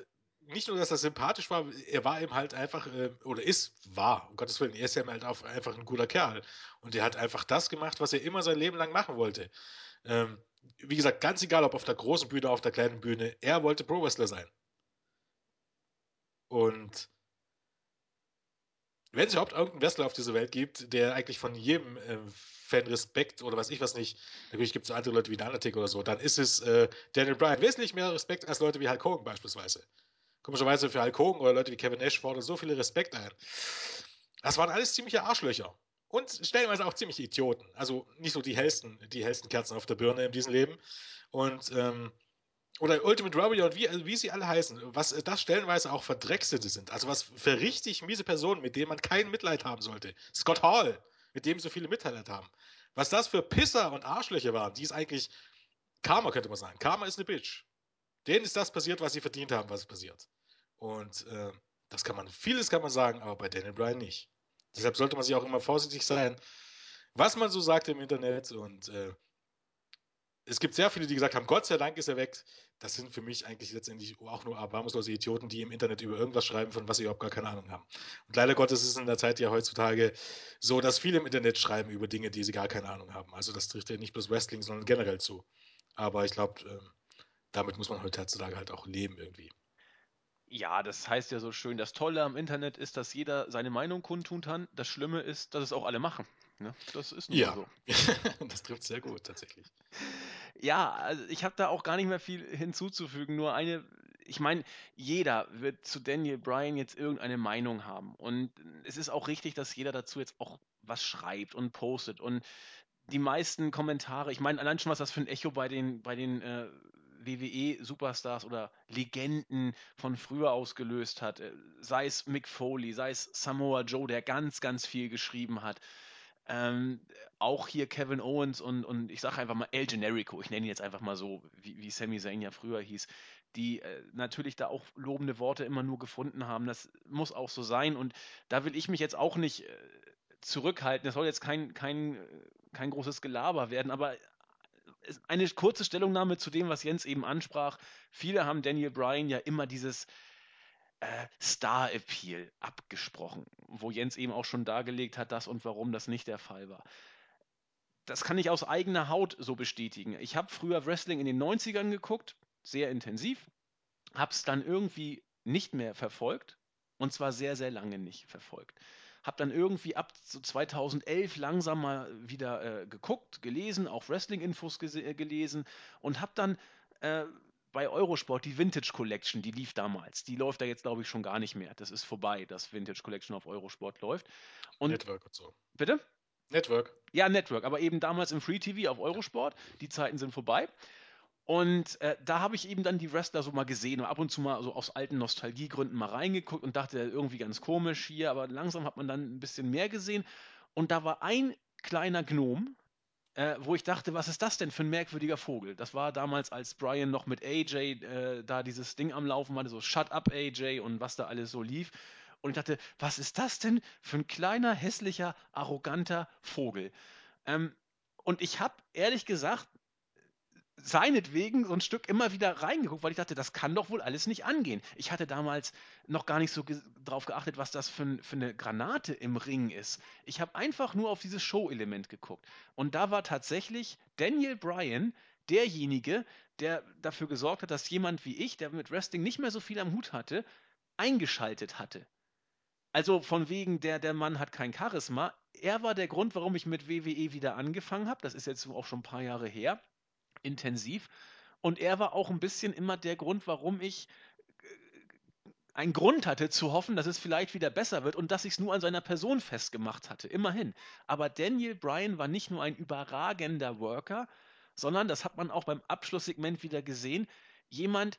nicht nur, dass er sympathisch war, er war eben halt einfach, äh, oder ist, war, um Gottes Willen, er ist ja halt auch einfach ein guter Kerl. Und er hat einfach das gemacht, was er immer sein Leben lang machen wollte. Ähm, wie gesagt, ganz egal, ob auf der großen Bühne, auf der kleinen Bühne, er wollte Pro-Wrestler sein. Und wenn es überhaupt irgendeinen Wrestler auf dieser Welt gibt, der eigentlich von jedem äh, Fan Respekt oder weiß ich was nicht, natürlich gibt es andere Leute wie Undertaker oder so, dann ist es äh, Daniel Bryan. Wesentlich mehr Respekt als Leute wie Hulk Hogan beispielsweise. Komischerweise für Hulk Hogan oder Leute wie Kevin Nash fordern so viel Respekt ein. Das waren alles ziemliche Arschlöcher. Und stellenweise auch ziemliche Idioten. Also nicht so die hellsten, die hellsten Kerzen auf der Birne in diesem Leben. Und, ähm, oder Ultimate Warrior und wie, wie sie alle heißen, was das stellenweise auch Verdreckste sind. Also was für richtig miese Personen, mit denen man kein Mitleid haben sollte. Scott Hall, mit dem so viele Mitleid haben. Was das für Pisser und Arschlöcher waren, die ist eigentlich Karma, könnte man sagen. Karma ist eine Bitch. Denen ist das passiert, was sie verdient haben, was passiert. Und äh, das kann man, vieles kann man sagen, aber bei Daniel Bryan nicht. Deshalb sollte man sich auch immer vorsichtig sein, was man so sagt im Internet. Und äh, es gibt sehr viele, die gesagt haben, Gott sei Dank ist er weg. Das sind für mich eigentlich letztendlich auch nur erbarmungslose Idioten, die im Internet über irgendwas schreiben, von was sie überhaupt gar keine Ahnung haben. Und leider Gottes ist es in der Zeit ja heutzutage so, dass viele im Internet schreiben über Dinge, die sie gar keine Ahnung haben. Also das trifft ja nicht bloß Wrestling, sondern generell zu. Aber ich glaube, ähm, damit muss man heutzutage halt auch leben irgendwie. Ja, das heißt ja so schön, das Tolle am Internet ist, dass jeder seine Meinung kundtun kann. Das Schlimme ist, dass es auch alle machen. Ne? Das ist nur Ja, so. das trifft sehr gut tatsächlich. Ja, also ich habe da auch gar nicht mehr viel hinzuzufügen. Nur eine, ich meine, jeder wird zu Daniel Bryan jetzt irgendeine Meinung haben. Und es ist auch richtig, dass jeder dazu jetzt auch was schreibt und postet. Und die meisten Kommentare, ich meine, allein schon, was das für ein Echo bei den, bei den äh, WWE-Superstars oder Legenden von früher ausgelöst hat. Äh, Sei es Mick Foley, sei es Samoa Joe, der ganz, ganz viel geschrieben hat. Ähm, auch hier Kevin Owens und, und ich sage einfach mal El Generico, ich nenne ihn jetzt einfach mal so, wie, wie Sami Zayn ja früher hieß, die äh, natürlich da auch lobende Worte immer nur gefunden haben. Das muss auch so sein und da will ich mich jetzt auch nicht äh, zurückhalten. Das soll jetzt kein, kein, äh, kein großes Gelaber werden, aber eine kurze Stellungnahme zu dem, was Jens eben ansprach. Viele haben Daniel Bryan ja immer dieses äh, Star-Appeal abgesprochen, wo Jens eben auch schon dargelegt hat, das und warum das nicht der Fall war. Das kann ich aus eigener Haut so bestätigen. Ich habe früher Wrestling in den 90ern geguckt, sehr intensiv, habe es dann irgendwie nicht mehr verfolgt und zwar sehr, sehr lange nicht verfolgt. Habe dann irgendwie ab so 2011 langsam mal wieder äh, geguckt, gelesen, auch Wrestling-Infos äh, gelesen und habe dann äh, bei Eurosport die Vintage Collection, die lief damals. Die läuft da jetzt, glaube ich, schon gar nicht mehr. Das ist vorbei, dass Vintage Collection auf Eurosport läuft. Und Network und so. bitte? Network. Ja, Network, aber eben damals im Free TV auf Eurosport. Die Zeiten sind vorbei. Und äh, da habe ich eben dann die Wrestler so mal gesehen und ab und zu mal so aus alten Nostalgiegründen mal reingeguckt und dachte, irgendwie ganz komisch hier, aber langsam hat man dann ein bisschen mehr gesehen. Und da war ein kleiner Gnom, äh, wo ich dachte, was ist das denn für ein merkwürdiger Vogel? Das war damals, als Brian noch mit AJ äh, da dieses Ding am Laufen hatte, so Shut up AJ und was da alles so lief. Und ich dachte, was ist das denn für ein kleiner, hässlicher, arroganter Vogel? Ähm, und ich habe ehrlich gesagt seinetwegen so ein Stück immer wieder reingeguckt, weil ich dachte, das kann doch wohl alles nicht angehen. Ich hatte damals noch gar nicht so drauf geachtet, was das für, für eine Granate im Ring ist. Ich habe einfach nur auf dieses Show-Element geguckt. Und da war tatsächlich Daniel Bryan derjenige, der dafür gesorgt hat, dass jemand wie ich, der mit Wrestling nicht mehr so viel am Hut hatte, eingeschaltet hatte. Also von wegen, der, der Mann hat kein Charisma. Er war der Grund, warum ich mit WWE wieder angefangen habe. Das ist jetzt auch schon ein paar Jahre her intensiv. Und er war auch ein bisschen immer der Grund, warum ich einen Grund hatte zu hoffen, dass es vielleicht wieder besser wird und dass ich es nur an seiner Person festgemacht hatte. Immerhin. Aber Daniel Bryan war nicht nur ein überragender Worker, sondern, das hat man auch beim Abschlusssegment wieder gesehen, jemand,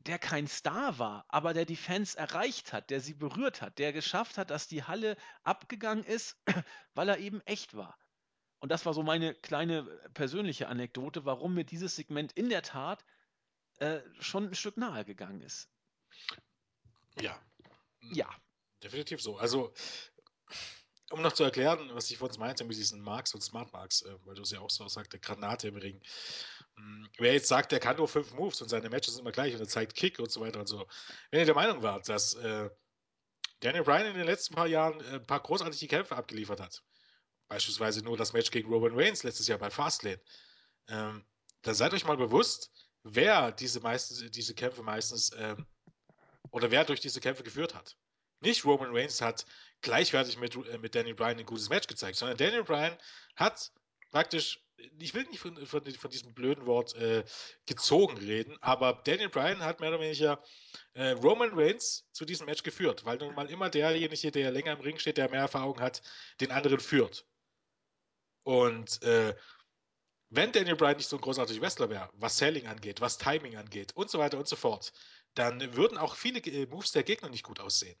der kein Star war, aber der die Fans erreicht hat, der sie berührt hat, der geschafft hat, dass die Halle abgegangen ist, weil er eben echt war. Und das war so meine kleine äh, persönliche Anekdote, warum mir dieses Segment in der Tat äh, schon ein Stück nahe gegangen ist. Ja. Ja. Definitiv so. Also, um noch zu erklären, was ich vorhin meinte mit diesen Marks und Smart Marks, äh, weil du es ja auch so sagte, Granate im Ring. Hm, Wer jetzt sagt, der kann nur fünf Moves und seine Matches sind immer gleich und er zeigt Kick und so weiter und so. Wenn ihr der Meinung wart, dass äh, Daniel Bryan in den letzten paar Jahren äh, ein paar großartige Kämpfe abgeliefert hat, beispielsweise nur das Match gegen Roman Reigns letztes Jahr bei Fastlane, ähm, dann seid euch mal bewusst, wer diese, meistens, diese Kämpfe meistens ähm, oder wer durch diese Kämpfe geführt hat. Nicht Roman Reigns hat gleichwertig mit, äh, mit Daniel Bryan ein gutes Match gezeigt, sondern Daniel Bryan hat praktisch, ich will nicht von, von, von diesem blöden Wort äh, gezogen reden, aber Daniel Bryan hat mehr oder weniger äh, Roman Reigns zu diesem Match geführt, weil nun mal immer derjenige, der länger im Ring steht, der mehr Erfahrung hat, den anderen führt. Und äh, wenn Daniel Bryan nicht so ein großartiger Wrestler wäre, was Selling angeht, was Timing angeht und so weiter und so fort, dann würden auch viele äh, Moves der Gegner nicht gut aussehen.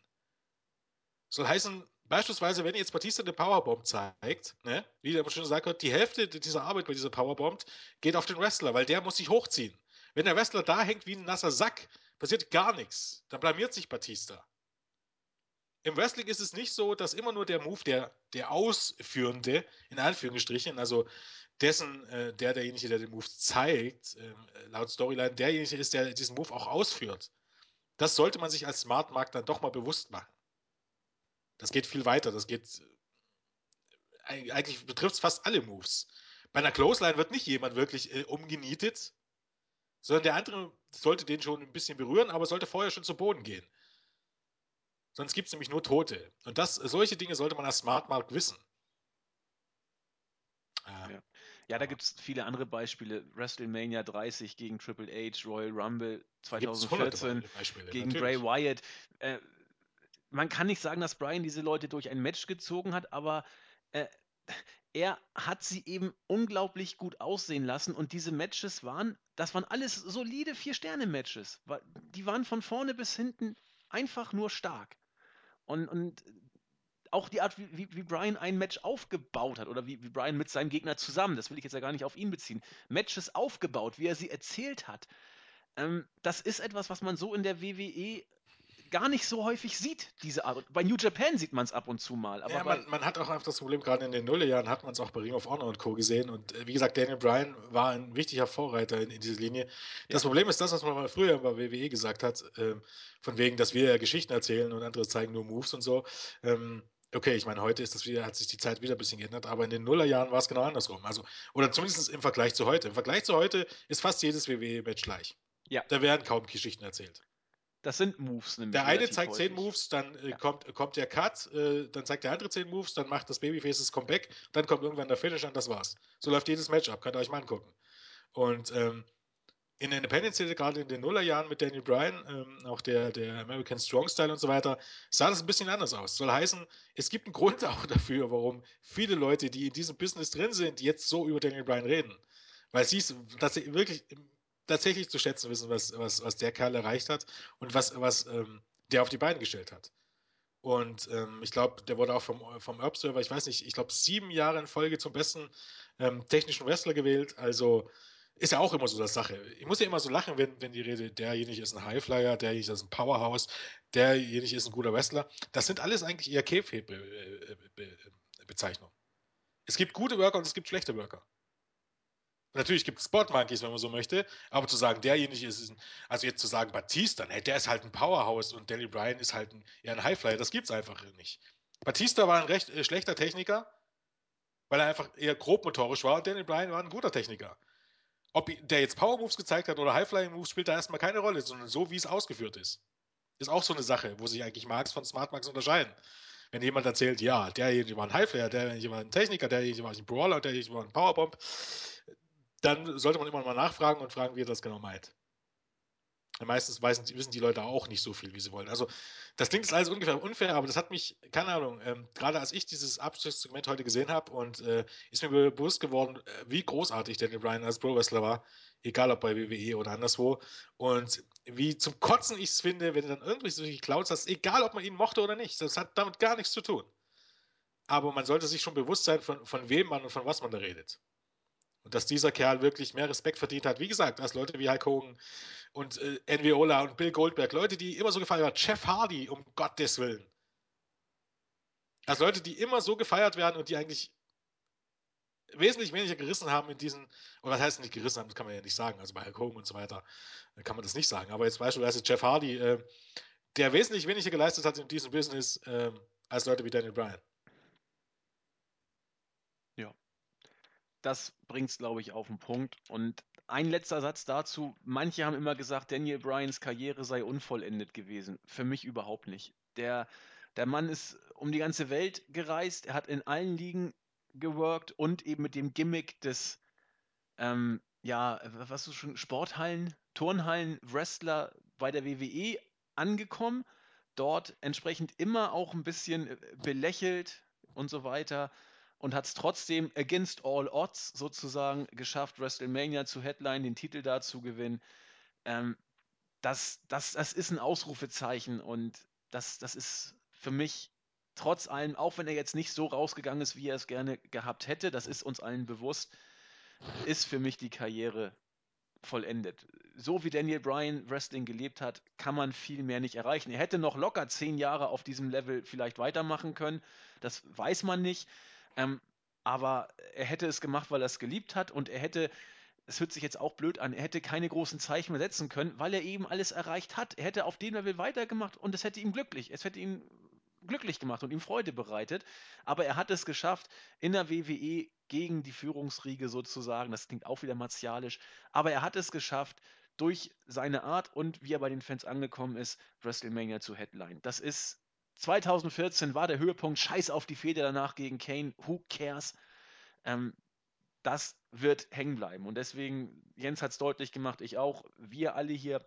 Soll heißen, beispielsweise, wenn jetzt Batista eine Powerbomb zeigt, ne, wie der schon gesagt hat, die Hälfte dieser Arbeit bei dieser Powerbomb geht auf den Wrestler, weil der muss sich hochziehen. Wenn der Wrestler da hängt wie ein nasser Sack, passiert gar nichts. Dann blamiert sich Batista. Im Wrestling ist es nicht so, dass immer nur der Move der, der Ausführende, in Anführungsstrichen, also dessen, äh, der derjenige, der den Move zeigt, äh, laut Storyline, derjenige ist, der diesen Move auch ausführt. Das sollte man sich als Smart Markt dann doch mal bewusst machen. Das geht viel weiter. Das geht. äh, Eigentlich betrifft es fast alle Moves. Bei einer Clothesline wird nicht jemand wirklich äh, umgenietet, Sondern der andere sollte den schon ein bisschen berühren, aber sollte vorher schon zu Boden gehen. Sonst gibt es nämlich nur Tote. Und das, solche Dinge sollte man als Smart Mark wissen. Ah, ja. ja, da gibt es viele andere Beispiele. WrestleMania 30 gegen Triple H, Royal Rumble 2014 gegen Bray Wyatt. Äh, man kann nicht sagen, dass Brian diese Leute durch ein Match gezogen hat, aber äh, er hat sie eben unglaublich gut aussehen lassen und diese Matches waren, das waren alles solide Vier-Sterne-Matches. Die waren von vorne bis hinten einfach nur stark. Und, und auch die Art, wie, wie Brian ein Match aufgebaut hat oder wie, wie Brian mit seinem Gegner zusammen, das will ich jetzt ja gar nicht auf ihn beziehen, Matches aufgebaut, wie er sie erzählt hat, ähm, das ist etwas, was man so in der WWE gar nicht so häufig sieht, diese Art. Bei New Japan sieht man es ab und zu mal. Aber ja, man, man, hat auch einfach das Problem, gerade in den Nullerjahren hat man es auch bei Ring of Honor und Co. gesehen. Und äh, wie gesagt, Daniel Bryan war ein wichtiger Vorreiter in, in dieser Linie. Das ja. Problem ist das, was man mal früher bei WWE gesagt hat, äh, von wegen, dass wir ja Geschichten erzählen und andere zeigen nur Moves und so. Ähm, okay, ich meine, heute ist das wieder, hat sich die Zeit wieder ein bisschen geändert, aber in den Nullerjahren war es genau andersrum. Also, oder zumindest im Vergleich zu heute. Im Vergleich zu heute ist fast jedes WWE-Match gleich. Ja. Da werden kaum Geschichten erzählt. Das sind Moves. Nämlich der eine zeigt häufig. 10 Moves, dann äh, ja. kommt, kommt der Cut, äh, dann zeigt der andere 10 Moves, dann macht das Babyface das Comeback, dann kommt irgendwann der Finish und das war's. So läuft jedes Match ab, könnt ihr euch mal angucken. Und ähm, in der Independence-Szene, gerade in den Nullerjahren mit Daniel Bryan, ähm, auch der, der American Strong Style und so weiter, sah das ein bisschen anders aus. Soll heißen, es gibt einen Grund auch dafür, warum viele Leute, die in diesem Business drin sind, jetzt so über Daniel Bryan reden. Weil sie es wirklich tatsächlich zu schätzen wissen, was, was, was der Kerl erreicht hat und was, was ähm, der auf die Beine gestellt hat. Und ähm, ich glaube, der wurde auch vom, vom Observer, ich weiß nicht, ich glaube, sieben Jahre in Folge zum besten ähm, technischen Wrestler gewählt. Also ist ja auch immer so das Sache. Ich muss ja immer so lachen, wenn, wenn die Rede, derjenige ist ein Highflyer, derjenige ist ein Powerhouse, derjenige ist ein guter Wrestler. Das sind alles eigentlich eher Käfig-Bezeichnungen. Es gibt gute Worker und es gibt schlechte Worker. Natürlich gibt es Spot-Monkeys, wenn man so möchte, aber zu sagen, derjenige ist, ein, also jetzt zu sagen, Batista, nee, der ist halt ein Powerhouse und Danny Bryan ist halt ein, eher ein Highflyer, das gibt es einfach nicht. Batista war ein recht äh, schlechter Techniker, weil er einfach eher grobmotorisch war und Danny Bryan war ein guter Techniker. Ob der jetzt Power Moves gezeigt hat oder High-Flying Moves, spielt da erstmal keine Rolle, sondern so, wie es ausgeführt ist. Ist auch so eine Sache, wo sich eigentlich Marks von Smart Marks unterscheiden. Wenn jemand erzählt, ja, derjenige war ein Highflyer, derjenige war ein Techniker, derjenige war ein Brawler, derjenige war ein Powerbomb, dann sollte man immer mal nachfragen und fragen, wie er das genau meint. Meistens wissen, die Leute auch nicht so viel, wie sie wollen. Also, das klingt jetzt alles ungefähr unfair, aber das hat mich, keine Ahnung, ähm, gerade als ich dieses Abschlusssegment heute gesehen habe und äh, ist mir bewusst geworden, äh, wie großartig Daniel Bryan als Pro-Wrestler war, egal ob bei WWE oder anderswo. Und wie zum Kotzen ich es finde, wenn du dann irgendwie solche Clouds hast, egal ob man ihn mochte oder nicht. Das hat damit gar nichts zu tun. Aber man sollte sich schon bewusst sein, von, von wem man und von was man da redet. Und dass dieser Kerl wirklich mehr Respekt verdient hat, wie gesagt, als Leute wie Hulk Hogan und äh, Envy Ola und Bill Goldberg, Leute, die immer so gefeiert haben, Jeff Hardy, um Gottes Willen. Als Leute, die immer so gefeiert werden und die eigentlich wesentlich weniger gerissen haben in diesen, oder was heißt nicht gerissen haben, das kann man ja nicht sagen, also bei Hulk Hogan und so weiter kann man das nicht sagen, aber jetzt beispielsweise Jeff Hardy, äh, der wesentlich weniger geleistet hat in diesem Business äh, als Leute wie Daniel Bryan. Das bringt es, glaube ich, auf den Punkt. Und ein letzter Satz dazu. Manche haben immer gesagt, Daniel Bryans Karriere sei unvollendet gewesen. Für mich überhaupt nicht. Der, der Mann ist um die ganze Welt gereist. Er hat in allen Ligen geworkt und eben mit dem Gimmick des, ähm, ja, was du schon, Sporthallen, Turnhallen, Wrestler bei der WWE angekommen. Dort entsprechend immer auch ein bisschen äh, belächelt und so weiter und hat es trotzdem against all odds sozusagen geschafft, WrestleMania zu Headline, den Titel da zu gewinnen. Ähm, das, das, das ist ein Ausrufezeichen und das, das ist für mich trotz allem, auch wenn er jetzt nicht so rausgegangen ist, wie er es gerne gehabt hätte, das ist uns allen bewusst, ist für mich die Karriere vollendet. So wie Daniel Bryan Wrestling gelebt hat, kann man viel mehr nicht erreichen. Er hätte noch locker zehn Jahre auf diesem Level vielleicht weitermachen können. Das weiß man nicht. Ähm, aber er hätte es gemacht, weil er es geliebt hat und er hätte, es hört sich jetzt auch blöd an, er hätte keine großen Zeichen mehr setzen können, weil er eben alles erreicht hat. Er hätte auf dem Level weitergemacht und es hätte ihm glücklich, es hätte ihn glücklich gemacht und ihm Freude bereitet. Aber er hat es geschafft, in der WWE gegen die Führungsriege sozusagen, das klingt auch wieder martialisch, aber er hat es geschafft, durch seine Art und wie er bei den Fans angekommen ist, WrestleMania zu Headline. Das ist 2014 war der Höhepunkt. Scheiß auf die Fehde danach gegen Kane. Who cares? Ähm, das wird hängen bleiben. Und deswegen, Jens hat es deutlich gemacht, ich auch. Wir alle hier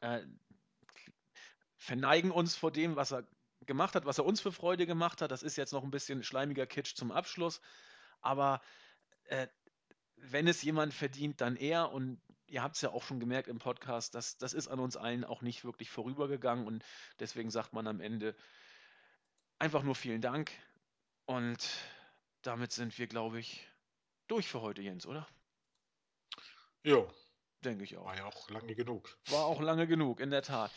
äh, verneigen uns vor dem, was er gemacht hat, was er uns für Freude gemacht hat. Das ist jetzt noch ein bisschen schleimiger Kitsch zum Abschluss. Aber äh, wenn es jemand verdient, dann er. Und ihr habt es ja auch schon gemerkt im Podcast, das, das ist an uns allen auch nicht wirklich vorübergegangen. Und deswegen sagt man am Ende einfach nur vielen Dank. Und damit sind wir, glaube ich, durch für heute, Jens, oder? Jo. Denke ich auch. War ja auch lange genug. War auch lange genug, in der Tat.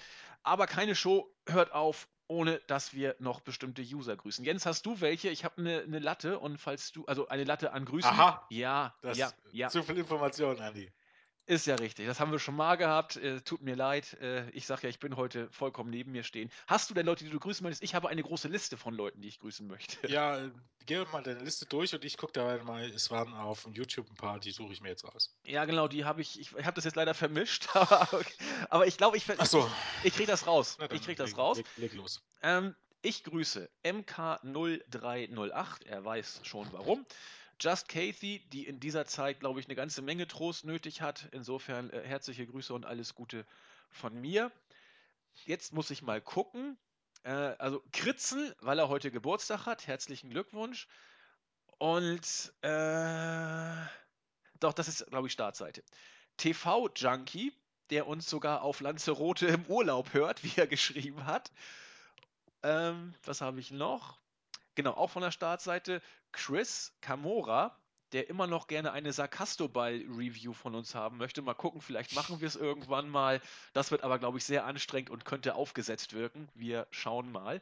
Aber keine Show hört auf, ohne dass wir noch bestimmte User grüßen. Jens, hast du welche? Ich habe eine, eine Latte und falls du, also eine Latte an Grüßen. Aha. Ja, Das ja, ja. Zu viel Information, Andi. Ist ja richtig. Das haben wir schon mal gehabt. Äh, tut mir leid. Äh, ich sage ja, ich bin heute vollkommen neben mir stehen. Hast du denn Leute, die du grüßen möchtest? Ich habe eine große Liste von Leuten, die ich grüßen möchte. Ja, äh, geh mal deine Liste durch und ich gucke da mal, es waren auf YouTube ein paar, die suche ich mir jetzt raus. Ja, genau, die habe ich. Ich habe das jetzt leider vermischt, aber, aber ich glaube, ich, Ach so. ich, ich kriege das raus. Dann ich kriege das leg, raus. Leg, leg los. Ähm, ich grüße MK0308, er weiß schon warum. Just Kathy, die in dieser Zeit, glaube ich, eine ganze Menge Trost nötig hat. Insofern äh, herzliche Grüße und alles Gute von mir. Jetzt muss ich mal gucken. Äh, also Kritzel, weil er heute Geburtstag hat. Herzlichen Glückwunsch. Und äh, doch, das ist, glaube ich, Startseite. TV Junkie, der uns sogar auf Lanzarote im Urlaub hört, wie er geschrieben hat. Ähm, was habe ich noch? Genau, auch von der Startseite Chris Camora, der immer noch gerne eine Sarkastoball-Review von uns haben möchte. Mal gucken, vielleicht machen wir es irgendwann mal. Das wird aber, glaube ich, sehr anstrengend und könnte aufgesetzt wirken. Wir schauen mal.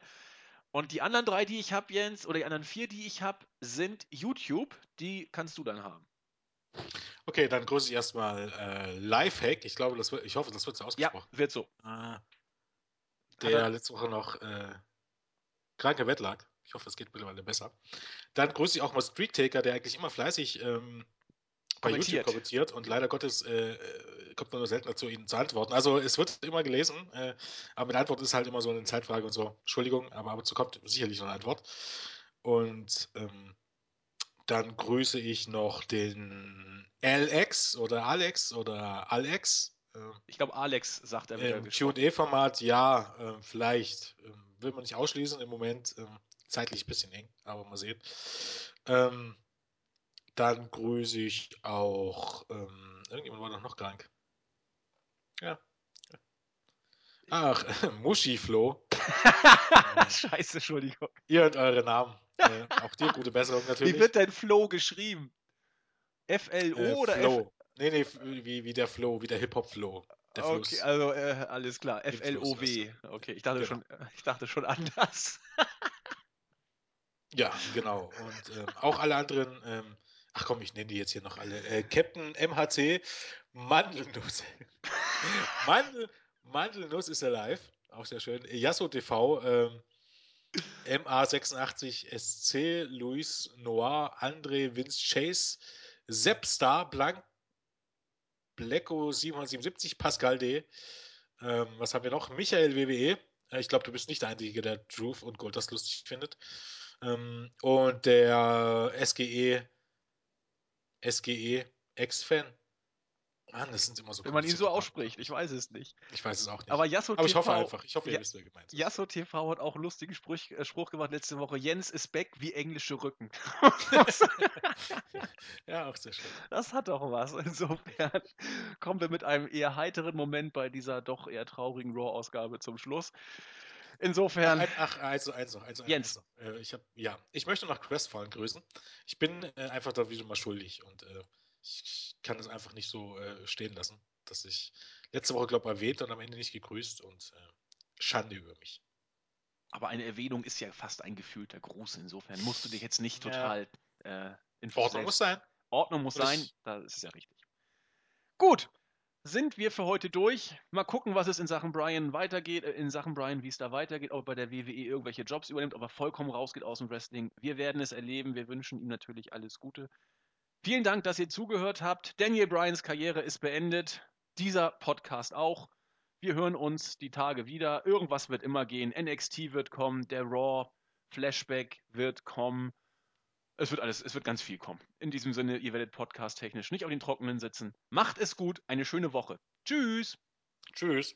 Und die anderen drei, die ich habe, Jens, oder die anderen vier, die ich habe, sind YouTube. Die kannst du dann haben. Okay, dann grüße ich erstmal äh, Lifehack. Ich glaube, das wird, ich hoffe, das wird so Ja, ausgesprochen. wird so. Hat der er- letzte Woche noch äh, krank im Bett lag. Ich hoffe, es geht mittlerweile besser. Dann grüße ich auch mal Street Taker, der eigentlich immer fleißig ähm, bei Kommentiert. YouTube kommentiert und leider Gottes äh, äh, kommt man nur selten dazu, ihnen zu antworten. Also es wird immer gelesen, äh, aber mit Antwort ist halt immer so eine Zeitfrage und so. Entschuldigung, aber ab und zu kommt sicherlich noch eine Antwort. Und ähm, dann grüße ich noch den LX oder Alex oder Alex. Äh, Ich glaube, Alex sagt er wieder im. QA-Format, ja, ähm, vielleicht. Ähm, will man nicht ausschließen im Moment. Zeitlich ein bisschen eng, aber mal sehen. Ähm, dann grüße ich auch. Ähm, irgendjemand war doch noch krank. Ja. Ach, Muschi-Flo. Scheiße, Entschuldigung. Ihr und eure Namen. Äh, auch dir gute Besserung natürlich. Wie wird denn Flo geschrieben? F-L-O äh, oder F? Flo. Nee, nee, f- wie, wie der Flow, wie der Hip-Hop-Flow. Der Okay, also äh, alles klar. F-L-O-W. Okay, ich dachte Genau. schon, ich dachte schon anders. Ja, genau. Und ähm, auch alle anderen, ähm, ach komm, ich nenne die jetzt hier noch alle. Äh, Captain MHC, Mandelnuss. Mandel, Mandelnuss ist alive, auch sehr schön. Yasso TV, ähm, MA86SC, Luis Noir, André Vince Chase, Sepstar, Blank, Blecko 777, Pascal D. Ähm, was haben wir noch? Michael WWE. Äh, Ich glaube, du bist nicht der Einzige, der Druth und Gold das lustig findet. Ähm, und der SGE, SGE Ex-Fan. Mann, das sind immer so Wenn man ihn so ausspricht, ich weiß es nicht. Ich weiß es auch nicht. Aber Yasso Aber ich hoffe einfach. Ich hoffe, ihr Ja- wisst, wer gemeint ist. Yasso TV hat auch einen lustigen Spruch, äh, Spruch gemacht letzte Woche. Jens ist back wie englische Rücken. Ja, auch sehr schön. Das hat doch was. Insofern kommen wir mit einem eher heiteren Moment bei dieser doch eher traurigen Raw-Ausgabe zum Schluss. Insofern, ach, noch, eins noch. Jens. Noch. Äh, ich, hab, ja, ich möchte noch Crestfallen grüßen. Ich bin äh, einfach da wieder mal schuldig und äh, ich, kann das einfach nicht so äh, stehen lassen, dass ich letzte Woche, glaube ich, erwähnt und am Ende nicht gegrüßt und äh, Schande über mich. aber eine Erwähnung ist ja fast ein gefühlter Gruß. Insofern musst du dich jetzt nicht Ja. total äh, in Ordnung muss sein. Ordnung muss sein, das ist ja richtig. Gut, sind wir für heute durch. Mal gucken, was es in Sachen Brian weitergeht, äh, in Sachen Brian, wie es da weitergeht, ob er bei der WWE irgendwelche Jobs übernimmt, ob er vollkommen rausgeht aus dem Wrestling. Wir werden es erleben. Wir wünschen ihm natürlich alles Gute. Vielen Dank, dass ihr zugehört habt. Daniel Bryans Karriere ist beendet. dieser Podcast auch. Wir hören uns die Tage wieder. Irgendwas wird immer gehen. NXT wird kommen, der Raw Flashback wird kommen. Es wird alles, es wird ganz viel kommen. In diesem Sinne, ihr werdet podcast-technisch nicht auf den Trockenen sitzen. Macht es gut, eine schöne Woche. Tschüss. Tschüss.